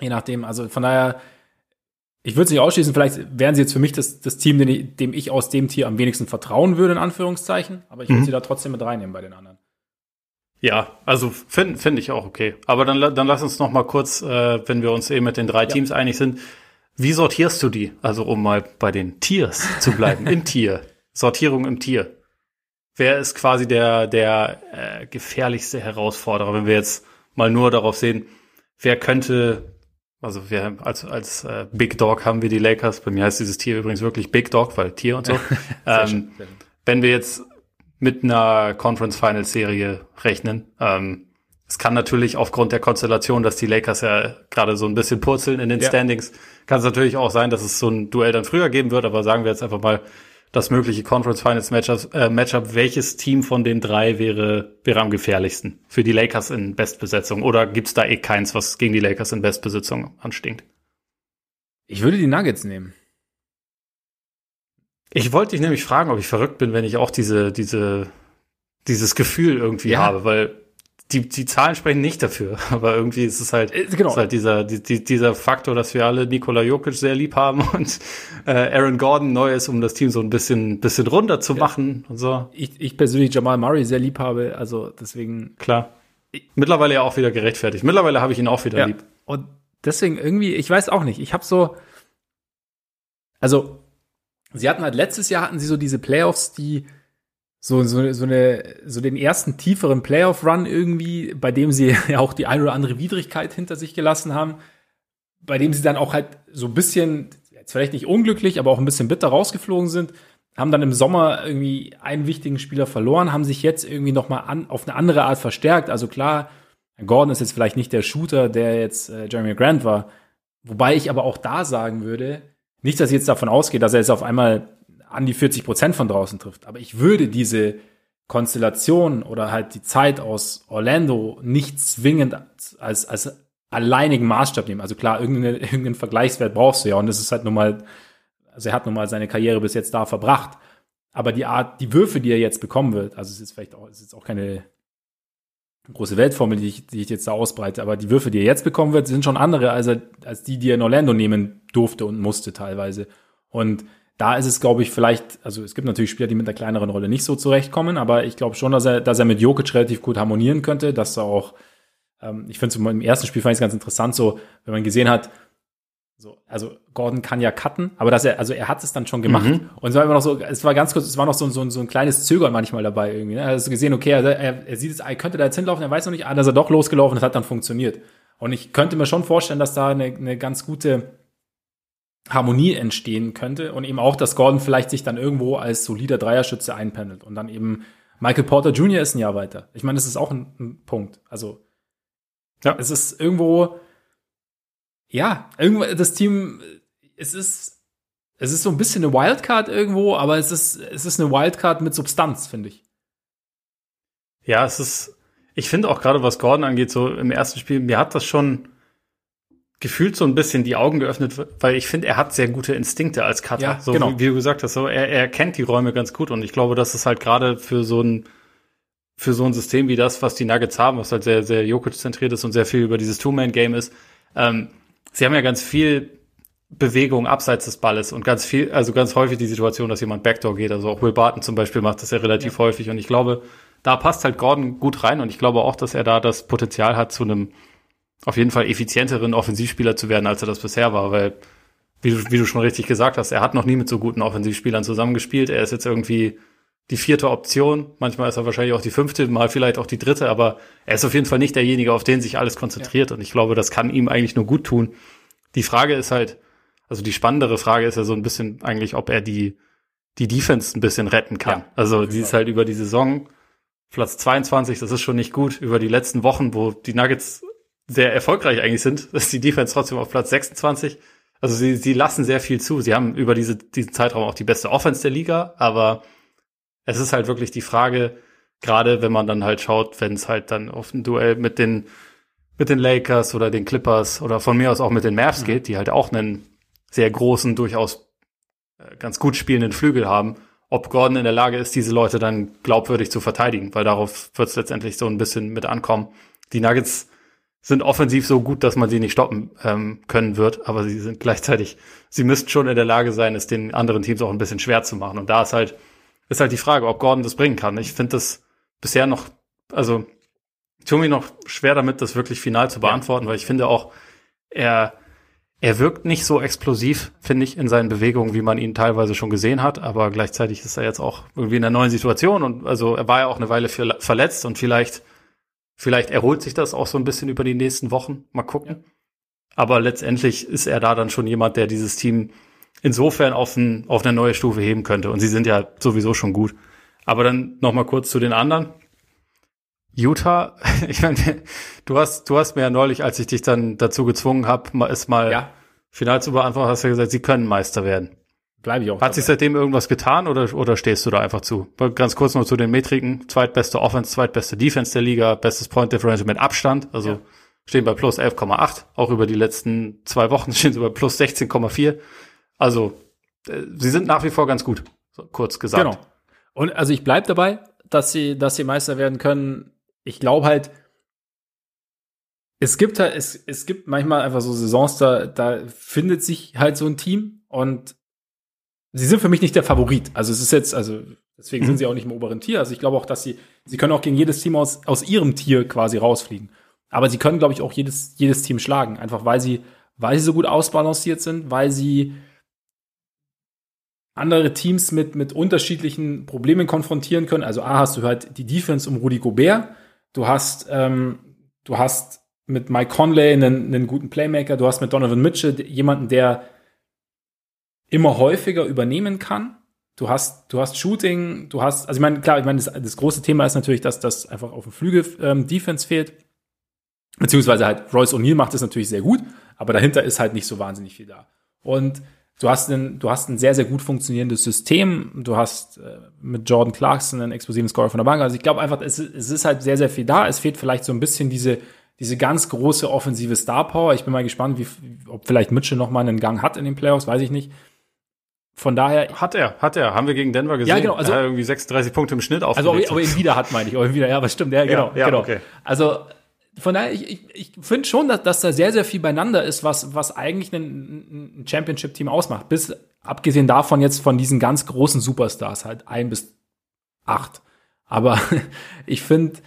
Je nachdem. Also von daher ich würde es nicht ausschließen, vielleicht wären sie jetzt für mich das, das Team, dem ich, dem ich aus dem Tier am wenigsten vertrauen würde, in Anführungszeichen. Aber ich würde mhm. sie da trotzdem mit reinnehmen bei den anderen. Ja, also finde find ich auch okay. Aber dann, dann lass uns noch mal kurz, äh, wenn wir uns eben mit den drei ja. Teams einig sind, wie sortierst du die? Also um mal bei den Tiers zu bleiben, im Tier. Sortierung im Tier. Wer ist quasi der, der äh, gefährlichste Herausforderer, wenn wir jetzt mal nur darauf sehen, wer könnte also wir als als äh, Big Dog haben wir die Lakers. Bei mir heißt dieses Tier übrigens wirklich Big Dog, weil Tier und so. ähm, wenn wir jetzt mit einer Conference Finals Serie rechnen, ähm, es kann natürlich aufgrund der Konstellation, dass die Lakers ja gerade so ein bisschen purzeln in den ja. Standings, kann es natürlich auch sein, dass es so ein Duell dann früher geben wird. Aber sagen wir jetzt einfach mal, das mögliche Conference Finals Matchup, äh, Matchup, welches Team von den drei wäre, wäre am gefährlichsten für die Lakers in Bestbesetzung? Oder gibt's da eh keins, was gegen die Lakers in Bestbesetzung anstinkt? Ich würde die Nuggets nehmen. Ich wollte dich nämlich fragen, ob ich verrückt bin, wenn ich auch diese, diese, dieses Gefühl irgendwie ja. habe, weil die, die Zahlen sprechen nicht dafür, aber irgendwie ist es halt, äh, genau. ist halt dieser, die, dieser Faktor, dass wir alle Nikola Jokic sehr lieb haben und äh, Aaron Gordon neu ist, um das Team so ein bisschen, bisschen runter zu machen und so. Ich, ich persönlich Jamal Murray sehr lieb habe, also deswegen. Klar. Mittlerweile ja auch wieder gerechtfertigt. Mittlerweile habe ich ihn auch wieder ja. lieb. Und deswegen irgendwie, ich weiß auch nicht, ich habe so, also sie hatten halt letztes Jahr hatten sie so diese Playoffs, die so, so, so, eine, so den ersten tieferen Playoff-Run irgendwie, bei dem sie ja auch die ein oder andere Widrigkeit hinter sich gelassen haben, bei dem sie dann auch halt so ein bisschen, jetzt vielleicht nicht unglücklich, aber auch ein bisschen bitter rausgeflogen sind, haben dann im Sommer irgendwie einen wichtigen Spieler verloren, haben sich jetzt irgendwie nochmal an, auf eine andere Art verstärkt. Also klar, Gordon ist jetzt vielleicht nicht der Shooter, der jetzt äh, Jeremy Grant war. Wobei ich aber auch da sagen würde, nicht, dass ich jetzt davon ausgehe, dass er jetzt auf einmal an die 40 Prozent von draußen trifft. Aber ich würde diese Konstellation oder halt die Zeit aus Orlando nicht zwingend als, als alleinigen Maßstab nehmen. Also klar, irgendeinen, irgendeinen Vergleichswert brauchst du ja. Und das ist halt nun mal, also er hat nun mal seine Karriere bis jetzt da verbracht. Aber die Art, die Würfe, die er jetzt bekommen wird, also es ist vielleicht auch, es ist jetzt auch keine große Weltformel, die ich, die ich jetzt da ausbreite, aber die Würfe, die er jetzt bekommen wird, sind schon andere als, er, als die, die er in Orlando nehmen durfte und musste teilweise. Und da ist es, glaube ich, vielleicht, also es gibt natürlich Spieler, die mit einer kleineren Rolle nicht so zurechtkommen, aber ich glaube schon, dass er, dass er mit Jokic relativ gut harmonieren könnte, dass er auch, ähm, ich finde im ersten Spiel fand ich es ganz interessant, so, wenn man gesehen hat, so, also Gordon kann ja cutten, aber dass er, also er hat es dann schon gemacht. Mhm. Und es war immer noch so, es war ganz kurz, es war noch so, so, so ein kleines Zögern manchmal dabei irgendwie. Ne? Er hat gesehen, okay, er, er sieht es, er könnte da jetzt hinlaufen, er weiß noch nicht, ah, dass er doch losgelaufen, das hat dann funktioniert. Und ich könnte mir schon vorstellen, dass da eine, eine ganz gute Harmonie entstehen könnte und eben auch, dass Gordon vielleicht sich dann irgendwo als solider Dreierschütze einpendelt und dann eben Michael Porter Jr. ist ein Jahr weiter. Ich meine, das ist auch ein, ein Punkt. Also ja. es ist irgendwo, ja, irgendwo das Team, es ist, es ist so ein bisschen eine Wildcard irgendwo, aber es ist, es ist eine Wildcard mit Substanz, finde ich. Ja, es ist, ich finde auch gerade was Gordon angeht, so im ersten Spiel, mir hat das schon gefühlt so ein bisschen die Augen geöffnet, weil ich finde, er hat sehr gute Instinkte als Cutter. Ja, so genau. wie, wie, du gesagt hast, so er, er kennt die Räume ganz gut und ich glaube, das ist halt gerade für so ein für so ein System wie das, was die Nuggets haben, was halt sehr sehr Jokic zentriert ist und sehr viel über dieses Two-Man-Game ist. Ähm, sie haben ja ganz viel Bewegung abseits des Balles und ganz viel, also ganz häufig die Situation, dass jemand Backdoor geht. Also auch Will Barton zum Beispiel macht das ja relativ ja. häufig und ich glaube, da passt halt Gordon gut rein und ich glaube auch, dass er da das Potenzial hat zu einem auf jeden Fall effizienteren Offensivspieler zu werden, als er das bisher war, weil, wie du, wie du schon richtig gesagt hast, er hat noch nie mit so guten Offensivspielern zusammengespielt. Er ist jetzt irgendwie die vierte Option. Manchmal ist er wahrscheinlich auch die fünfte, mal vielleicht auch die dritte, aber er ist auf jeden Fall nicht derjenige, auf den sich alles konzentriert. Ja. Und ich glaube, das kann ihm eigentlich nur gut tun. Die Frage ist halt, also die spannendere Frage ist ja so ein bisschen eigentlich, ob er die, die Defense ein bisschen retten kann. Ja, also die ist halt über die Saison Platz 22, das ist schon nicht gut. Über die letzten Wochen, wo die Nuggets sehr erfolgreich eigentlich sind, ist die Defense trotzdem auf Platz 26. Also sie, sie lassen sehr viel zu. Sie haben über diese, diesen Zeitraum auch die beste Offense der Liga, aber es ist halt wirklich die Frage, gerade wenn man dann halt schaut, wenn es halt dann auf ein Duell mit den, mit den Lakers oder den Clippers oder von mir aus auch mit den Mavs mhm. geht, die halt auch einen sehr großen, durchaus äh, ganz gut spielenden Flügel haben, ob Gordon in der Lage ist, diese Leute dann glaubwürdig zu verteidigen, weil darauf wird es letztendlich so ein bisschen mit ankommen. Die Nuggets sind offensiv so gut, dass man sie nicht stoppen ähm, können wird, aber sie sind gleichzeitig, sie müssten schon in der Lage sein, es den anderen Teams auch ein bisschen schwer zu machen. Und da ist halt, ist halt die Frage, ob Gordon das bringen kann. Ich finde das bisher noch, also ich tue mir noch schwer damit, das wirklich final zu beantworten, ja. weil ich finde auch, er, er wirkt nicht so explosiv, finde ich, in seinen Bewegungen, wie man ihn teilweise schon gesehen hat, aber gleichzeitig ist er jetzt auch irgendwie in einer neuen Situation und also er war ja auch eine Weile verletzt und vielleicht Vielleicht erholt sich das auch so ein bisschen über die nächsten Wochen. Mal gucken. Ja. Aber letztendlich ist er da dann schon jemand, der dieses Team insofern auf, ein, auf eine neue Stufe heben könnte. Und sie sind ja sowieso schon gut. Aber dann noch mal kurz zu den anderen. Utah, ich meine, du hast, du hast mir ja neulich, als ich dich dann dazu gezwungen habe, es mal ja. final zu beantworten, hast du ja gesagt, sie können Meister werden. Bleibe ich auch. Hat dabei. sich seitdem irgendwas getan oder, oder stehst du da einfach zu? Ganz kurz noch zu den Metriken. Zweitbeste Offense, zweitbeste Defense der Liga, bestes Point Differential mit Abstand. Also ja. stehen bei plus 11,8. Auch über die letzten zwei Wochen stehen sie bei plus 16,4. Also, äh, sie sind nach wie vor ganz gut. so kurz gesagt. Genau. Und also ich bleib dabei, dass sie, dass sie Meister werden können. Ich glaube halt, es gibt halt, es, es gibt manchmal einfach so Saisons, da, da findet sich halt so ein Team und sie sind für mich nicht der Favorit. Also es ist jetzt, also deswegen mhm. sind sie auch nicht im oberen Tier. Also ich glaube auch, dass sie, sie können auch gegen jedes Team aus, aus ihrem Tier quasi rausfliegen. Aber sie können, glaube ich, auch jedes, jedes Team schlagen. Einfach weil sie, weil sie so gut ausbalanciert sind, weil sie andere Teams mit, mit unterschiedlichen Problemen konfrontieren können. Also A hast du halt die Defense um Rudy Gobert. Du hast, ähm, du hast mit Mike Conley einen, einen guten Playmaker. Du hast mit Donovan Mitchell jemanden, der immer häufiger übernehmen kann. Du hast, du hast Shooting, du hast, also ich meine, klar, ich meine, das, das große Thema ist natürlich, dass das einfach auf dem Flügel ähm, Defense fehlt. Beziehungsweise halt Royce O'Neill macht das natürlich sehr gut, aber dahinter ist halt nicht so wahnsinnig viel da. Und du hast ein, du hast ein sehr, sehr gut funktionierendes System. Du hast äh, mit Jordan Clarkson einen explosiven Scorer von der Bank. Also ich glaube einfach, es, es ist halt sehr, sehr viel da. Es fehlt vielleicht so ein bisschen diese, diese ganz große offensive Star Power. Ich bin mal gespannt, wie, ob vielleicht Mitchell noch mal einen Gang hat in den Playoffs, weiß ich nicht. Von daher. Hat er, hat er. Haben wir gegen Denver gesehen. Ja, genau. Also, er hat irgendwie 36 Punkte im Schnitt aufgelegt. Also, ob, ob er ihn wieder hat, meine ich. Ihn wieder, ja, aber stimmt. Ja, genau. Ja, ja, genau. Okay. Also, von daher, ich, ich, ich finde schon, dass, dass da sehr, sehr viel beieinander ist, was, was eigentlich ein, ein Championship-Team ausmacht. Bis, abgesehen davon jetzt von diesen ganz großen Superstars, halt ein bis acht. Aber ich finde,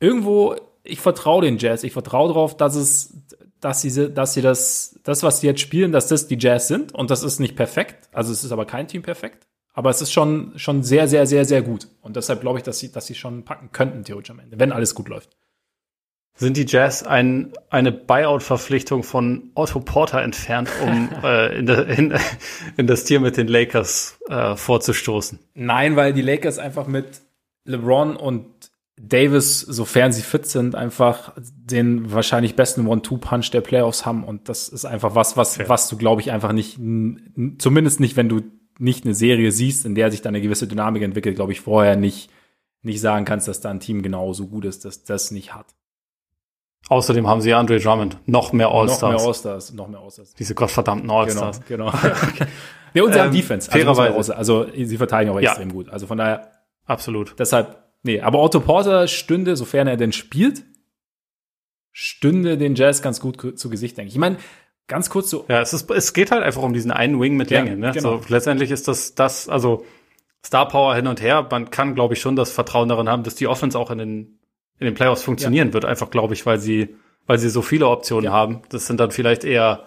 irgendwo, ich vertraue den Jazz. Ich vertraue darauf, dass es, dass sie, dass sie das, das, was sie jetzt spielen, dass das die Jazz sind. Und das ist nicht perfekt. Also es ist aber kein Team perfekt. Aber es ist schon, schon sehr, sehr, sehr, sehr gut. Und deshalb glaube ich, dass sie, dass sie schon packen könnten, theoretisch am Ende, wenn alles gut läuft. Sind die Jazz ein, eine Buyout-Verpflichtung von Otto Porter entfernt, um äh, in, de, in, in, das Tier mit den Lakers äh, vorzustoßen? Nein, weil die Lakers einfach mit LeBron und Davis, sofern sie fit sind, einfach den wahrscheinlich besten One-Two-Punch der Playoffs haben. Und das ist einfach was, was, okay. was du, glaube ich, einfach nicht, zumindest nicht, wenn du nicht eine Serie siehst, in der sich dann eine gewisse Dynamik entwickelt, glaube ich, vorher nicht, nicht sagen kannst, dass da ein Team genauso gut ist, dass das nicht hat. Außerdem haben sie Andre Drummond, noch mehr All-Stars. Noch mehr All-Stars, noch mehr All-Stars. Diese gottverdammten All-Stars. Genau, genau. ja, und sie ähm, haben Defense. Also, fairerweise. also sie verteidigen auch extrem ja. gut. Also von daher. Absolut. Deshalb Nee, aber Otto Porter stünde, sofern er denn spielt, stünde den Jazz ganz gut zu Gesicht, denke ich. Ich meine, ganz kurz so. Ja, es, ist, es geht halt einfach um diesen einen Wing mit Länge. Ja, ne? genau. so, letztendlich ist das, das, also Star Power hin und her. Man kann, glaube ich, schon das Vertrauen daran haben, dass die Offense auch in den, in den Playoffs funktionieren ja. wird. Einfach, glaube ich, weil sie, weil sie so viele Optionen ja. haben. Das sind dann vielleicht eher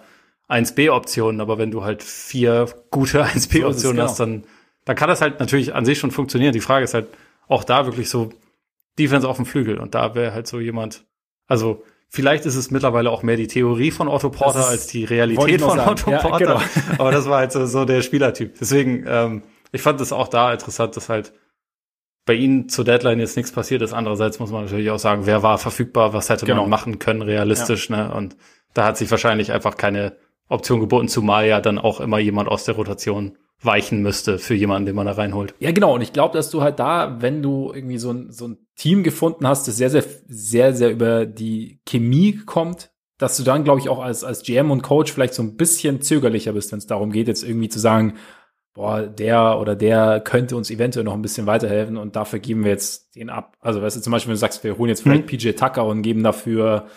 1B-Optionen, aber wenn du halt vier gute 1B-Optionen so genau. hast, dann, dann kann das halt natürlich an sich schon funktionieren. Die Frage ist halt, auch da wirklich so Defense auf dem Flügel. Und da wäre halt so jemand, also vielleicht ist es mittlerweile auch mehr die Theorie von Otto Porter das als die Realität von sagen. Otto ja, Porter. Genau. Aber das war halt so, so der Spielertyp. Deswegen, ähm, ich fand es auch da interessant, dass halt bei ihnen zur Deadline jetzt nichts passiert ist. Andererseits muss man natürlich auch sagen, wer war verfügbar, was hätte genau. man machen können, realistisch, ja. ne? Und da hat sich wahrscheinlich einfach keine Option geboten, zumal ja dann auch immer jemand aus der Rotation weichen müsste für jemanden, den man da reinholt. Ja, genau. Und ich glaube, dass du halt da, wenn du irgendwie so ein, so ein Team gefunden hast, das sehr, sehr, sehr, sehr über die Chemie kommt, dass du dann, glaube ich, auch als, als GM und Coach vielleicht so ein bisschen zögerlicher bist, wenn es darum geht, jetzt irgendwie zu sagen, boah, der oder der könnte uns eventuell noch ein bisschen weiterhelfen und dafür geben wir jetzt den ab. Also, weißt du, zum Beispiel, wenn du sagst, wir holen jetzt vielleicht mhm. PJ Tucker und geben dafür,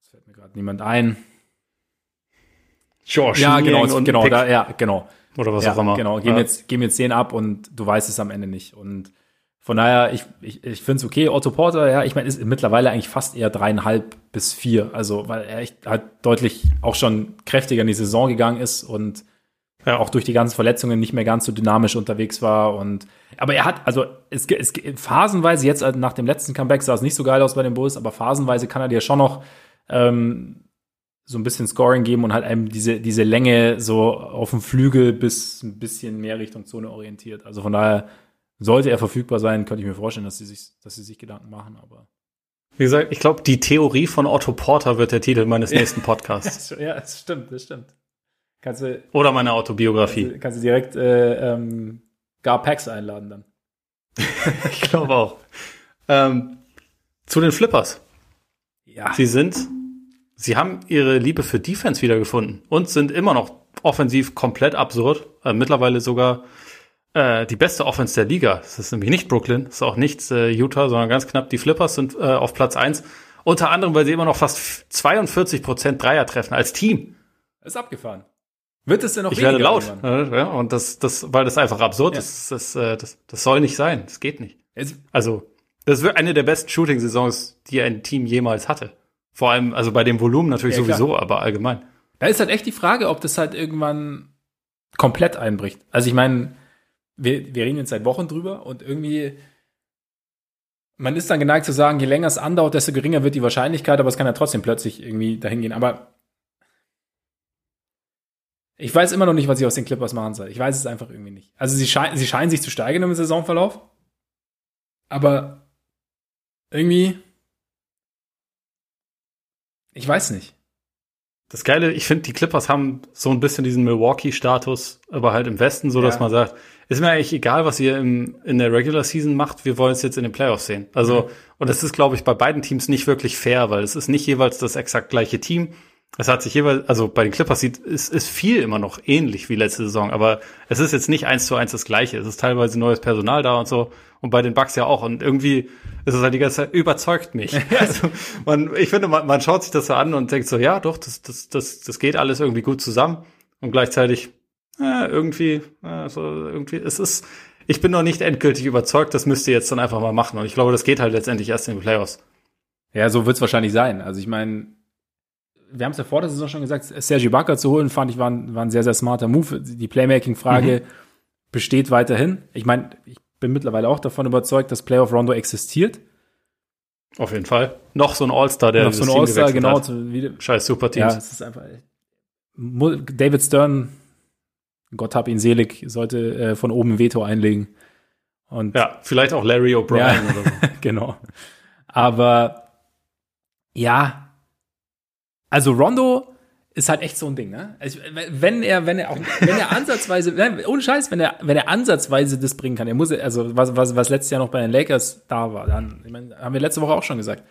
es fällt mir gerade niemand ein, Josh ja, genau, und genau, da, ja, genau. Oder was ja, auch immer. Genau, geben, ja. jetzt, geben jetzt den ab und du weißt es am Ende nicht. Und von daher, ich, ich, ich finde es okay. Otto Porter, ja, ich meine, ist mittlerweile eigentlich fast eher dreieinhalb bis vier. Also, weil er echt halt deutlich auch schon kräftiger in die Saison gegangen ist und ja. auch durch die ganzen Verletzungen nicht mehr ganz so dynamisch unterwegs war. Und aber er hat, also es, es phasenweise, jetzt nach dem letzten Comeback sah es nicht so geil aus bei den Bulls, aber phasenweise kann er dir schon noch ähm, so ein bisschen Scoring geben und halt einem diese, diese Länge so auf dem Flügel bis ein bisschen mehr Richtung Zone orientiert. Also von daher sollte er verfügbar sein, könnte ich mir vorstellen, dass sie sich, dass sie sich Gedanken machen, aber. Wie gesagt, ich glaube, die Theorie von Otto Porter wird der Titel meines nächsten Podcasts. ja, das stimmt, das stimmt. Kannst du, Oder meine Autobiografie. Kannst du, kannst du direkt äh, ähm, Gar Packs einladen dann. ich glaube auch. Ähm, zu den Flippers. Ja. Sie sind Sie haben ihre Liebe für Defense wiedergefunden und sind immer noch offensiv komplett absurd. Äh, mittlerweile sogar äh, die beste Offense der Liga. Das ist nämlich nicht Brooklyn, das ist auch nicht äh, Utah, sondern ganz knapp die Flippers sind äh, auf Platz eins. Unter anderem, weil sie immer noch fast 42 Prozent Dreier treffen als Team. Ist abgefahren. Wird es denn noch Ich werde laut. Ja, und das, das, weil das einfach absurd ja. ist. Das, das, das, das soll nicht sein. Das geht nicht. Also, das wird eine der besten Shooting-Saisons, die ein Team jemals hatte. Vor allem, also bei dem Volumen natürlich ja, sowieso, klar. aber allgemein. Da ist halt echt die Frage, ob das halt irgendwann komplett einbricht. Also ich meine, wir, wir reden jetzt seit Wochen drüber und irgendwie, man ist dann geneigt zu sagen, je länger es andauert, desto geringer wird die Wahrscheinlichkeit, aber es kann ja trotzdem plötzlich irgendwie dahin gehen. Aber ich weiß immer noch nicht, was ich aus den Clippers machen soll. Ich weiß es einfach irgendwie nicht. Also sie, scheinen, sie scheinen sich zu steigern im Saisonverlauf. Aber irgendwie, ich weiß nicht. Das Geile, ich finde, die Clippers haben so ein bisschen diesen Milwaukee-Status, aber halt im Westen, so dass man sagt, ist mir eigentlich egal, was ihr im, in der Regular Season macht, wir wollen es jetzt in den Playoffs sehen. Also, mhm. und das ist, glaube ich, bei beiden Teams nicht wirklich fair, weil es ist nicht jeweils das exakt gleiche Team. Es hat sich jeweils, also bei den Clippers sieht, ist, ist viel immer noch ähnlich wie letzte Saison, aber es ist jetzt nicht eins zu eins das gleiche. Es ist teilweise neues Personal da und so. Und bei den Bucks ja auch. Und irgendwie ist es halt die ganze Zeit überzeugt mich. also man, ich finde, man, man schaut sich das so an und denkt so, ja, doch, das, das, das, das geht alles irgendwie gut zusammen. Und gleichzeitig, äh, irgendwie, äh, so irgendwie, es ist, ich bin noch nicht endgültig überzeugt, das müsst ihr jetzt dann einfach mal machen. Und ich glaube, das geht halt letztendlich erst in den Playoffs. Ja, so wird's wahrscheinlich sein. Also ich meine, wir haben es ja vor der Saison schon gesagt, Sergi Bakker zu holen, fand ich, war ein, war ein sehr, sehr smarter Move. Die Playmaking-Frage mhm. besteht weiterhin. Ich meine, ich bin mittlerweile auch davon überzeugt, dass Playoff Rondo existiert. Auf jeden Fall. Noch so ein All-Star, der Noch so ein All-Star, genau. Scheiß Superteams. Ja, es ist einfach. David Stern, Gott hab ihn selig, sollte äh, von oben Veto einlegen. Und ja, vielleicht auch Larry O'Brien ja, oder so. genau. Aber ja, also Rondo ist halt echt so ein Ding, ne? Also, wenn er, wenn er auch, wenn er ansatzweise, ohne Scheiß, wenn er, wenn er ansatzweise das bringen kann, er muss, also was, was, was letztes Jahr noch bei den Lakers da war, dann, ich meine, haben wir letzte Woche auch schon gesagt.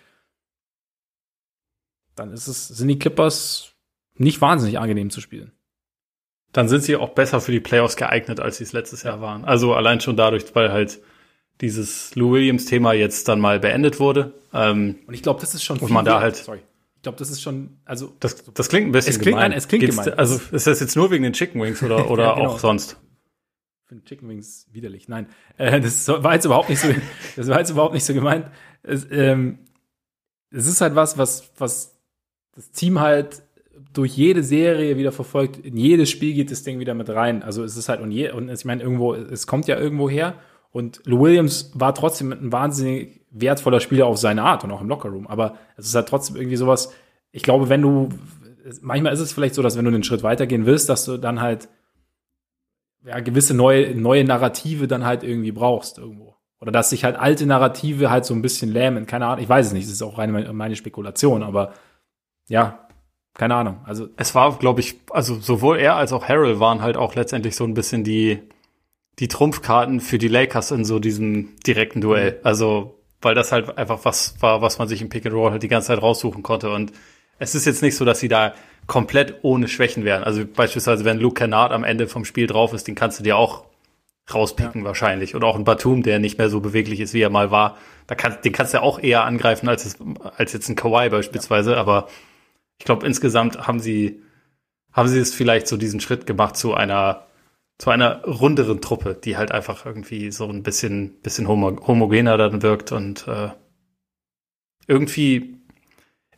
Dann ist es, sind die Clippers nicht wahnsinnig angenehm zu spielen. Dann sind sie auch besser für die Playoffs geeignet, als sie es letztes Jahr waren. Also allein schon dadurch, weil halt dieses Lou Williams Thema jetzt dann mal beendet wurde. Ähm, und ich glaube, das ist schon viel. Und man da halt, sorry glaube, das ist schon, also. Das, das klingt ein bisschen es klingt, gemein. Nein, es klingt Geht's, gemein. Also ist das jetzt nur wegen den Chicken Wings oder, oder ja, genau. auch sonst? Ich finde Chicken Wings widerlich. Nein, äh, das war jetzt überhaupt nicht so, das war jetzt überhaupt nicht so gemeint. Es, ähm, es ist halt was, was, was das Team halt durch jede Serie wieder verfolgt. In jedes Spiel geht das Ding wieder mit rein. Also es ist halt, und, je, und ich meine, irgendwo, es kommt ja irgendwo her. Und Lou Williams war trotzdem ein wahnsinnig wertvoller Spieler auf seine Art und auch im Lockerroom. Aber es ist halt trotzdem irgendwie sowas, ich glaube, wenn du, manchmal ist es vielleicht so, dass wenn du einen Schritt weitergehen willst, dass du dann halt ja, gewisse neue, neue Narrative dann halt irgendwie brauchst irgendwo. Oder dass sich halt alte Narrative halt so ein bisschen lähmen. Keine Ahnung, ich weiß es nicht, das ist auch reine meine Spekulation, aber ja, keine Ahnung. Also es war, glaube ich, also sowohl er als auch Harrell waren halt auch letztendlich so ein bisschen die die Trumpfkarten für die Lakers in so diesem direkten Duell. Also, weil das halt einfach was war, was man sich im Pick and Roll halt die ganze Zeit raussuchen konnte. Und es ist jetzt nicht so, dass sie da komplett ohne Schwächen wären. Also beispielsweise, wenn Luke Kennard am Ende vom Spiel drauf ist, den kannst du dir auch rauspicken ja. wahrscheinlich. Oder auch ein Batum, der nicht mehr so beweglich ist, wie er mal war. Da kann, den kannst du ja auch eher angreifen als, es, als jetzt ein Kawhi beispielsweise. Ja. Aber ich glaube, insgesamt haben sie, haben sie es vielleicht so diesen Schritt gemacht zu einer zu einer runderen Truppe, die halt einfach irgendwie so ein bisschen, bisschen homo homogener dann wirkt und äh, irgendwie,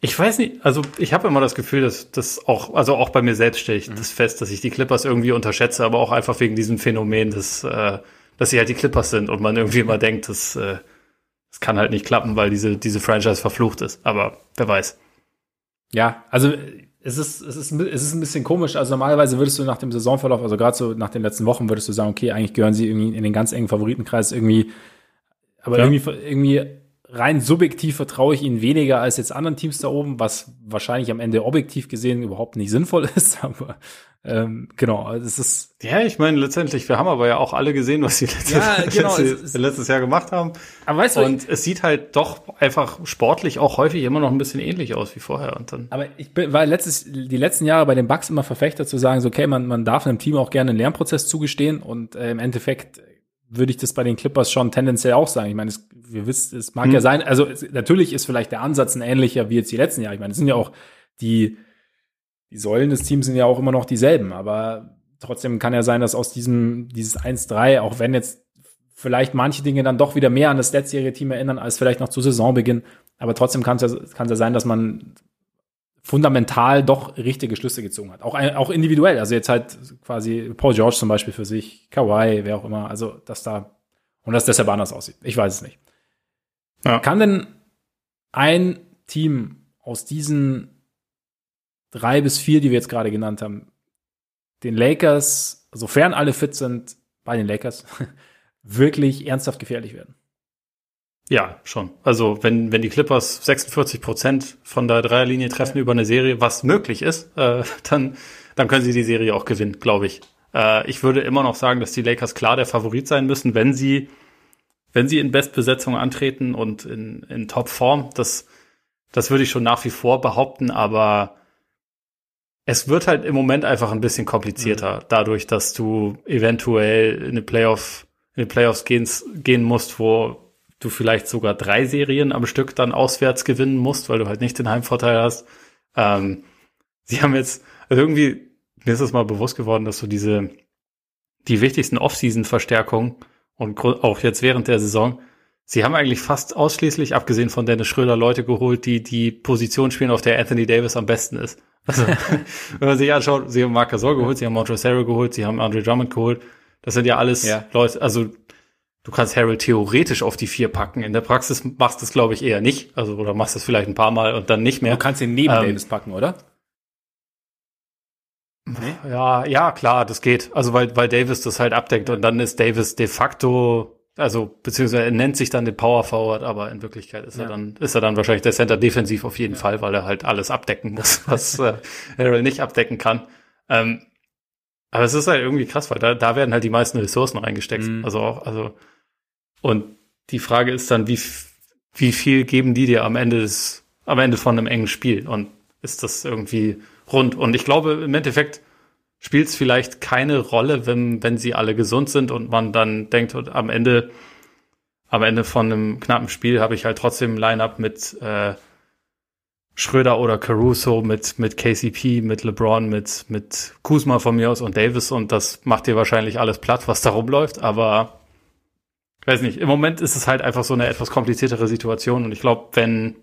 ich weiß nicht, also ich habe immer das Gefühl, dass das auch, also auch bei mir selbst stelle ich mhm. das fest, dass ich die Clippers irgendwie unterschätze, aber auch einfach wegen diesem Phänomen, dass, äh, dass sie halt die Clippers sind und man irgendwie immer denkt, dass äh, das kann halt nicht klappen, weil diese, diese Franchise verflucht ist. Aber wer weiß. Ja, also es ist, es ist, es ist ein bisschen komisch. Also normalerweise würdest du nach dem Saisonverlauf, also gerade so nach den letzten Wochen, würdest du sagen, okay, eigentlich gehören sie irgendwie in den ganz engen Favoritenkreis irgendwie, aber ja. irgendwie, irgendwie rein subjektiv vertraue ich ihnen weniger als jetzt anderen Teams da oben, was wahrscheinlich am Ende objektiv gesehen überhaupt nicht sinnvoll ist, aber ähm, genau, also es ist. Ja, ich meine, letztendlich, wir haben aber ja auch alle gesehen, was sie letztes, ja, genau, letztes, letztes Jahr gemacht haben. Aber weißt du, und ich, es sieht halt doch einfach sportlich auch häufig immer noch ein bisschen ähnlich aus wie vorher. Und dann aber ich bin, war letztes, die letzten Jahre bei den Bugs immer Verfechter zu sagen, so, okay, man, man darf einem Team auch gerne einen Lernprozess zugestehen und äh, im Endeffekt würde ich das bei den Clippers schon tendenziell auch sagen. Ich meine, es, wir wissen, es mag hm. ja sein, also es, natürlich ist vielleicht der Ansatz ein ähnlicher wie jetzt die letzten Jahre. Ich meine, es sind ja auch die, die Säulen des Teams sind ja auch immer noch dieselben, aber trotzdem kann ja sein, dass aus diesem, dieses 1-3, auch wenn jetzt vielleicht manche Dinge dann doch wieder mehr an das letztjährige Team erinnern, als vielleicht noch zu Saisonbeginn, aber trotzdem kann es ja, kann es ja sein, dass man fundamental doch richtige Schlüsse gezogen hat. Auch, auch individuell. Also jetzt halt quasi Paul George zum Beispiel für sich, Kawhi, wer auch immer. Also, dass da, und dass deshalb anders aussieht. Ich weiß es nicht. Ja. Kann denn ein Team aus diesen drei bis vier, die wir jetzt gerade genannt haben, den Lakers, sofern alle fit sind, bei den Lakers, wirklich ernsthaft gefährlich werden? Ja, schon. Also wenn, wenn die Clippers 46 Prozent von der Dreierlinie treffen ja. über eine Serie, was möglich ist, äh, dann, dann können sie die Serie auch gewinnen, glaube ich. Äh, ich würde immer noch sagen, dass die Lakers klar der Favorit sein müssen, wenn sie, wenn sie in Bestbesetzung antreten und in, in Topform. Das, das würde ich schon nach wie vor behaupten, aber es wird halt im Moment einfach ein bisschen komplizierter, mhm. dadurch, dass du eventuell in eine Playoff, in die Playoffs gehen, gehen musst, wo du vielleicht sogar drei Serien am Stück dann auswärts gewinnen musst, weil du halt nicht den Heimvorteil hast. Ähm, sie haben jetzt, also irgendwie, mir ist es mal bewusst geworden, dass so diese, die wichtigsten Off-Season-Verstärkungen und auch jetzt während der Saison, sie haben eigentlich fast ausschließlich, abgesehen von Dennis Schröder, Leute geholt, die die Position spielen, auf der Anthony Davis am besten ist. Also, wenn man sich anschaut, sie haben Marc Gasol geholt, sie haben Montrezl geholt, sie haben Andre Drummond geholt. Das sind ja alles ja. Leute, also Du kannst Harold theoretisch auf die vier packen. In der Praxis machst du es, glaube ich, eher nicht. Also, oder machst es vielleicht ein paar Mal und dann nicht mehr. Du kannst ihn neben ähm, Davis packen, oder? Nee? Ja, ja, klar, das geht. Also, weil, weil Davis das halt abdeckt und dann ist Davis de facto, also, beziehungsweise er nennt sich dann den Power Forward, aber in Wirklichkeit ist ja. er dann, ist er dann wahrscheinlich der Center defensiv auf jeden ja. Fall, weil er halt alles abdecken muss, was äh, Harold nicht abdecken kann. Ähm, aber es ist halt irgendwie krass, weil da, da werden halt die meisten Ressourcen reingesteckt. Mhm. Also auch, also, und die Frage ist dann, wie, wie viel geben die dir am Ende des, am Ende von einem engen Spiel? Und ist das irgendwie rund? Und ich glaube, im Endeffekt spielt es vielleicht keine Rolle, wenn, wenn sie alle gesund sind und man dann denkt, am Ende, am Ende von einem knappen Spiel habe ich halt trotzdem ein Line-Up mit äh, Schröder oder Caruso, mit, mit KCP, mit LeBron, mit, mit Kuzma von mir aus und Davis und das macht dir wahrscheinlich alles platt, was da rumläuft, aber ich weiß nicht, im Moment ist es halt einfach so eine etwas kompliziertere Situation und ich glaube, wenn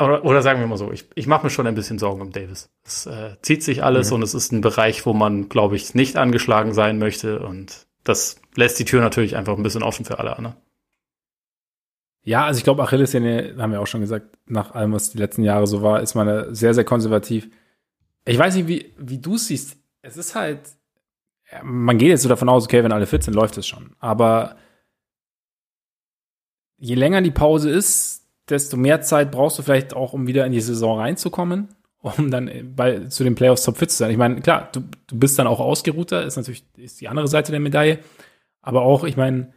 oder, oder sagen wir mal so, ich, ich mache mir schon ein bisschen Sorgen um Davis. Es äh, zieht sich alles mhm. und es ist ein Bereich, wo man, glaube ich, nicht angeschlagen sein möchte und das lässt die Tür natürlich einfach ein bisschen offen für alle anderen. Ja, also ich glaube, Achilles, haben wir auch schon gesagt, nach allem, was die letzten Jahre so war, ist man sehr, sehr konservativ. Ich weiß nicht, wie, wie du es siehst. Es ist halt, man geht jetzt so davon aus, okay, wenn alle fit sind, läuft es schon. Aber je länger die Pause ist, desto mehr Zeit brauchst du vielleicht auch, um wieder in die Saison reinzukommen, um dann bei, zu den Playoffs top fit zu sein. Ich meine, klar, du, du bist dann auch ausgeruhter, ist natürlich ist die andere Seite der Medaille. Aber auch, ich meine,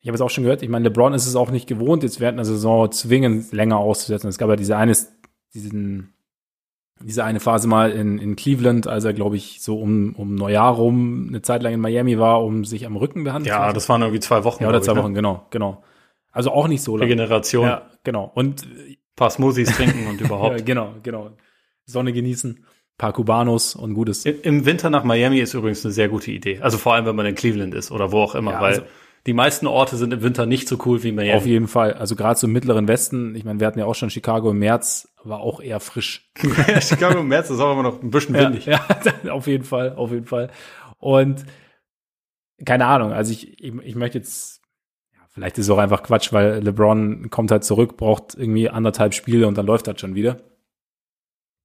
ich habe es auch schon gehört, ich meine, LeBron ist es auch nicht gewohnt, jetzt während einer Saison zwingend länger auszusetzen. Es gab ja diese eine, diesen diese eine Phase mal in, in Cleveland, als er, glaube ich, so um, um Neujahr rum eine Zeit lang in Miami war, um sich am Rücken behandelt Ja, das waren irgendwie zwei Wochen. Ja, oder zwei ich, ne? Wochen, ne? genau, genau. Also auch nicht so lange. Regeneration. Ja, genau. Und paar Smoothies trinken und überhaupt. ja, genau, genau. Sonne genießen, paar Cubanos und gutes. Im Winter nach Miami ist übrigens eine sehr gute Idee. Also vor allem, wenn man in Cleveland ist oder wo auch immer, ja, weil also, die meisten Orte sind im Winter nicht so cool wie Miami. Auf jeden Fall. Also gerade so im mittleren Westen, ich meine, wir hatten ja auch schon Chicago im März, war auch eher frisch. ja, Chicago im März ist auch immer noch ein bisschen windig. Ja, ja, auf jeden Fall, auf jeden Fall. Und keine Ahnung, also ich, ich, ich möchte jetzt, ja, vielleicht ist es auch einfach Quatsch, weil LeBron kommt halt zurück, braucht irgendwie anderthalb Spiele und dann läuft das schon wieder.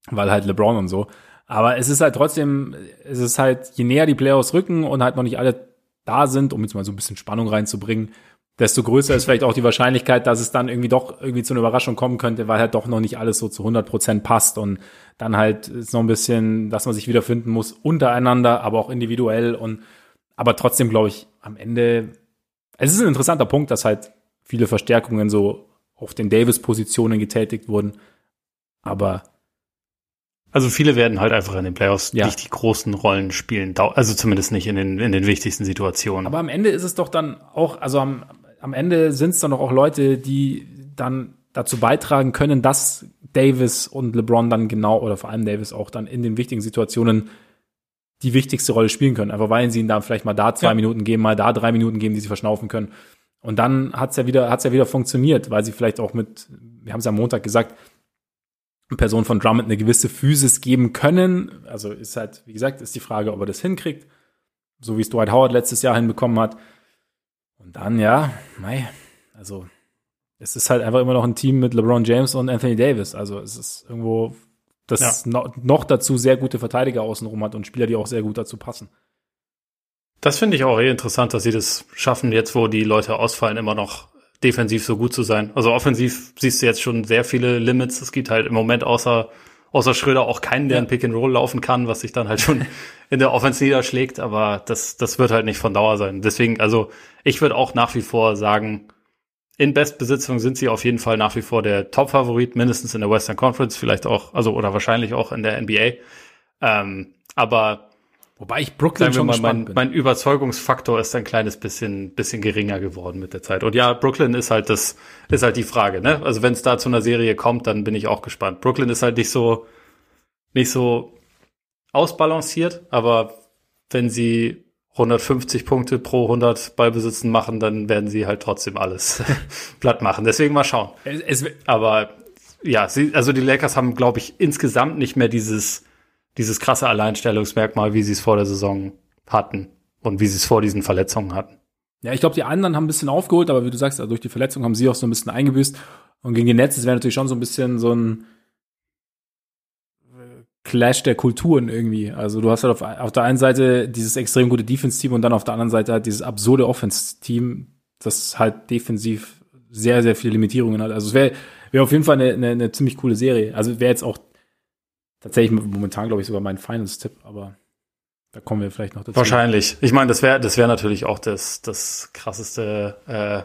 Weil halt LeBron und so. Aber es ist halt trotzdem, es ist halt, je näher die Playoffs rücken und halt noch nicht alle da sind, um jetzt mal so ein bisschen Spannung reinzubringen, desto größer ist vielleicht auch die Wahrscheinlichkeit, dass es dann irgendwie doch irgendwie zu einer Überraschung kommen könnte, weil halt doch noch nicht alles so zu 100 Prozent passt und dann halt ist noch ein bisschen, dass man sich wiederfinden muss untereinander, aber auch individuell und aber trotzdem glaube ich am Ende, es ist ein interessanter Punkt, dass halt viele Verstärkungen so auf den Davis-Positionen getätigt wurden, aber also viele werden halt einfach in den Playoffs ja. nicht die großen Rollen spielen, also zumindest nicht in den, in den wichtigsten Situationen. Aber am Ende ist es doch dann auch, also am, am Ende sind es dann auch Leute, die dann dazu beitragen können, dass Davis und LeBron dann genau, oder vor allem Davis auch dann in den wichtigen Situationen die wichtigste Rolle spielen können. Einfach weil sie ihnen dann vielleicht mal da zwei ja. Minuten geben, mal da drei Minuten geben, die sie verschnaufen können. Und dann hat's ja wieder, hat's ja wieder funktioniert, weil sie vielleicht auch mit, wir haben es am Montag gesagt, Person von Drummond eine gewisse Physis geben können. Also ist halt, wie gesagt, ist die Frage, ob er das hinkriegt. So wie es Dwight Howard letztes Jahr hinbekommen hat. Und dann, ja, mei, also es ist halt einfach immer noch ein Team mit LeBron James und Anthony Davis. Also es ist irgendwo, das ja. no, noch dazu sehr gute Verteidiger außenrum hat und Spieler, die auch sehr gut dazu passen. Das finde ich auch eh interessant, dass sie das schaffen, jetzt wo die Leute ausfallen, immer noch defensiv so gut zu sein. Also offensiv siehst du jetzt schon sehr viele Limits. Es gibt halt im Moment außer, außer Schröder auch keinen, der ein Pick and Roll laufen kann, was sich dann halt schon in der Offense niederschlägt. Aber das, das wird halt nicht von Dauer sein. Deswegen, also ich würde auch nach wie vor sagen, in Bestbesitzung sind sie auf jeden Fall nach wie vor der Top-Favorit, mindestens in der Western Conference, vielleicht auch, also oder wahrscheinlich auch in der NBA. Ähm, aber Wobei ich Brooklyn schon mal, mein, bin. mein Überzeugungsfaktor ist ein kleines bisschen, bisschen geringer geworden mit der Zeit. Und ja, Brooklyn ist halt das, ist halt die Frage, ne? Also wenn es da zu einer Serie kommt, dann bin ich auch gespannt. Brooklyn ist halt nicht so, nicht so ausbalanciert, aber wenn sie 150 Punkte pro 100 Ballbesitzen machen, dann werden sie halt trotzdem alles platt machen. Deswegen mal schauen. Es, es, aber ja, sie, also die Lakers haben, glaube ich, insgesamt nicht mehr dieses, dieses krasse Alleinstellungsmerkmal, wie sie es vor der Saison hatten und wie sie es vor diesen Verletzungen hatten. Ja, ich glaube, die anderen haben ein bisschen aufgeholt, aber wie du sagst, also durch die Verletzung haben sie auch so ein bisschen eingebüßt. Und gegen die Netz wäre natürlich schon so ein bisschen so ein äh, Clash der Kulturen irgendwie. Also du hast halt auf, auf der einen Seite dieses extrem gute Defense-Team und dann auf der anderen Seite halt dieses absurde Offense-Team, das halt defensiv sehr, sehr viele Limitierungen hat. Also es wäre wär auf jeden Fall eine, eine, eine ziemlich coole Serie. Also wäre jetzt auch tatsächlich momentan, glaube ich, sogar mein Finals-Tipp, aber da kommen wir vielleicht noch dazu. Wahrscheinlich. Ich meine, das wäre das wäre natürlich auch das, das krasseste äh,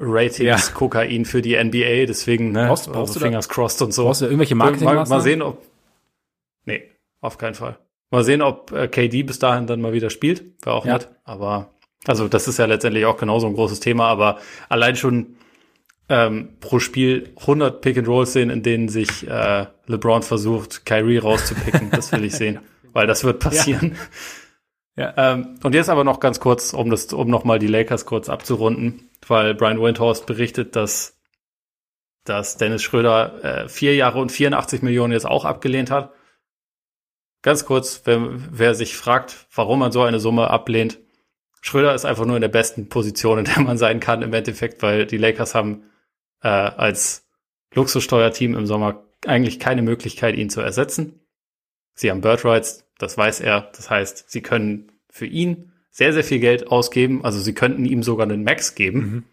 Ratings ja. Für die NBA, deswegen, ne, brauchst, brauchst also Fingers da, crossed und so. Brauchst du irgendwelche Marketing mal, mal sehen, ob Nee, auf keinen Fall. Mal sehen, ob äh, KD bis dahin dann mal wieder spielt. Wäre auch ja. nett, aber also das ist ja letztendlich auch genauso ein großes Thema, aber allein schon ähm, pro Spiel 100 Pick and Rolls sehen, in denen sich äh, LeBron versucht, Kyrie rauszupicken. das will ich sehen, weil das wird passieren. Ja. ja. Ähm, und jetzt aber noch ganz kurz, um das, um noch mal die Lakers kurz abzurunden, weil Brian Windhorst berichtet, dass dass Dennis Schröder äh, vier Jahre und 84 Millionen jetzt auch abgelehnt hat. Ganz kurz, wer, wer sich fragt, warum man so eine Summe ablehnt, Schröder ist einfach nur in der besten Position, in der man sein kann im Endeffekt, weil die Lakers haben äh, als Luxussteuerteam im Sommer eigentlich keine Möglichkeit, ihn zu ersetzen. Sie haben Bird Rights, das weiß er. Das heißt, sie können für ihn sehr, sehr viel Geld ausgeben. Also sie könnten ihm sogar einen Max geben, mhm.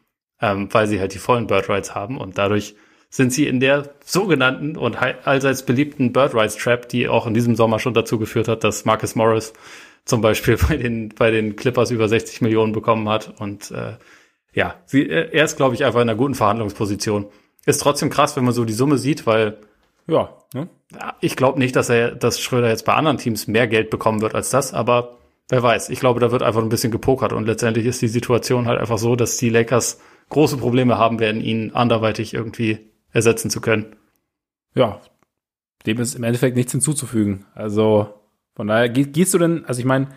ähm, weil sie halt die vollen Bird Rights haben. Und dadurch sind sie in der sogenannten und allseits beliebten Bird Rights Trap, die auch in diesem Sommer schon dazu geführt hat, dass Marcus Morris zum Beispiel bei den, bei den Clippers über 60 Millionen bekommen hat. Und äh, ja, sie, äh, er ist, glaube ich, einfach in einer guten Verhandlungsposition. Ist trotzdem krass, wenn man so die Summe sieht, weil ja, ne? ich glaube nicht, dass er, dass Schröder jetzt bei anderen Teams mehr Geld bekommen wird als das, aber wer weiß. Ich glaube, da wird einfach ein bisschen gepokert und letztendlich ist die Situation halt einfach so, dass die Lakers große Probleme haben werden, ihn anderweitig irgendwie ersetzen zu können. Ja, dem ist im Endeffekt nichts hinzuzufügen. Also von daher gehst du denn, also ich meine,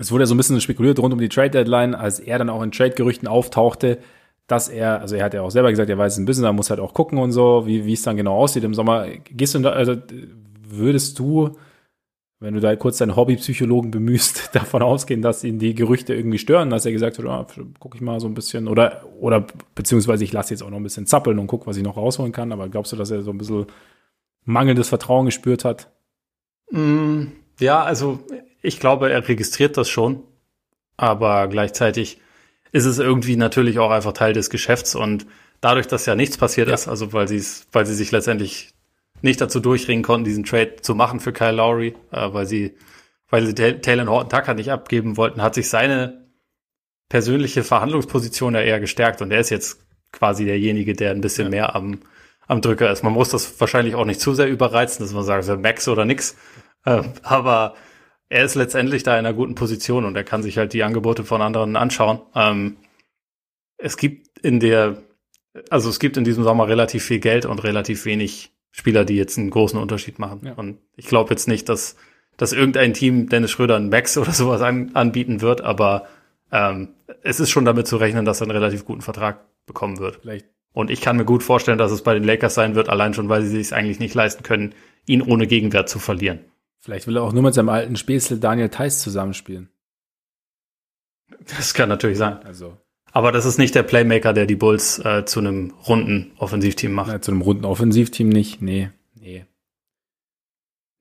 es wurde ja so ein bisschen spekuliert rund um die Trade Deadline, als er dann auch in Trade-Gerüchten auftauchte, dass er, also er hat ja auch selber gesagt, er weiß ein bisschen, er muss halt auch gucken und so, wie, wie es dann genau aussieht im Sommer. Gehst du, da, also würdest du, wenn du da kurz deinen Hobbypsychologen bemühst, davon ausgehen, dass ihn die Gerüchte irgendwie stören, dass er gesagt hat, ah, guck ich mal so ein bisschen, oder, oder beziehungsweise ich lasse jetzt auch noch ein bisschen zappeln und guck, was ich noch rausholen kann, aber glaubst du, dass er so ein bisschen mangelndes Vertrauen gespürt hat? Mm, ja, also ich glaube, er registriert das schon, aber gleichzeitig ist es irgendwie natürlich auch einfach Teil des Geschäfts und dadurch, dass ja nichts passiert ja. ist, also weil sie es, weil sie sich letztendlich nicht dazu durchringen konnten, diesen Trade zu machen für Kyle Lowry, äh, weil sie, weil sie Taylor Horton Tucker nicht abgeben wollten, hat sich seine persönliche Verhandlungsposition ja eher gestärkt und er ist jetzt quasi derjenige, der ein bisschen ja. mehr am, am Drücker ist. Man muss das wahrscheinlich auch nicht zu sehr überreizen, dass man sagt, Max oder nix. Äh, aber er ist letztendlich da in einer guten Position und er kann sich halt die Angebote von anderen anschauen. Ähm, es gibt in der, also es gibt in diesem Sommer relativ viel Geld und relativ wenig Spieler, die jetzt einen großen Unterschied machen. Ja. Und ich glaube jetzt nicht, dass, dass irgendein Team Dennis Schröder einen Max oder sowas an, anbieten wird, aber ähm, es ist schon damit zu rechnen, dass er einen relativ guten Vertrag bekommen wird. Vielleicht. Und ich kann mir gut vorstellen, dass es bei den Lakers sein wird, allein schon, weil sie sich eigentlich nicht leisten können, ihn ohne Gegenwert zu verlieren. Vielleicht will er auch nur mit seinem alten Späßel Daniel Theiss zusammenspielen. Das kann natürlich sein. Also. Aber das ist nicht der Playmaker, der die Bulls äh, zu einem runden Offensivteam macht. Ja, zu einem runden Offensivteam nicht. Nee, nee.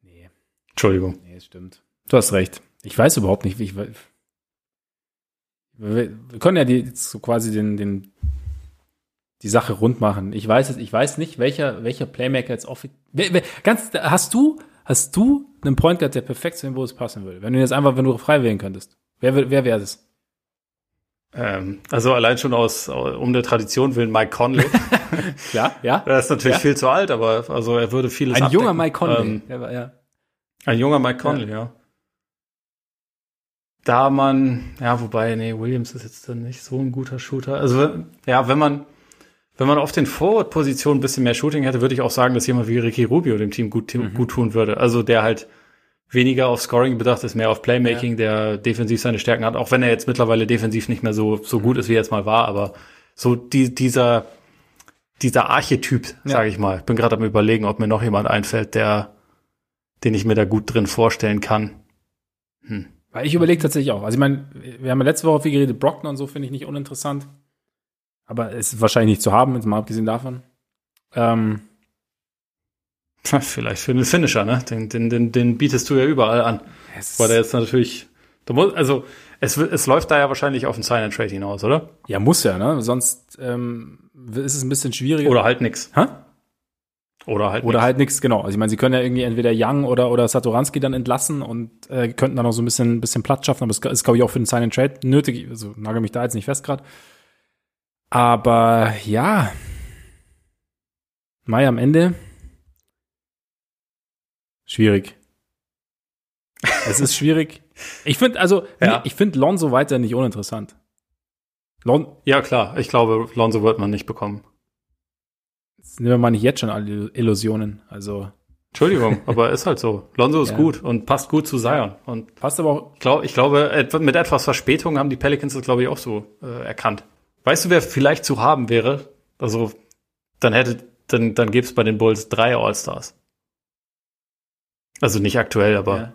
Nee. Entschuldigung. Nee, stimmt. Du hast recht. Ich weiß überhaupt nicht, wie ich. Wir, wir können ja die, so quasi den, den, die Sache rund machen. Ich weiß es, ich weiß nicht, welcher, welcher Playmaker jetzt off. Ganz, hast du, hast du einen Point Guard, der perfekt zu den Bulls passen würde? Wenn du jetzt einfach, wenn du frei wählen könntest. Wer, wer wäre das? Ähm, also allein schon aus, um der Tradition willen Mike Conley. Klar, ja. Er ist natürlich ja. viel zu alt, aber also er würde vieles Ein abdecken. junger Mike Conley. Ähm, war, ja. Ein junger Mike Conley, ja. ja. Da man, ja, wobei, nee, Williams ist jetzt dann nicht so ein guter Shooter. Also, ja, wenn man, wenn man auf den Forward-Positionen ein bisschen mehr Shooting hätte, würde ich auch sagen, dass jemand wie Ricky Rubio dem Team gut, mhm. gut tun würde. Also der halt weniger auf Scoring bedacht ist, mehr auf Playmaking, ja. der defensiv seine Stärken hat, auch wenn er jetzt mittlerweile defensiv nicht mehr so, so gut ist, wie er jetzt mal war, aber so die, dieser, dieser Archetyp, ja. sage ich mal. Bin gerade am überlegen, ob mir noch jemand einfällt, der, den ich mir da gut drin vorstellen kann. Hm. Weil ich überlege tatsächlich auch. Also ich meine, wir haben ja letzte Woche viel geredet, Brockton und so finde ich nicht uninteressant. Aber es ist wahrscheinlich nicht zu haben, jetzt mal abgesehen davon. Ähm, Vielleicht für den Finisher, ne? Den, den, den, den bietest du ja überall an. Weil der jetzt natürlich, du musst, also es, es läuft da ja wahrscheinlich auf den Sign and Trade hinaus, oder? Ja, muss ja, ne? Sonst ähm, ist es ein bisschen schwieriger. Oder halt nix. Hä? Oder halt Oder nix. halt nix, genau. Also ich meine, sie können ja irgendwie entweder Young oder, oder Satoranski dann entlassen und äh, könnten dann noch so ein bisschen, bisschen Platz schaffen, aber es ist, glaube ich, auch für den Sign and Trade nötig. Also nagel mich da jetzt nicht fest gerade. Aber ja. Mai am Ende Schwierig. es ist schwierig. Ich finde, also, ja. ich finde Lonzo weiter nicht uninteressant. Lon ja, klar. Ich glaube, Lonzo wird man nicht bekommen. Jetzt nehmen wir mal nicht jetzt schon alle Illusionen. Also. Entschuldigung, aber ist halt so. Lonzo ist ja. gut und passt gut zu Zion. Und passt aber auch. Ich, glaub, ich glaube, mit etwas Verspätung haben die Pelicans das, glaube ich, auch so äh, erkannt. Weißt du, wer vielleicht zu haben wäre? Also, dann hätte, dann, dann gäbe es bei den Bulls drei All-Stars. Also nicht aktuell, aber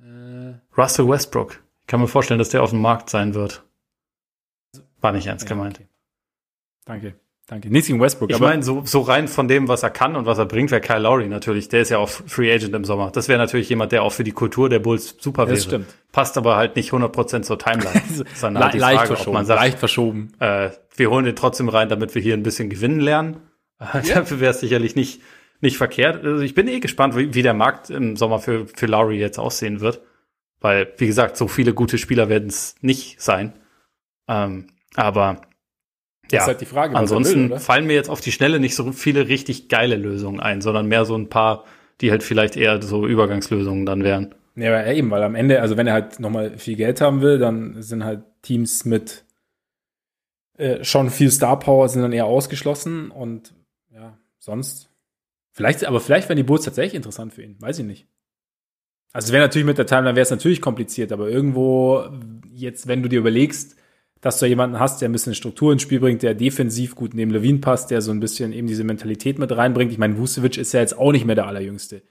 ja. äh, Russell Westbrook. Ich kann mir vorstellen, dass der auf dem Markt sein wird. War nicht ernst ja, gemeint. Okay. Danke. Danke. Nichts gegen Westbrook. Ich meine, so, so rein von dem, was er kann und was er bringt, wäre Kyle Lowry natürlich. Der ist ja auch Free Agent im Sommer. Das wäre natürlich jemand, der auch für die Kultur der Bulls super wäre. Das stimmt. Passt aber halt nicht 100% zur Timeline. ist dann halt Le leicht Frage, verschoben. Sagt, leicht verschoben. Äh, wir holen den trotzdem rein, damit wir hier ein bisschen gewinnen lernen. Ja. Dafür wäre es sicherlich nicht nicht verkehrt. Also ich bin eh gespannt, wie, wie der Markt im Sommer für, für Lowry jetzt aussehen wird. Weil, wie gesagt, so viele gute Spieler werden es nicht sein. Ähm, aber ja, halt die Frage, ansonsten will, fallen mir jetzt auf die Schnelle nicht so viele richtig geile Lösungen ein, sondern mehr so ein paar, die halt vielleicht eher so Übergangslösungen dann wären. Ja, aber eben, weil am Ende, also wenn er halt nochmal viel Geld haben will, dann sind halt Teams mit äh, schon viel Star Power sind dann eher ausgeschlossen und ja, sonst Vielleicht, aber vielleicht wären die Bulls tatsächlich interessant für ihn. Weiß ich nicht. Also es wäre natürlich mit der Timeline wäre es natürlich kompliziert, aber irgendwo jetzt, wenn du dir überlegst, dass du jemanden hast, der ein bisschen Struktur ins Spiel bringt, der defensiv gut neben Levine passt, der so ein bisschen eben diese Mentalität mit reinbringt. Ich meine, Vucevic ist ja jetzt auch nicht mehr der Allerjüngste.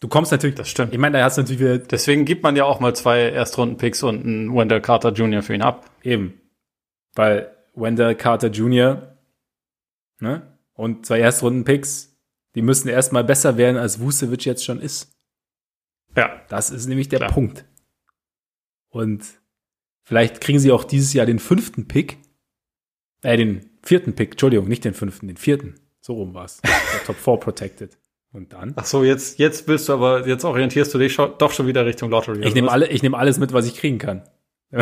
Du kommst natürlich. Das stimmt. Ich meine, da hast du natürlich wieder. Deswegen gibt man ja auch mal zwei Erstrunden-Picks und einen Wendell Carter Jr. für ihn ab. Eben. Weil Wendell Carter Jr. Ne? Und zwei Erstrunden-Picks die müssen erstmal besser werden, als Vucevic jetzt schon ist. Ja. Das ist nämlich der Klar. Punkt. Und Vielleicht kriegen sie auch dieses Jahr den fünften Pick. Äh, den vierten Pick, Entschuldigung, nicht den fünften, den vierten. So rum war's. Der Top 4 protected. Und dann? Ach so, jetzt, jetzt willst du aber, jetzt orientierst du dich schon, doch schon wieder Richtung Lottery. Ich nehme alle, ich nehme alles mit, was ich kriegen kann.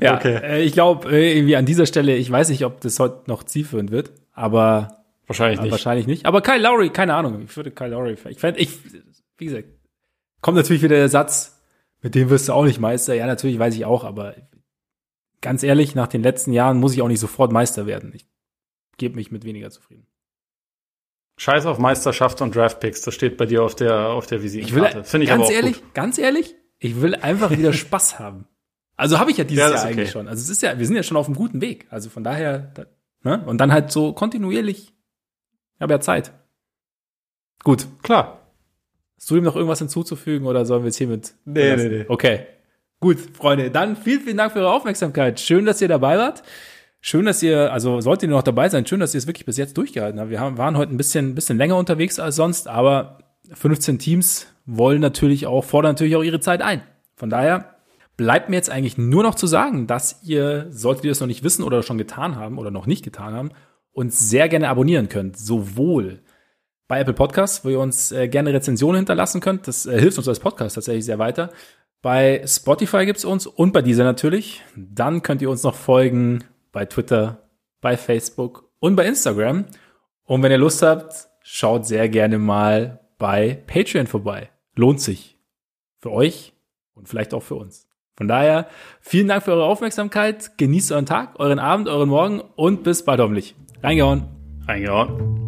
ja, okay. äh, ich glaube, äh, irgendwie an dieser Stelle, ich weiß nicht, ob das heute noch zielführend wird, aber wahrscheinlich äh, nicht. Wahrscheinlich nicht. Aber Kyle Lowry, keine Ahnung. Ich würde Kyle Lowry, ich fände, ich, wie gesagt, kommt natürlich wieder der Satz, mit dem wirst du auch nicht Meister. Ja, natürlich weiß ich auch, aber ganz ehrlich, nach den letzten Jahren muss ich auch nicht sofort Meister werden. Ich gebe mich mit weniger zufrieden. Scheiß auf Meisterschaft und Draftpicks, das steht bei dir auf der, auf der Visitenkarte. Finde ich ganz aber auch ehrlich, gut. ganz ehrlich, ich will einfach wieder Spaß haben. Also habe ich ja dieses ja, Jahr okay. eigentlich schon. Also es ist ja, wir sind ja schon auf einem guten Weg. Also von daher, da, ne? Und dann halt so kontinuierlich. Ich habe ja Zeit. Gut. Klar. Hast du ihm noch irgendwas hinzuzufügen oder sollen wir jetzt hiermit? Nee, nee, nee. Okay. Gut, Freunde, dann vielen, vielen Dank für eure Aufmerksamkeit. Schön, dass ihr dabei wart. Schön, dass ihr, also solltet ihr noch dabei sein, schön, dass ihr es wirklich bis jetzt durchgehalten habt. Wir haben, waren heute ein bisschen, bisschen länger unterwegs als sonst, aber 15 Teams wollen natürlich auch, fordern natürlich auch ihre Zeit ein. Von daher bleibt mir jetzt eigentlich nur noch zu sagen, dass ihr, solltet ihr es noch nicht wissen oder schon getan haben oder noch nicht getan haben, uns sehr gerne abonnieren könnt. Sowohl bei Apple Podcasts, wo ihr uns äh, gerne Rezensionen hinterlassen könnt. Das äh, hilft uns als Podcast tatsächlich sehr weiter. Bei Spotify gibt's uns und bei dieser natürlich. Dann könnt ihr uns noch folgen bei Twitter, bei Facebook und bei Instagram. Und wenn ihr Lust habt, schaut sehr gerne mal bei Patreon vorbei. Lohnt sich. Für euch und vielleicht auch für uns. Von daher, vielen Dank für eure Aufmerksamkeit. Genießt euren Tag, euren Abend, euren Morgen und bis bald hoffentlich. Reingehauen. Reingehauen.